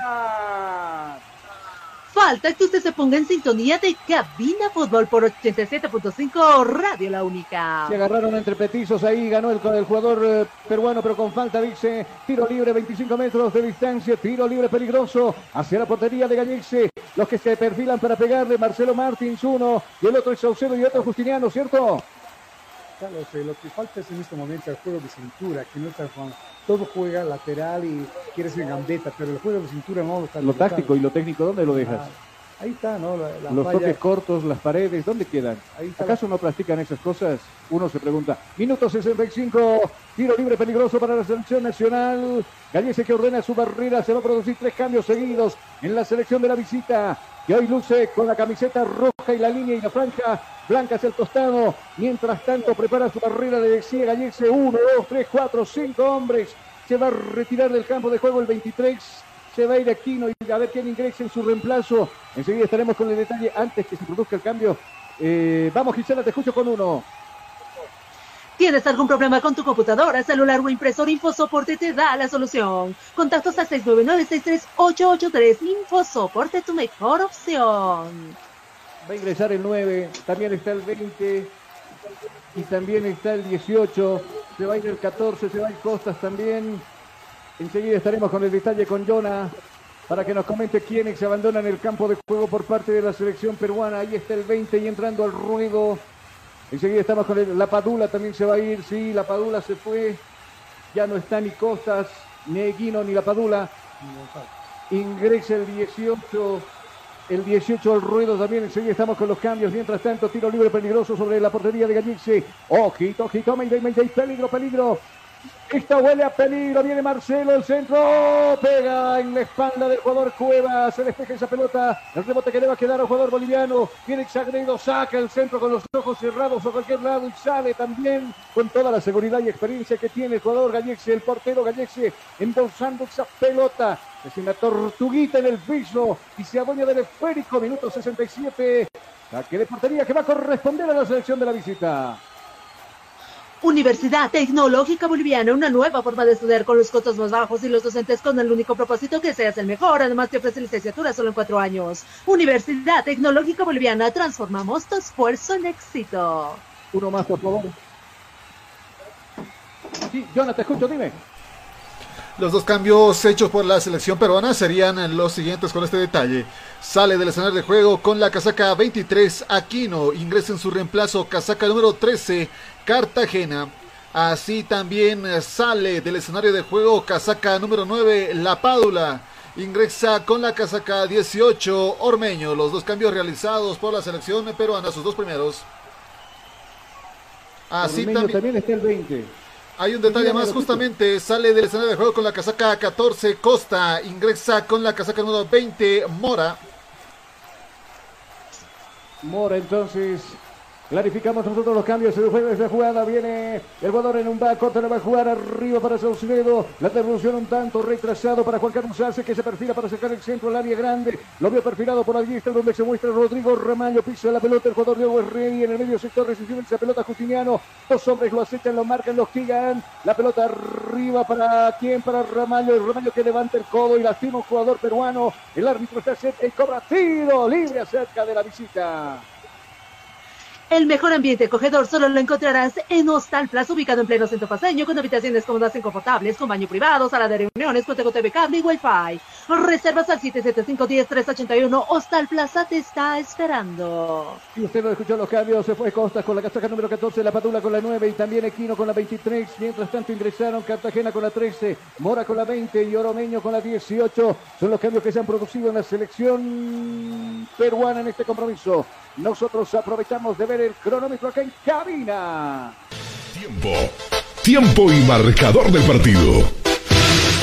falta que usted se ponga en sintonía de Cabina Fútbol por 87.5 Radio La Única. Se agarraron entre petizos ahí, ganó el, jugador eh, peruano, pero con falta dice tiro libre, 25 metros de distancia, tiro libre peligroso hacia la portería de Gallice. Los que se perfilan para pegarle, Marcelo Martins uno y el otro es Saucedo y otro Justiniano, ¿cierto? Carlos, lo que falta es en este momento el juego de cintura, que no está jugando. Todo juega lateral y quiere ser gambeta, pero el juego de cintura no lo está Lo táctico y lo técnico, ¿dónde lo dejas? Ah, ahí está, ¿no? La, la Los falla. toques cortos, las paredes, ¿dónde quedan? Ahí está ¿Acaso no practican esas cosas? Uno se pregunta. Minuto 65, tiro libre peligroso para la selección nacional. Gallese que ordena su barrera, se va a producir tres cambios seguidos en la selección de la visita. Que hoy luce con la camiseta roja y la línea y la franja blanca hacia el costado. Mientras tanto prepara su barrera, le decía Gallese, uno, dos, tres, cuatro, cinco hombres. Se va a retirar del campo de juego el 23 se va a ir Aquino y a ver quién ingresa en su reemplazo. Enseguida estaremos con el detalle antes que se produzca el cambio. Eh, vamos, Gisela, te escucho con uno. ¿Tienes algún problema con tu computadora, celular o impresor? InfoSoporte te da la solución. Contactos al 699-63883. InfoSoporte, tu mejor opción. Va a ingresar el 9, también está el 20 y también está el 18. Se va a ir el 14, se va a ir Costas también. Enseguida estaremos con el detalle con Jonah para que nos comente quiénes se abandonan el campo de juego por parte de la selección peruana. Ahí está el 20 y entrando al ruedo. Enseguida estamos con el, la Padula, también se va a ir. Sí, la Padula se fue. Ya no está ni Costas, ni Eguino, ni la Padula. Ingresa el 18. El 18 al ruedo también. Enseguida estamos con los cambios. Mientras tanto, tiro libre peligroso sobre la portería de Gallice. Ojito, ojito, Mayday, Mayday. Peligro, peligro. Esta huele a peligro, viene Marcelo, el centro, pega en la espalda del jugador Cueva, se despeja esa pelota, el rebote que le va a quedar al jugador boliviano, viene Exagredo, saca el centro con los ojos cerrados a cualquier lado y sale también con toda la seguridad y experiencia que tiene el jugador Gallexe, el portero Gallexe, embolsando esa pelota, es una tortuguita en el piso y se adueña del esférico, minuto 67, la que de portería que va a corresponder a la selección de la visita. Universidad Tecnológica Boliviana, una nueva forma de estudiar con los costos más bajos y los docentes con el único propósito que seas el mejor. Además, te ofrece licenciatura solo en cuatro años. Universidad Tecnológica Boliviana, transformamos tu esfuerzo en éxito. Uno más, por favor. Sí, Jonathan, te escucho, dime. Los dos cambios hechos por la selección peruana serían los siguientes con este detalle. Sale del escenario de juego con la casaca 23 Aquino, ingresa en su reemplazo casaca número 13 Cartagena. Así también sale del escenario de juego casaca número 9 La Pádula. Ingresa con la casaca 18 Ormeño. Los dos cambios realizados por la selección peruana, sus dos primeros. Así también, también está el 20. hay un detalle más, justamente sale del escenario de juego con la casaca 14 Costa, ingresa con la casaca número 20 Mora. Mora entonces. Clarificamos nosotros los cambios del juego de jugada. Viene el jugador en un back, le va a jugar arriba para Saucedo. La devolución un tanto retrasado para Juan Carlos Arce que se perfila para sacar el centro al área grande. Lo vio perfilado por allí, está donde se muestra Rodrigo Ramallo. Pisa la pelota, el jugador Diego Herreri en el medio sector recibe esa pelota Justiniano. Dos hombres lo acechan, lo marcan, lo hostigan. La pelota arriba para quién, para Ramallo. El Ramallo que levanta el codo y lastima un jugador peruano. El árbitro está cerca y cobra libre acerca de la visita. El mejor ambiente acogedor solo lo encontrarás en Hostal Plaza, ubicado en pleno centro paseño, con habitaciones cómodas y confortables, con baño privado, sala de reuniones, cuenta con TV cable y Wi-Fi. Reservas al 775-10-381. Hostal Plaza te está esperando. Y usted lo escuchó los cambios, se fue Costas con la casaca número 14, La Padula con la 9 y también Equino con la 23. Mientras tanto ingresaron Cartagena con la 13, Mora con la 20 y Oromeño con la 18. Son los cambios que se han producido en la selección peruana en este compromiso. Nosotros aprovechamos de ver el cronómetro acá en cabina. Tiempo. Tiempo y marcador del partido.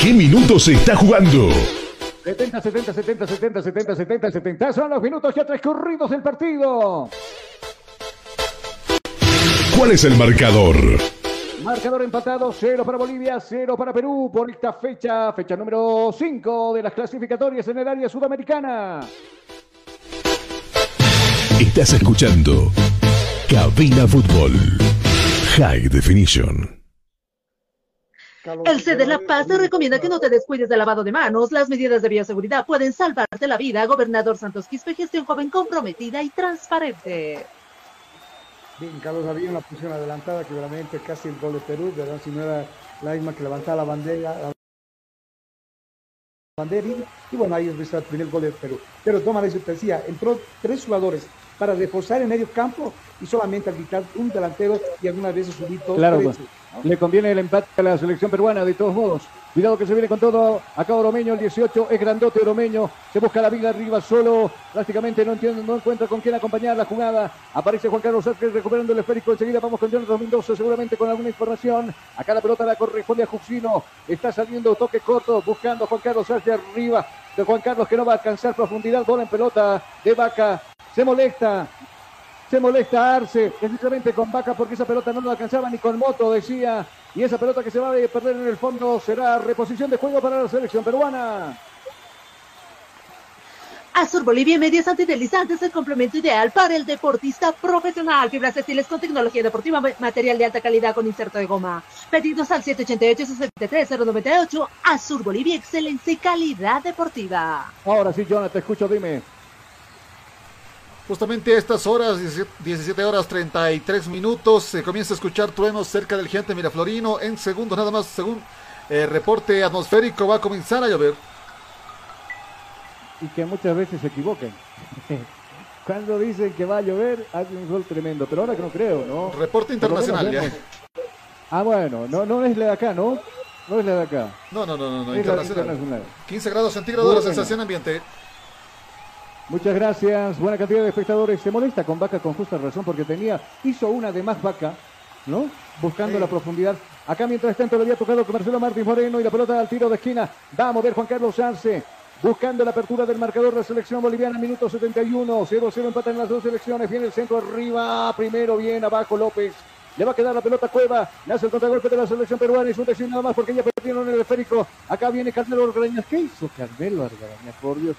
¿Qué minutos se está jugando? 70, 70, 70, 70, 70, 70, 70. Son los minutos ya transcurridos del partido. ¿Cuál es el marcador? Marcador empatado, 0 para Bolivia, 0 para Perú por esta fecha, fecha número 5 de las clasificatorias en el área sudamericana. Estás escuchando Cabina Fútbol. High Definition. El CD La Paz te recomienda que no te descuides del lavado de manos. Las medidas de bioseguridad pueden salvarte la vida. Gobernador Santos Quispe, gestión joven comprometida y transparente. Bien, Carlos, había una posición adelantada que realmente casi el gol de Perú, ¿verdad? Si no era la misma que levantaba la bandera. La bandera y, y bueno, ahí está el primer gol de Perú. Pero toma eso te decía, entró tres jugadores para reforzar el medio campo y solamente habilitar un delantero y algunas veces subir todo. Claro, todo pues, ¿no? le conviene el empate a la selección peruana, de todos modos. Cuidado que se viene con todo. Acá Oromeño, el 18, es grandote Oromeño. Se busca la vida arriba solo. Prácticamente no entiende, no encuentra con quién acompañar la jugada. Aparece Juan Carlos Sánchez recuperando el esférico. Enseguida vamos con Jonathan Mendoza, seguramente con alguna información. Acá la pelota la corresponde a Juxino. Está saliendo toque corto, buscando a Juan Carlos Sánchez arriba. De Juan Carlos que no va a alcanzar profundidad. Bola en pelota de Vaca. Se molesta. Se molesta Arce, precisamente con Vaca, porque esa pelota no lo alcanzaba ni con Moto, decía. Y esa pelota que se va a perder en el fondo será reposición de juego para la selección peruana. Azur Bolivia Medias Antideslizantes, el complemento ideal para el deportista profesional. Fibras textiles con tecnología deportiva, material de alta calidad con inserto de goma. Pedidos al 788-63-098. Azur Bolivia, excelencia y calidad deportiva. Ahora sí, Jonathan, te escucho, dime. Justamente a estas horas, 17, 17 horas 33 minutos, se comienza a escuchar truenos cerca del gigante Miraflorino. En segundos nada más, según eh, reporte atmosférico, va a comenzar a llover. Y que muchas veces se equivocan. [laughs] Cuando dicen que va a llover, hace un sol tremendo. Pero ahora que no creo, ¿no? Reporte internacional, ya. Ah, bueno, no, no es la de acá, ¿no? No es la de acá. No, no, no, no, no, internacional. internacional. 15 grados centígrados la sensación ambiente. Muchas gracias. Buena cantidad de espectadores. Se molesta con Vaca con justa razón porque tenía, hizo una de más Vaca, ¿no? Buscando la profundidad. Acá mientras tanto le había tocado con Marcelo Martín Moreno y la pelota al tiro de esquina. Va a mover Juan Carlos Arce. Buscando la apertura del marcador de la selección boliviana, minuto 71. 0-0 empatan las dos selecciones. Viene el centro arriba. Primero bien abajo López. Le va a quedar la pelota a Cueva. Le hace el contragolpe de la selección peruana. Y su decisión nada más porque ya perdieron el esférico. Acá viene Carmelo Argañas. ¿Qué hizo Carmelo Argañas? Por Dios.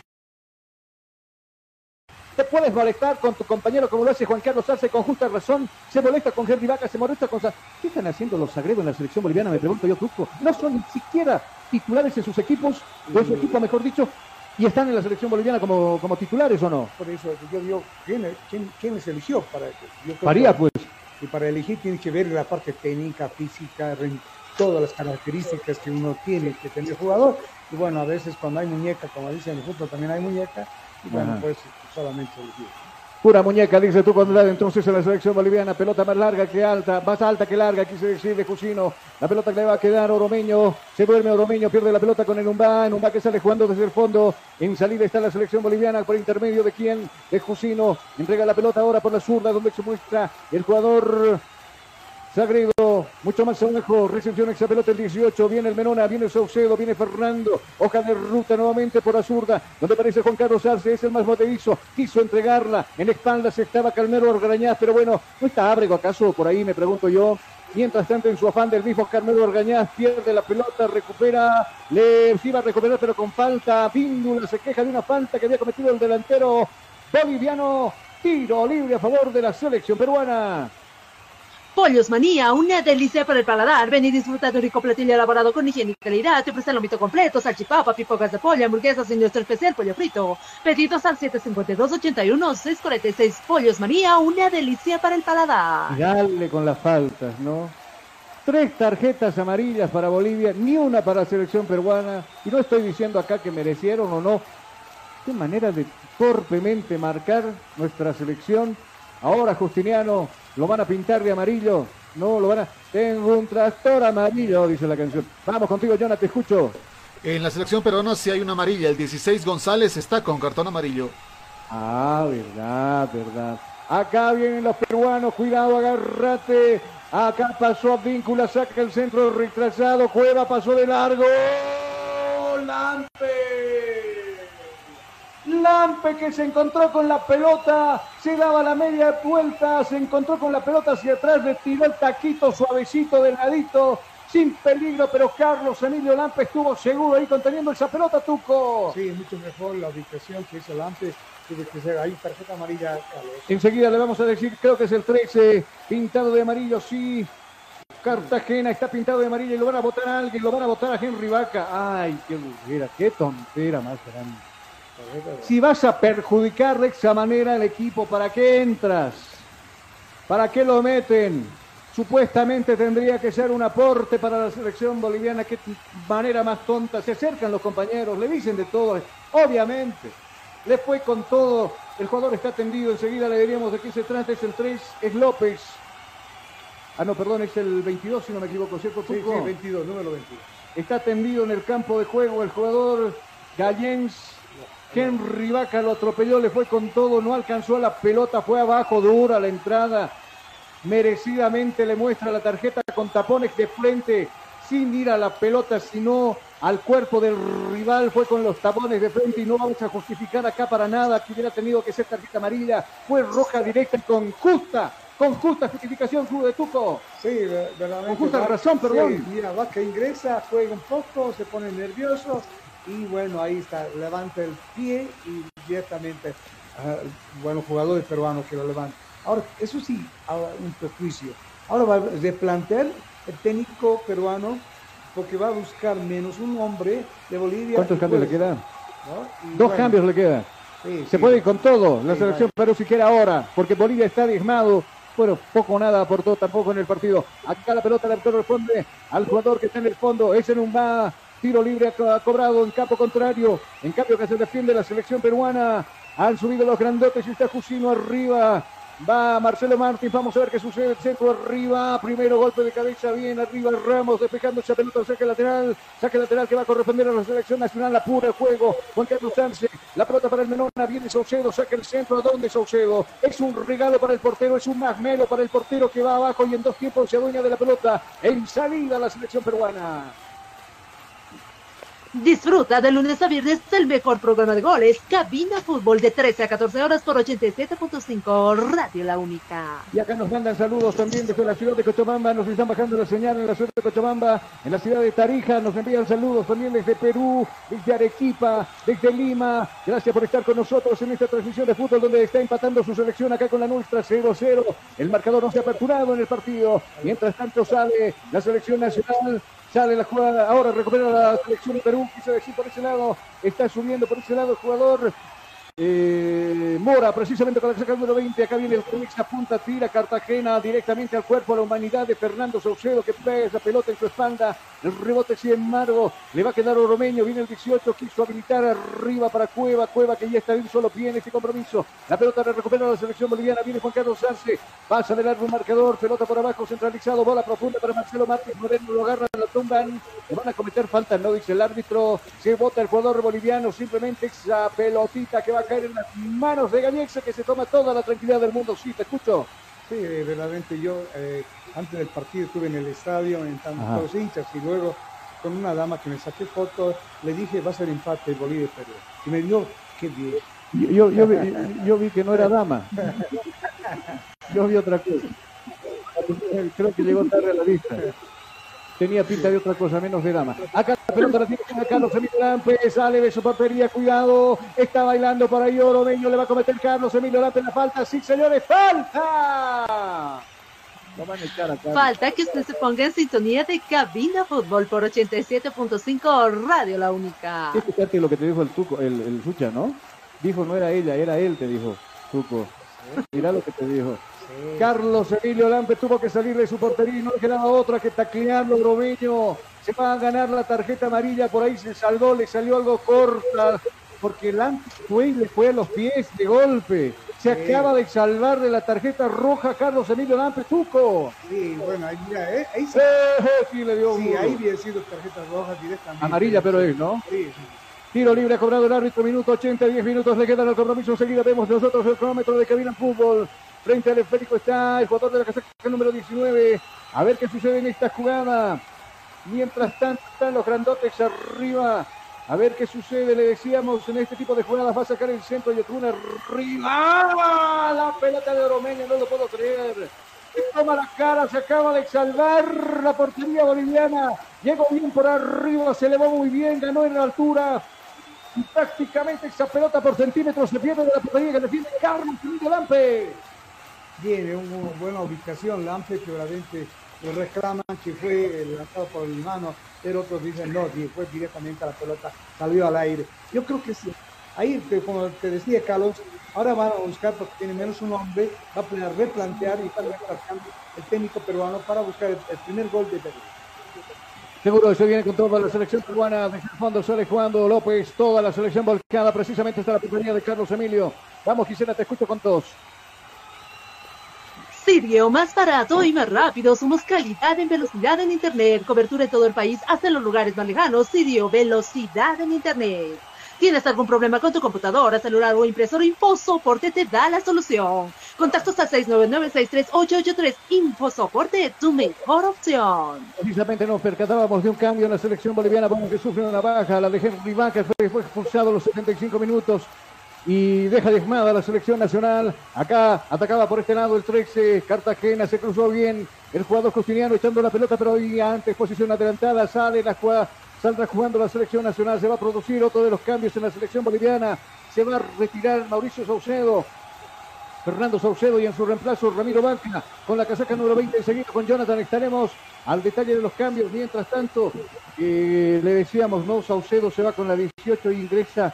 Te puedes molestar con tu compañero como lo hace Juan Carlos Arce con justa razón. Se molesta con Henry Vaca, se molesta con... ¿Qué están haciendo los agregos en la selección boliviana? Me pregunto yo, Truco. No son ni siquiera titulares en sus equipos, o en su equipo, mejor dicho, y están en la selección boliviana como, como titulares o no. Por eso yo digo, ¿quién, quién, quién les eligió para eso? Que- pues. Y para elegir tiene que ver la parte técnica, física, todas las características que uno tiene que tener jugador. Y bueno, a veces cuando hay muñeca, como dicen en el fútbol, también hay muñeca. Y bueno, Ajá. pues solamente elegir. Pura muñeca, dice tú cuando entonces en la selección boliviana. Pelota más larga que alta, más alta que larga, quise decir de Jusino. La pelota que le va a quedar Oromeño. Se duerme Oromeño, pierde la pelota con el Umbá. Umbá que sale jugando desde el fondo. En salida está la selección boliviana por intermedio de quién? De Jusino. Entrega la pelota ahora por la zurda donde se muestra el jugador Sagredo, mucho más abajo, recepción esa pelota el 18, viene el Menona, viene Saucedo, viene Fernando, hoja de ruta nuevamente por Azurda, donde aparece Juan Carlos Arce, es el más movedizo, quiso entregarla, en espaldas estaba Calmero Orgañaz, pero bueno, ¿no está Ábrego acaso por ahí, me pregunto yo? Mientras tanto, en su afán del mismo Carmelo Orgañaz, pierde la pelota, recupera, le iba a recuperar, pero con falta, Víndula se queja de una falta que había cometido el delantero boliviano, tiro libre a favor de la selección peruana. Pollos Manía, una delicia para el paladar. Ven y disfruta de un rico platillo elaborado con higiene y calidad. Te ofrece el completo, salchipapa, pipocas de pollo, hamburguesas y nuestro especial pollo frito. Pedidos al 752-81-646. Pollos Manía, una delicia para el paladar. Dale con las faltas, ¿no? Tres tarjetas amarillas para Bolivia, ni una para la selección peruana. Y no estoy diciendo acá que merecieron o no. Qué manera de torpemente marcar nuestra selección. Ahora Justiniano lo van a pintar de amarillo. No, lo van a... Tengo un tractor amarillo, dice la canción. Vamos contigo, Jonathan, te escucho. En la selección peruana sí hay una amarilla. El 16 González está con cartón amarillo. Ah, verdad, verdad. Acá vienen los peruanos, cuidado, agárrate. Acá pasó Víncula, saca el centro retrasado, Cueva pasó de largo. Lampe. Lampe que se encontró con la pelota, se daba la media vuelta, se encontró con la pelota hacia atrás, le tiró el taquito suavecito del ladito, sin peligro, pero Carlos Emilio Lampe estuvo seguro ahí conteniendo esa pelota, Tuco. Sí, mucho mejor la ubicación que hizo Lampe. Que ser ahí tarjeta amarilla, Carlos. Enseguida le vamos a decir, creo que es el 13, pintado de amarillo, sí. Cartagena está pintado de amarillo y lo van a votar a alguien, lo van a votar a Henry Vaca. Ay, qué lujera, qué tontera más grande. Si vas a perjudicar de esa manera al equipo, ¿para qué entras? ¿Para qué lo meten? Supuestamente tendría que ser un aporte para la selección boliviana. Qué manera más tonta. Se acercan los compañeros, le dicen de todo. Obviamente, le fue con todo El jugador está tendido, enseguida le diríamos de qué se trata, es el 3, es López. Ah, no, perdón, es el 22, si no me equivoco, ¿cierto, Sí, sí, 22, número 22. Está tendido en el campo de juego el jugador Gallens. Henry Vaca lo atropelló, le fue con todo, no alcanzó la pelota, fue abajo, dura la entrada. Merecidamente le muestra la tarjeta con tapones de frente, sin ir a la pelota, sino al cuerpo del rival. Fue con los tapones de frente y no vamos a justificar acá para nada que hubiera tenido que ser tarjeta amarilla. Fue roja directa y con justa, con justa justificación, Club de Tuco. Sí, ver- verdaderamente. Con justa Va- razón, perdón. sí, mira, Vaca ingresa, juega un poco, se pone nervioso y bueno, ahí está, levanta el pie y directamente, ah, bueno, jugadores peruanos que lo levantan. Ahora, eso sí, ahora un prejuicio. Ahora va a replantear el técnico peruano porque va a buscar menos un hombre de Bolivia. ¿Cuántos cambios le quedan? Dos bueno, cambios le quedan. sí, Se sí. puede ir con todo. La Sí, selección Perú si quiere ahora, porque Bolivia está diezmado. Bueno, poco o nada aportó tampoco en el partido. Acá la pelota le corresponde al jugador que está en el fondo. Es en un va. Tiro libre ha cobrado en campo contrario. En cambio que se defiende la selección peruana. Han subido los grandotes y está Jusino arriba. Va Marcelo Martins, vamos a ver qué sucede. El centro arriba, primero golpe de cabeza, bien arriba Ramos, despejando esa pelota, saque lateral, saque lateral que va a corresponder a la selección nacional, apura el juego. Juan Carlos Sánchez, la pelota para el Menona, viene Saucedo, saca el centro, ¿a dónde Saucedo? Es un regalo para el portero, es un masmelo para el portero que va abajo y en dos tiempos se adueña de la pelota. En salida la selección peruana. Disfruta de lunes a viernes el mejor programa de goles, Cabina Fútbol de 13 a 14 horas por 87.5 Radio La Única. Y acá nos mandan saludos también desde la ciudad de Cochabamba, nos están bajando la señal en la ciudad de Cochabamba, en la ciudad de Tarija, nos envían saludos también desde Perú, desde Arequipa, desde Lima. Gracias por estar con nosotros en esta transmisión de fútbol donde está empatando su selección acá con la nuestra 0-0. El marcador no se ha aperturado en el partido. Mientras tanto sale la selección nacional. Sale la jugada, ahora recupera la selección de Perú, quise decir por ese lado, está subiendo por ese lado el jugador eh, Mora, precisamente con la saca número 20. Acá viene el Fénix, apunta, tira Cartagena directamente al cuerpo a la humanidad de Fernando Saucedo que pega esa pelota en su espalda. El rebote, sin embargo, le va a quedar Oromeño. Viene el 18, quiso habilitar arriba para Cueva. Cueva que ya está un solo en este compromiso. La pelota la recupera la selección boliviana. Viene Juan Carlos Arce, pasa del largo marcador. Pelota por abajo, centralizado. Bola profunda para Marcelo Martínez Moreno. Lo agarran, lo tumban. Le van a cometer falta, no dice el árbitro. Se vota el jugador boliviano. Simplemente esa pelotita que va caer en las manos de Gallexa que se toma toda la tranquilidad del mundo. Sí, te escucho. Sí, eh, verdaderamente yo eh, antes del partido estuve en el estadio en Ajá. tantos hinchas y luego con una dama que me saqué fotos le dije va a ser empate Bolivia Perú y me dijo qué bien. Yo, yo, yo vi, yo vi que no era dama. Yo vi otra cosa. Creo que llegó tarde a la vista. Tenía pinta de otra cosa, menos de dama. Acá la pelota la tiene Carlos Emilio Lampe, sale de su portería, cuidado, está bailando por ahí Oromeño, le va a cometer Carlos Emilio Lampe la falta, sí señores, falta. Lo van a echar acá. Falta que usted se ponga en sintonía de Cabina Fútbol por 87.5 Radio La Única. ¿Qué escuchaste lo que te dijo el Tuco, el, el Sucha, no? Dijo no era ella, era él, te dijo, Tuco. Mirá lo que te dijo. Carlos Emilio Lampe tuvo que salir de su portería y no le quedaba otra que taclearlo, Bromeño. Se va a ganar la tarjeta amarilla, por ahí se salvó, le salió algo corta, porque Lampe fue y le fue a los pies de golpe. Se Sí. acaba de salvar de la tarjeta roja Carlos Emilio Lampe, Tuco. Sí, bueno, ahí mira, eh, ahí sí, sí, le dio sí, ahí había sido tarjetas rojas directamente. Amarilla, pero es, ¿no? Sí, sí. Tiro libre ha cobrado el árbitro, minuto 80, 10 minutos le quedan al compromiso. Enseguida vemos nosotros el cronómetro de cabina fútbol. Frente al esférico está el jugador de la casaca número 19. A ver qué sucede en esta jugada. Mientras tanto están los grandotes arriba. A ver qué sucede, le decíamos, en este tipo de jugadas va a sacar el centro y Otuna arriba. ¡Ah! La pelota de Oromeño, no lo puedo creer. Toma la cara, se acaba de salvar la portería boliviana. Llegó bien por arriba, se elevó muy bien, ganó en la altura. Y prácticamente esa pelota por centímetros se pierde de la portería que defiende Carlos Lampe. Tiene una buena ubicación Lampe lo reclaman que fue eh, lanzado por el mano, pero otros dicen no, fue directamente a la pelota, salió al aire. Yo creo que sí. Ahí, como te decía Carlos, ahora van a buscar porque tiene menos un hombre, va a pla- replantear y está replanteando el técnico peruano para buscar el, primer gol de Perú. Seguro se viene con toda la selección peruana. Desde el fondo sale jugando López. Toda la selección volcada precisamente hasta la portería de Carlos Emilio. Vamos, Gisela, te escucho con todos. Sirio, más barato y más rápido. Somos calidad en velocidad en Internet. Cobertura en todo el país, hasta en los lugares más lejanos. Sirio, velocidad en Internet. ¿Tienes algún problema con tu computadora, celular o impresora? InfoSoporte te da la solución. Contactos al 699-63883. InfoSoporte, tu mejor opción. Precisamente nos percatábamos de un cambio en la selección boliviana, porque que sufre una baja. La de Henry Vaca fue expulsado a los 75 minutos y deja diezmada la selección nacional. Acá atacaba por este lado el 13, Cartagena se cruzó bien. El jugador costiniano echando la pelota, pero hoy antes posición adelantada, sale la jugada, saldrá jugando la selección nacional. Se va a producir otro de los cambios en la selección boliviana. Se va a retirar Mauricio Saucedo. Fernando Saucedo y en su reemplazo Ramiro Banca con la casaca número 20 enseguida con Jonathan estaremos al detalle de los cambios. Mientras tanto, eh, le decíamos, no, Saucedo se va con la 18 y ingresa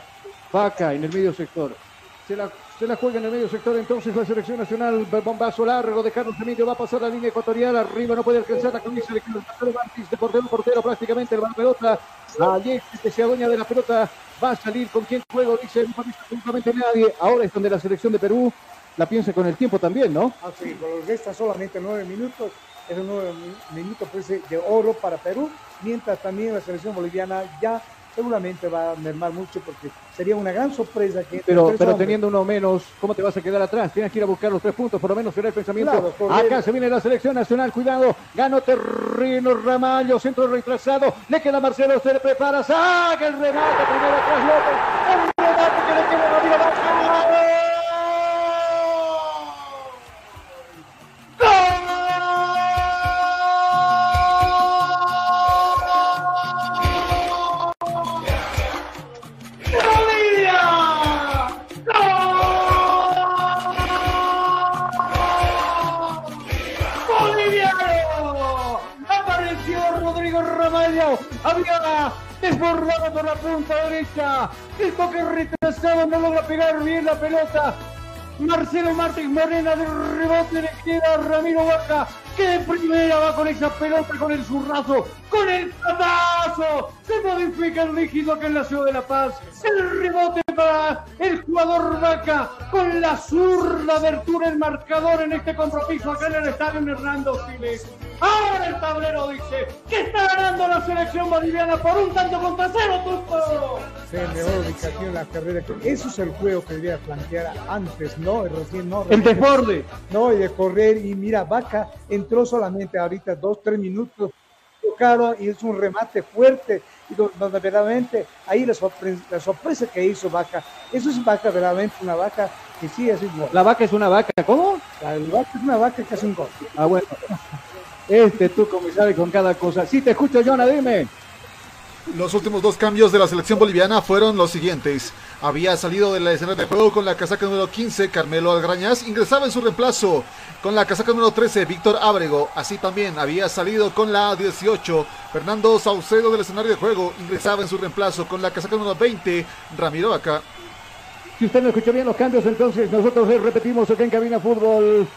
Vaca en el medio sector. Se la, juega en el medio sector entonces la selección nacional. Bombazo largo de Carlos Emilio. Va a pasar la línea ecuatorial. Arriba no puede alcanzar la camisa de Carlos Martins de portero portero prácticamente. El pelota. Allí que se adueña de la pelota. Va a salir con quien juego. Dice no absolutamente nadie. Ahora es donde la selección de Perú la piensa con el tiempo también, ¿no? Ah, sí, pero resta solamente nueve minutos. Es un nueve minutos pues, de oro para Perú. Mientras también la selección boliviana ya seguramente va a mermar mucho porque sería una gran sorpresa que pero pero teniendo uno menos cómo te vas a quedar atrás tienes que ir a buscar los tres puntos por lo menos será el pensamiento. Claro, acá se viene la selección nacional cuidado. Ganó terreno Ramallo centro retrasado. Le queda Marcelo se le prepara saca el remate primero atrás López. El remate había desbordado por la punta derecha. El toque retrasado no logra pegar bien la pelota. Marcelo Martínez Morena de rebote le queda Ramiro Vaca que de primera va con esa pelota, con el zurrazo, con el patazo. Se modifica el líquido que en la ciudad de La Paz. El rebote para el jugador Vaca con la zurda abertura el marcador en este compromiso acá en el estadio Hernando Siles. Ahora el tablero dice que está ganando la selección boliviana por un tanto contra cero, Tuco. Sí, mejor ubicación en la carrera. Eso es el juego que debía plantear antes, ¿no? Recién, no. El desborde. No, y de correr. Y mira, Vaca entró solamente ahorita dos, tres minutos. Claro, y es un remate fuerte. Y donde verdaderamente ahí la sorpresa, la sorpresa que hizo Vaca. Eso es Vaca, verdaderamente una vaca que sí hace un gol. La vaca es una vaca, ¿cómo? La vaca es una vaca que hace un gol. Ah, bueno. Este tú, comisario, con cada cosa. Sí, te escucho, Jonah, dime. Los últimos dos cambios de la selección boliviana fueron los siguientes. Había salido de la escena de juego con la casaca número 15, Carmelo Algrañaz. Ingresaba en su reemplazo con la casaca número 13, Víctor Ábrego. Así también había salido con la 18, Fernando Saucedo del escenario de juego. Ingresaba en su reemplazo con la casaca número 20, Ramiro Acá. Si usted no escuchó bien los cambios, entonces nosotros repetimos acá en Cabina Fútbol.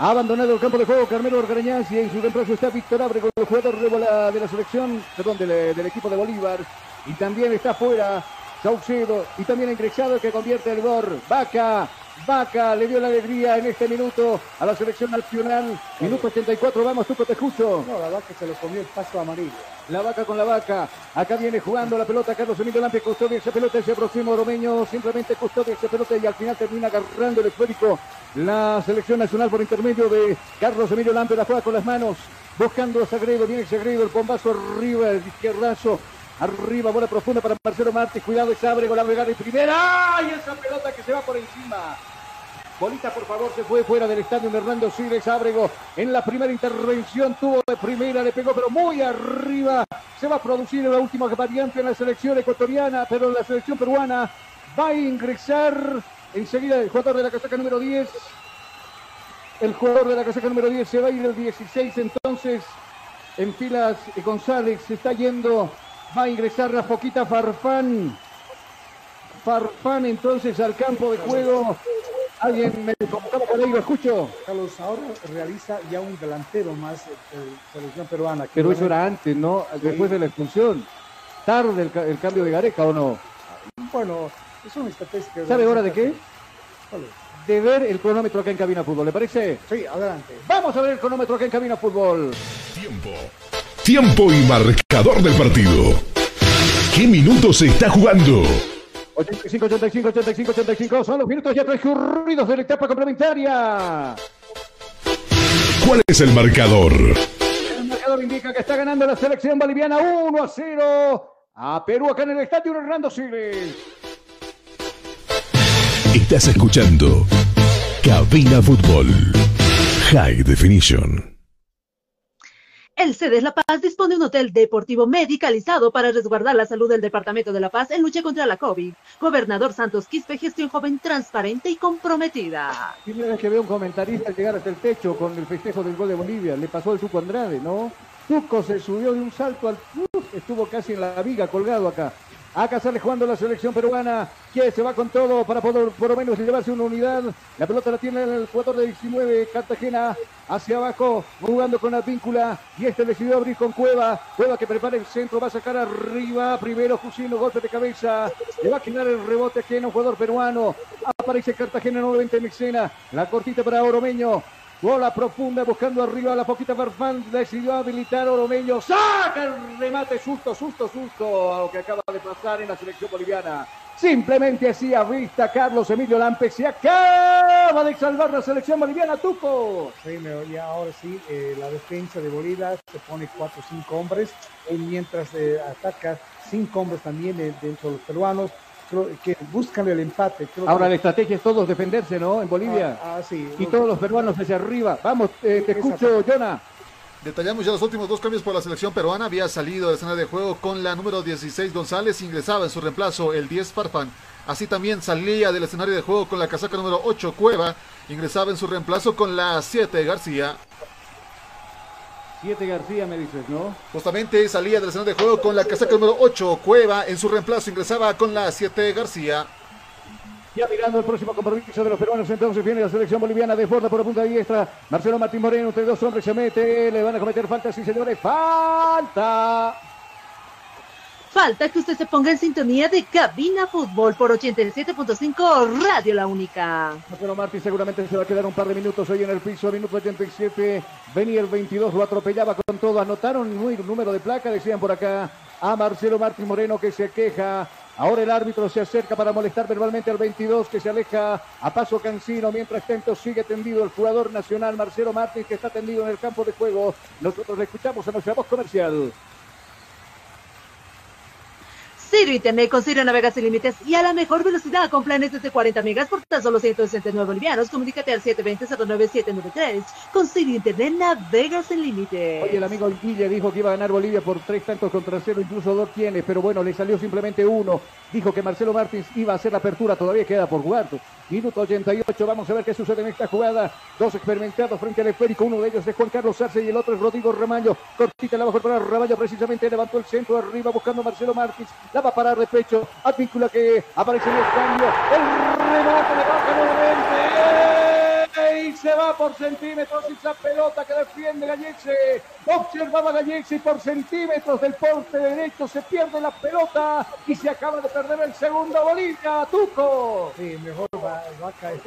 Ha abandonado el campo de juego Carmelo Orgarañaz y en su reemplazo está Víctor Ábrego, el jugador de la, de la selección, perdón, del, equipo de Bolívar. Y también está fuera Saucedo y también ingresado que convierte el gol. Vaca, Vaca le dio la alegría en este minuto a la selección nacional. Minuto 84, vamos, Tuco, te escucho. No, la vaca se lo comió el paso amarillo. La vaca con la vaca. Acá viene jugando la pelota Carlos Emilio Lampe, custodia esa pelota, ese próximo Romeño, simplemente custodia esa pelota y al final termina agarrando el esférico la selección nacional por intermedio de Carlos Emilio Lampe, la juega con las manos, buscando a Sagredo, viene Sagredo, el bombazo arriba, el izquierdazo, arriba, bola profunda para Marcelo Martí, cuidado, Abrego, la regala y primera, ¡ay! Esa pelota que se va por encima. Bolita, por favor, se fue fuera del estadio de Hernando Siles Ábrego. En la primera intervención tuvo de primera, le pegó, pero muy arriba. Se va a producir la última variante en la selección ecuatoriana, pero la selección peruana va a ingresar enseguida el jugador de la casaca número 10. El jugador de la casaca número 10 se va a ir el 16, entonces en filas González se está yendo. Va a ingresar la poquita Farfán. Farfán entonces al campo de juego. Alguien me convocaba por ahí, lo escucho. Carlos, ahora realiza ya un delantero más selección peruana. Pero eso era antes, ¿no? Después de la expulsión. Tarde el, el, cambio de Gareca, ¿o no? Bueno, es una estrategia. ¿Sabe ahora de qué? de ver el cronómetro acá en Cabina Fútbol, ¿le parece? Sí, adelante. Vamos a ver el cronómetro acá en Cabina Fútbol. Tiempo. Tiempo y marcador del partido. ¿Qué minutos se está jugando? 85, 85, 85, 85. Son los minutos ya transcurridos de la etapa complementaria. ¿Cuál es el marcador? El marcador indica que está ganando la selección boliviana 1 a 0 a Perú acá en el estadio Hernando Siles. Estás escuchando Cabina Fútbol. High Definition. El CEDES La Paz dispone de un hotel deportivo medicalizado para resguardar la salud del Departamento de La Paz en lucha contra la COVID. Gobernador Santos Quispe, gestión joven transparente y comprometida. Primera vez que veo un comentarista llegar hasta el techo con el festejo del gol de Bolivia. Le pasó el Tuco Andrade, ¿no? Tuco se subió de un salto al... ¡Uf! Estuvo casi en la viga colgado acá. Acá sale jugando la selección peruana, que se va con todo para poder por lo menos llevarse una unidad. La pelota la tiene el jugador de 19, Cartagena, hacia abajo, jugando con la víncula. Y este decidió abrir con Cueva. Cueva que prepara el centro, va a sacar arriba. Primero Jusino, golpe de cabeza. Le va a quitar el rebote aquí en un jugador peruano. Aparece Cartagena nuevamente en escena. La cortita para Oromeño. Bola profunda buscando arriba la poquita Farfán. Decidió habilitar Oromeño. Saca el remate. Susto, susto, susto. A lo que acaba de pasar en la selección boliviana. Simplemente así a vista Carlos Emilio Lampe. Se acaba de salvar la selección boliviana. Tuco. Sí, y ahora sí, eh, la defensa de Bolivia se pone cuatro o cinco hombres, y mientras eh, ataca cinco hombres también eh, dentro de los peruanos, creo que buscan el empate. creo Ahora que- la estrategia es todos defenderse, ¿no? En Bolivia. Ah, ah, sí. Y todos los peruanos hacia arriba. Vamos, eh, te escucho, Jonah. Detallamos ya los últimos dos cambios por la selección peruana. Había salido de escena de juego con la número 16 González, ingresaba en su reemplazo el 10 Farfán. Así también salía del escenario de juego con la casaca número 8 Cueva, ingresaba en su reemplazo con la 7 García. Siete García me dices, ¿no? Justamente salía del escenario de juego con la casaca número 8 Cueva, en su reemplazo ingresaba con la 7 García. Ya mirando el próximo compromiso de los peruanos, entonces viene la selección boliviana de borda por la punta diestra. Marcelo Martín Moreno, entre dos hombres se mete, le van a cometer falta, sí señores, falta. Falta que usted se ponga en sintonía de Cabina Fútbol por 87.5 Radio La Única. Marcelo Martín seguramente se va a quedar un par de minutos hoy en el piso, minuto 87, venía el 22, lo atropellaba con todo, anotaron muy número de placa, decían por acá a Marcelo Martín Moreno que se queja. Ahora el árbitro se acerca para molestar verbalmente al 22 que se aleja a paso cansino. Mientras tanto sigue tendido el jugador nacional Marcelo Martins que está tendido en el campo de juego. Nosotros le escuchamos a nuestra voz comercial. Ciro Internet con Ciro Navega sin límites y a la mejor velocidad con planes desde 40 megas por tan solo 169 bolivianos. Comunícate al 720-09793. Con Ciro Internet navega sin límites. Oye, el amigo Guille dijo que iba a ganar Bolivia por tres tantos contra cero, incluso dos tiene, pero bueno, le salió simplemente uno. Dijo que Marcelo Martins iba a hacer la apertura, todavía queda por jugar. Minuto 88, vamos a ver qué sucede en esta jugada. Dos experimentados frente al esférico, uno de ellos es Juan Carlos Arce y el otro es Rodrigo Ramaño. Cortita la mejor para Ramaño, precisamente levantó el centro arriba buscando Marcelo Martins. Va a parar de pecho, Advíncula que aparece en el cambio. El remate le baja nuevamente. Y se va por centímetros esa pelota que defiende Gallese. Observaba Gallese y por centímetros del porte derecho se pierde la pelota y se acaba de perder el segundo Bolivia. Tuco. Sí, mejor va, va a caer.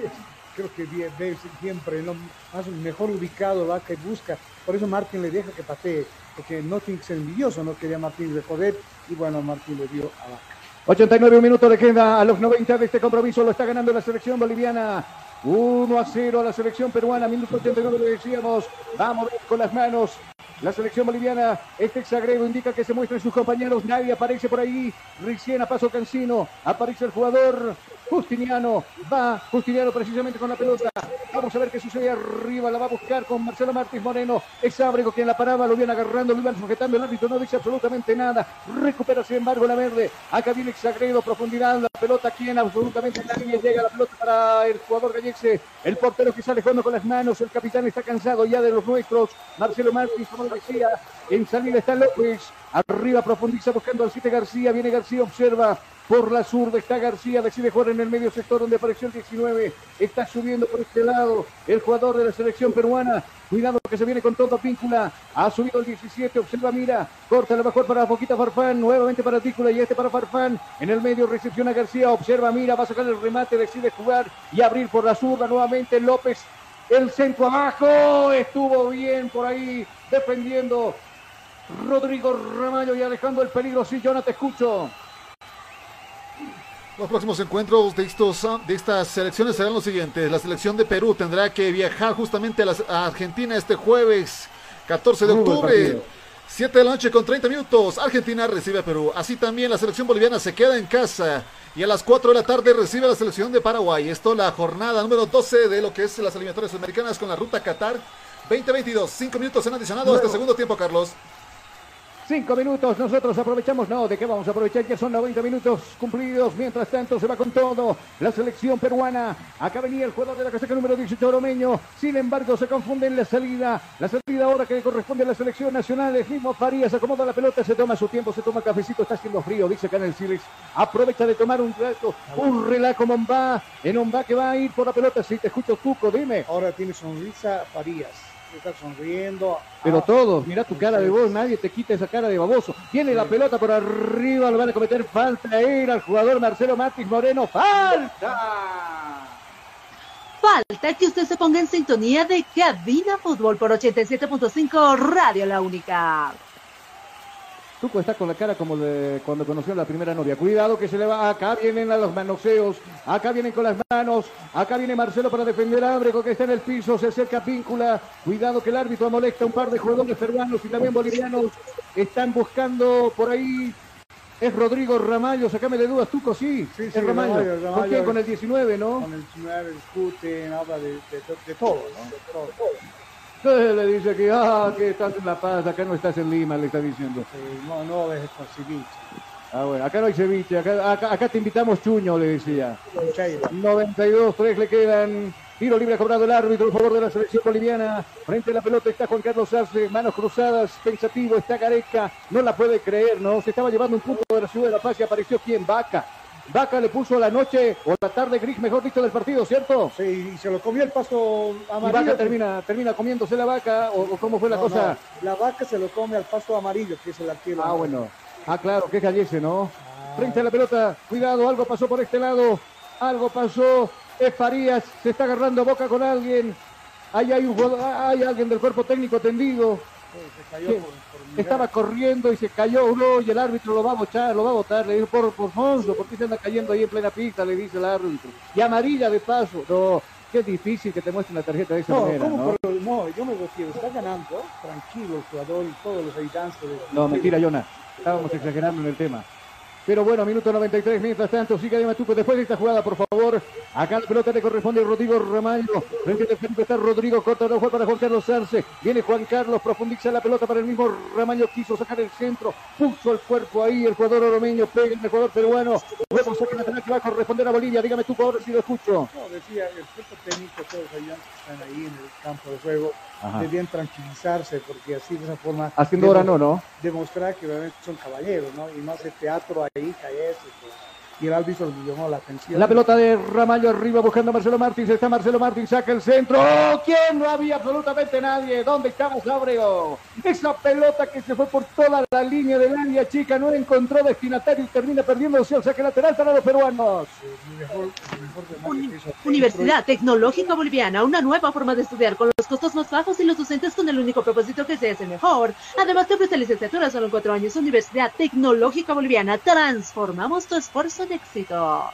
Creo que ve siempre ¿no? más mejor ubicado Vaca y busca. Por eso Martín le deja que patee, porque no tiene que envidioso, no quería Martín de poder y bueno, Martín le dio a Vaca. 89 minutos le queda a los 90 de este compromiso. Lo está ganando la selección boliviana. 1 a 0 a la selección peruana. Minuto 89 le decíamos. Vamos a ver con las manos. La selección boliviana, este exagrego indica que se muestran sus compañeros. Nadie aparece por ahí. Recién a paso Cancino. Aparece el jugador Justiniano. Va Justiniano precisamente con la pelota. Vamos a ver qué sucede arriba. La va a buscar con Marcelo Martins Moreno. Es Ábrego quien la paraba. Lo viene agarrando, lo iban sujetando. El árbitro no dice absolutamente nada. Recupera sin embargo la verde. Acá viene Exagredo. Profundidad. La pelota aquí en absolutamente nadie. Llega la pelota para el jugador gallese. El portero que sale jugando con las manos. El capitán está cansado ya de los nuestros. Marcelo Martins, como decía. En salida está López. Arriba profundiza buscando al 7 García. Viene García, observa por la zurda. Está García, decide jugar en el medio sector donde apareció el 19. Está subiendo por este lado el jugador de la selección peruana. Cuidado que se viene con todo Píncula. Ha subido el 17. Observa, mira. Corta la mejor para Boquita Farfán. Nuevamente para Píncula y este para Farfán. En el medio recepciona García. Observa, mira. Va a sacar el remate. Decide jugar y abrir por la zurda nuevamente López. El centro abajo. Estuvo bien por ahí defendiendo Rodrigo Ramallo y alejando el peligro. Sí, no te escucho. Los próximos encuentros de, estos, de estas selecciones serán los siguientes. La selección de Perú tendrá que viajar justamente a, la, a Argentina este jueves 14 de octubre. partido. 7 de la noche con 30 minutos. Argentina recibe a Perú. Así también la selección boliviana se queda en casa. Y a las 4 de la tarde recibe a la selección de Paraguay. Esto la jornada número 12 de lo que es las eliminatorias sudamericanas con la ruta Qatar 2022. 5 minutos en adicionado a este Luego. segundo tiempo, Carlos. Cinco minutos, nosotros aprovechamos, no, ¿de qué vamos a aprovechar? Ya son 90 minutos cumplidos, mientras tanto se va con todo la selección peruana. Acá venía el jugador de la casaca número 18, Oromeño, sin embargo se confunde en la salida, la salida ahora que le corresponde a la selección nacional, el mismo Farías acomoda la pelota, se toma su tiempo, se toma cafecito, está haciendo frío, dice acá en el Silex, aprovecha de tomar un rato, un relajo Mombá, en Mombá que va a ir por la pelota, si te escucho Tuco, dime. Ahora tiene sonrisa Farías. Está sonriendo. Pero Ah, todos, mira tu cara de vos, nadie te quita esa cara de baboso. Viene la pelota por arriba, lo van a cometer falta. Era el jugador Marcelo Matis Moreno. ¡Falta! Falta que usted se ponga en sintonía de Cabina Fútbol por 87.5 Radio La Única. Tuco está con la cara como de cuando conoció a la primera novia. Cuidado que se le va. Acá vienen a los manoseos. Acá vienen con las manos. Acá viene Marcelo para defender a Ábrego que está en el piso. Se acerca Píncula. Cuidado que el árbitro molesta un par de jugadores peruanos y también bolivianos. Están buscando por ahí. Es Rodrigo Ramallo. Sacame de dudas, Tuco, sí. Sí, es sí, Ramallo. Ramallo, ¿Con Ramallo. quién? Con el 19, ¿no? Con el 19 discuten, habla de, de, de todo, ¿no? De todo. Eh, Le dice que, ah, que estás en La Paz, acá no estás en Lima, le está diciendo. Sí, no, no dejes con ceviche. Ah, bueno, acá no hay ceviche, acá, acá, acá te invitamos chuño, le decía. Con Sheila. 92, 3 le quedan. Tiro libre cobrado el árbitro a favor de la selección boliviana. Frente a la pelota está Juan Carlos Arce, manos cruzadas, pensativo, está Gareca. No la puede creer, ¿no? Se estaba llevando un punto de la ciudad de La Paz y apareció quien, Vaca. Vaca le puso la noche o la tarde gris, mejor dicho, del partido, ¿cierto? Sí, y se lo comió el pasto Y amarillo. Vaca termina, termina comiéndose la vaca, o, o cómo fue la No, cosa. no, la vaca se lo come al pasto amarillo, que es el arquero. Ah, bueno. Ah, claro, que cayese, ¿no? Frente a la pelota, cuidado, algo pasó por este lado, algo pasó, es Farías, se está agarrando boca con alguien, ahí hay un ah, hay alguien del cuerpo técnico tendido, Se cayó por. Estaba corriendo y se cayó uno y el árbitro lo va a bochar, lo va a botar, le dijo, por, por Fonso, ¿por qué se anda cayendo ahí en plena pista? Le dice el árbitro. Y amarilla de paso, no, qué difícil que te muestren la tarjeta de esa No, manera, ¿cómo ¿no? por- no, yo me refiero, está ganando, tranquilo el jugador y todos los habitantes. de- No, mentira, Jonah. Estábamos exagerando en el tema. Pero bueno, minuto 93, mientras tanto, sigue de Matuco. Después de esta jugada, por favor, acá la pelota le corresponde a Rodrigo Ramallo. Frente al frente está Rodrigo, corta fue para Juan Carlos Arce. Viene Juan Carlos, profundiza la pelota para el mismo Ramallo. Quiso sacar el centro, puso el cuerpo ahí. El jugador oromeño pega el jugador peruano. Luego saca lateral que va a corresponder a Bolivia. Dígame tú, ahora si lo escucho. No, decía, el técnico, todos que están ahí en el campo de juego, Ajá. debían tranquilizarse, porque así de esa forma. Haciendo hora no, ¿no? Demostrar que realmente son caballeros, ¿no? Y no hacer teatro ahí, pues. Y el árbitro le llamó la atención. La pelota de Ramallo arriba buscando a Marcelo Martins. Está Marcelo Martins, saca el centro. ¡Oh! ¿Quién? No había absolutamente nadie. ¿Dónde estaba Ábrego? Esa pelota que se fue por toda la línea del área chica no encontró destinatario y termina perdiéndose el saque lateral para los peruanos. Universidad Tecnológica Boliviana, una nueva forma de estudiar con los costos más bajos y los docentes con el único propósito que seas el mejor. Además te ofrece licenciatura solo en cuatro años. Universidad Tecnológica Boliviana, transformamos tu esfuerzo en éxito.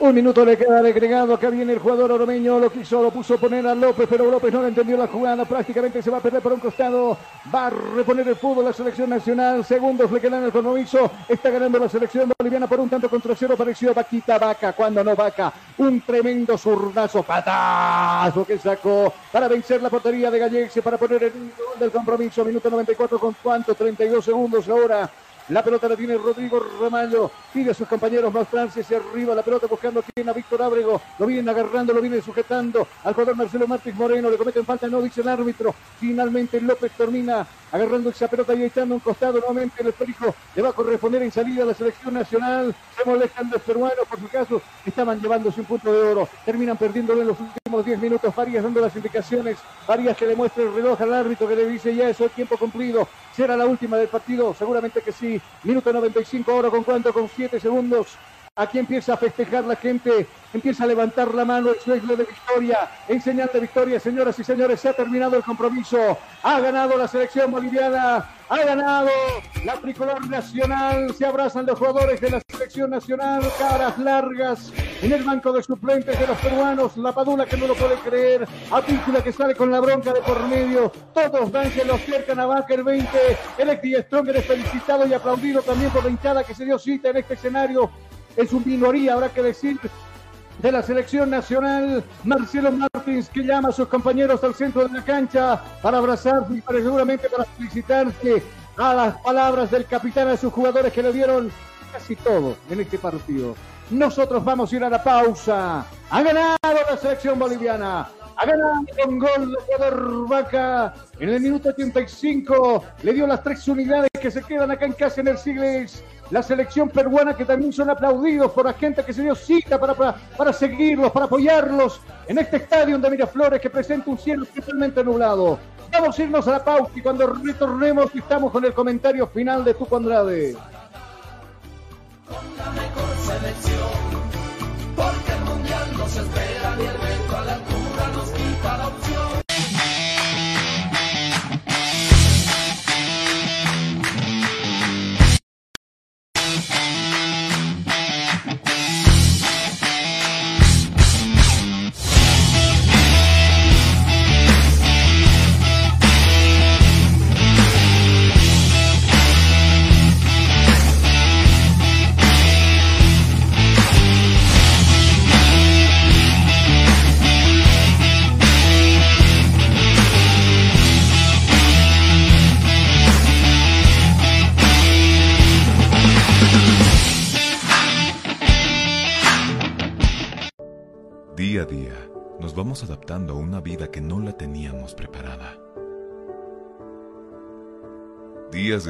Un minuto le queda agregado. Acá viene el jugador oromeño. Lo quiso, lo puso a poner a López, pero López no le entendió la jugada. Prácticamente se va a perder por un costado. Va a reponer el fútbol la selección nacional. Segundos le quedan el compromiso. Está ganando la selección boliviana por un tanto contra cero. Pareció Vaquita Vaca. Cuando no Vaca. Un tremendo zurdazo. Patazo que sacó para vencer la portería de Gallegse para poner el gol del compromiso. Minuto 94 con cuánto? 32 segundos ahora. La pelota la tiene Rodrigo Ramallo. Pide a sus compañeros más Francia hacia arriba. La pelota buscando aquí a Víctor Ábrego. Lo vienen agarrando, lo vienen sujetando. Al jugador Marcelo Martínez Moreno. Le cometen falta, no dice el árbitro. Finalmente López termina agarrando esa pelota y echando un costado nuevamente el espejo. Le va a corresponder en salida a la selección nacional. Se molestan los peruanos, por su caso. Estaban llevándose un punto de oro. Terminan perdiéndolo en los últimos 10 minutos. Varias dando las indicaciones. Varias que le muestra el reloj al árbitro que le dice ya eso, tiempo cumplido. ¿Será la última del partido? Seguramente que sí. Minuto 95 ahora con cuánto, con 7 segundos. Aquí empieza a festejar la gente, empieza a levantar la mano el sueño de victoria, en señal victoria, señoras y señores, se ha terminado el compromiso, ha ganado la selección boliviana, ha ganado la tricolor nacional, se abrazan los jugadores de la selección nacional, caras largas en el banco de suplentes de los peruanos, la Padula que no lo puede creer, Apícula que sale con la bronca de por medio, todos dan que lo cercan a el 20, el Stronger es felicitado y aplaudido también por la hinchada que se dio cita en este escenario es un minoría, habrá que decir, de la selección nacional, Marcelo Martins, que llama a sus compañeros al centro de la cancha para abrazarse y para, seguramente para felicitarse a las palabras del capitán a sus jugadores que le dieron casi todo en este partido. Nosotros vamos a ir a la pausa. Ha ganado la selección boliviana. Ha ganado con gol de jugador Vaca en el minuto 85. Le dio las tres unidades que se quedan acá en casa en el Sigles la selección peruana que también son aplaudidos por la gente que se dio cita para, para, seguirlos, para apoyarlos en este estadio de Miraflores que presenta un cielo totalmente nublado. Vamos a irnos a la pausa y cuando retornemos estamos con el comentario final de Tuco Andrade. Con la mejor selección, porque el mundial nos espera el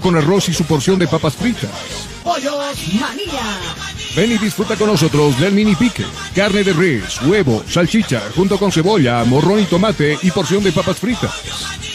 con arroz y su porción de papas fritas. Pollos Manía. Ven y disfruta con nosotros del mini pique. Carne de res, huevo, salchicha, junto con cebolla, morrón y tomate y porción de papas fritas.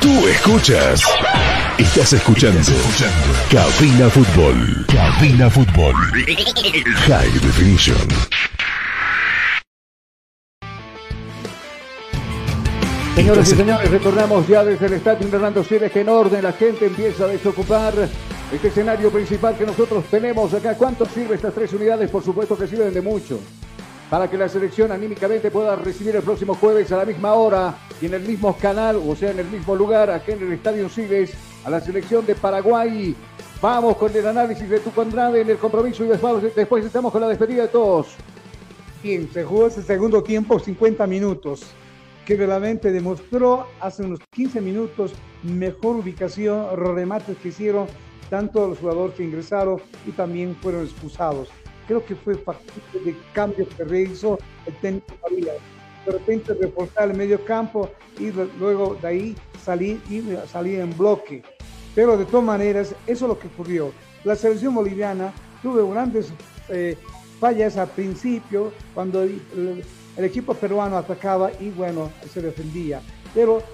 Tú escuchas. Estás escuchando. Cabina Fútbol. Cabina Fútbol. High Definition. Señoras y señores, retornamos ya desde el estadio Hernando Siles, que en orden la gente empieza a desocupar este escenario principal que nosotros tenemos acá. ¿Cuánto sirve estas tres unidades? Por supuesto que sirven de mucho. Para que la selección anímicamente pueda recibir el próximo jueves a la misma hora y en el mismo canal, o sea, en el mismo lugar, aquí en el Estadio Siles, a la selección de Paraguay. Vamos con el análisis de tu Andrade en el compromiso y después, después estamos con la despedida de todos. Bien, se jugó ese segundo tiempo 50 minutos, que realmente demostró hace unos 15 minutos mejor ubicación, remates que hicieron tanto los jugadores que ingresaron y también fueron expulsados. Creo que fue factible de cambios que realizó el técnico Farías. De repente reforzar el medio campo y luego de ahí salir y salir en bloque. Pero de todas maneras, eso es lo que ocurrió. La selección boliviana tuvo grandes eh, fallas al principio, cuando el, el, equipo peruano atacaba y bueno, se defendía. Pero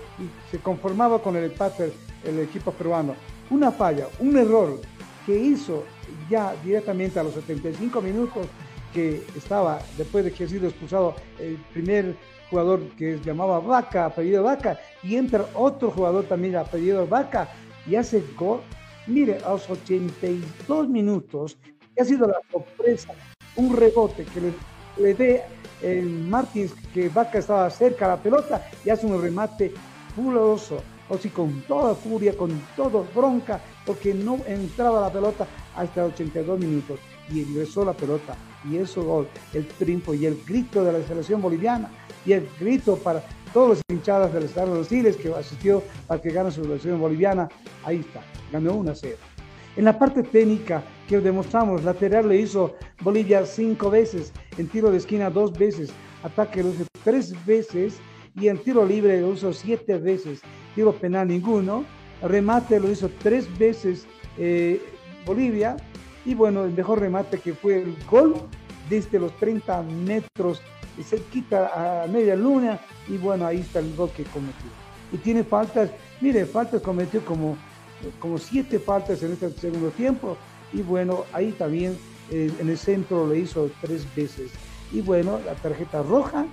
se conformaba con el empate el equipo peruano. Una falla, un error que hizo ya directamente a los 75 minutos que estaba, después de que ha sido expulsado el primer jugador que se llamaba Vaca, apellido Vaca, y entra otro jugador también apellido Vaca y hace gol. Mire, a los 82 minutos, que ha sido la sorpresa, un rebote que le, le dé el Martins, que Vaca estaba cerca a la pelota y hace un remate puloso, o si con toda furia, con toda bronca, porque no entraba la pelota hasta 82 minutos y ingresó la pelota. Y eso gol, el triunfo y el grito de la selección boliviana y el grito para todos los hinchadas del Estado de los Siles que asistió para que gane su selección boliviana, ahí está, ganó 1 a 0. En la parte técnica que demostramos, lateral le hizo Bolivia cinco veces, en tiro de esquina dos veces, ataque lo hizo tres veces y en tiro libre lo hizo siete veces, tiro penal ninguno, remate lo hizo tres veces eh, Bolivia y bueno, el mejor remate que fue el gol desde los 30 metros cerquita a media luna y bueno, ahí está el gol que cometió. Y tiene faltas, mire, faltas cometió como, como siete faltas en este segundo tiempo y bueno, ahí también eh, en el centro lo hizo tres veces. Y bueno, la tarjeta roja,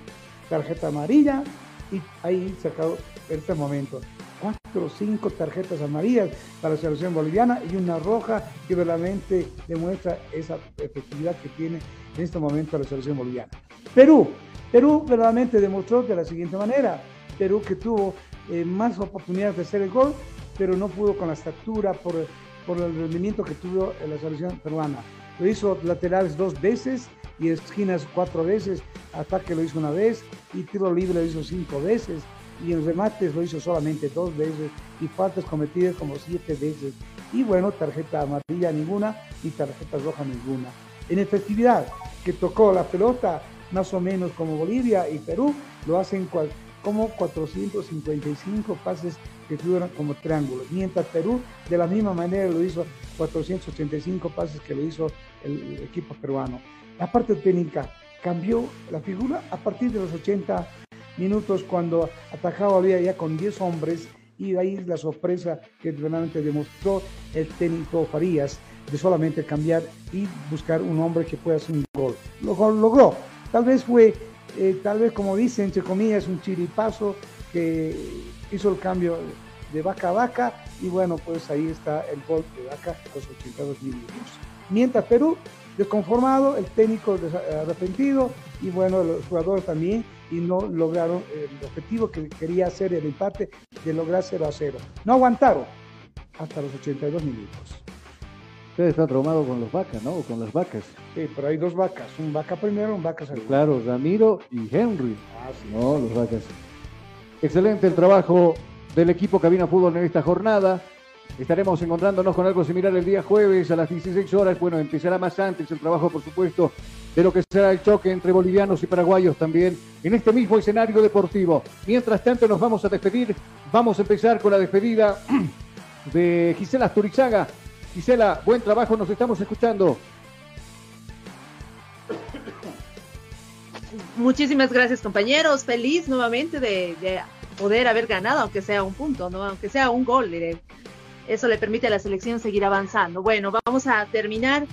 tarjeta amarilla y ahí sacado este momento. Cuatro o cinco tarjetas amarillas para la selección boliviana y una roja que verdaderamente demuestra esa efectividad que tiene en este momento la selección boliviana. Perú, Perú verdaderamente demostró de la siguiente manera, Perú que tuvo eh, más oportunidades de hacer el gol, pero no pudo con la estatura por, por el rendimiento que tuvo en la selección peruana. Lo hizo laterales dos veces y esquinas cuatro veces, ataque lo hizo una vez y tiro libre lo hizo cinco veces y en remates lo hizo solamente dos veces y faltas cometidas como siete veces. Y bueno, tarjeta amarilla ninguna y tarjeta roja ninguna. En efectividad, que tocó la pelota más o menos como Bolivia y Perú, lo hacen como 455 pases que tuvieron como triángulos, mientras Perú de la misma manera lo hizo 485 pases que lo hizo el equipo peruano. La parte técnica cambió la figura a partir de los 80 minutos cuando atajaba había ya con 10 hombres y ahí la sorpresa que realmente demostró el técnico Farías de solamente cambiar y buscar un hombre que pueda hacer un gol. Lo logró. Tal vez fue, eh, tal vez como dice, entre comillas, un chiripazo que hizo el cambio de vaca a vaca y bueno, pues ahí está el gol de vaca los 82 minutos. Mientras Perú, desconformado, el técnico arrepentido y bueno, los jugadores también y no lograron el objetivo que quería hacer el empate de lograr 0 a 0. No aguantaron hasta los 82 minutos. Usted está traumado con los vacas, ¿no? O con las vacas. Sí, pero hay dos vacas, un vaca primero, un vaca segundo. Claro, Ramiro y Henry. Ah, sí. No, los vacas. Excelente el trabajo del equipo Cabina Fútbol en esta jornada. Estaremos encontrándonos con algo similar el día jueves a las 16 horas. Bueno, empezará más antes el trabajo, por supuesto, de lo que será el choque entre bolivianos y paraguayos también en este mismo escenario deportivo. Mientras tanto, nos vamos a despedir. Vamos a empezar con la despedida [clears throat] de Gisela Asturizaga. Gisela, buen trabajo, nos estamos escuchando. Muchísimas gracias, compañeros. Feliz nuevamente de, de, poder haber ganado, aunque sea un punto. Aunque sea un gol. Diré. Eso le permite a la selección seguir avanzando. Bueno, vamos a terminar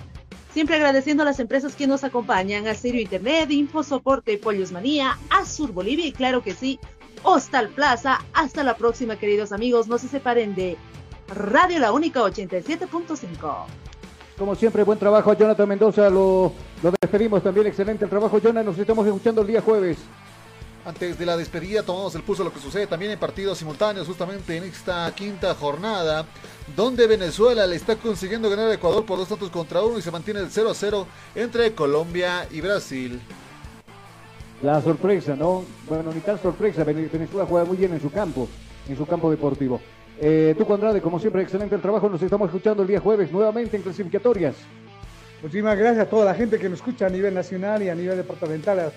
siempre agradeciendo a las empresas que nos acompañan, a Serio Internet, Info Soporte, Pollos Manía, Azur Bolivia y claro que sí, Hostal Plaza. Hasta la próxima, queridos amigos. No se separen de Radio La Única 87.5. Como siempre, buen trabajo Jonathan Mendoza. Lo, lo despedimos también. Excelente el trabajo, Jonathan. Nos estamos escuchando el día jueves. Antes de la despedida tomamos el pulso de lo que sucede también en partidos simultáneos justamente en esta quinta jornada donde Venezuela le está consiguiendo ganar a Ecuador por dos tantos contra uno y se mantiene el 0 a 0 entre Colombia y Brasil. La sorpresa, ¿no? Bueno, ni tan sorpresa, Venezuela juega muy bien en su campo, en su campo deportivo. Eh, tú, Andrade, como siempre, excelente el trabajo, nos estamos escuchando el día jueves nuevamente en clasificatorias. Muchísimas gracias a toda la gente que nos escucha a nivel nacional y a nivel departamental, a las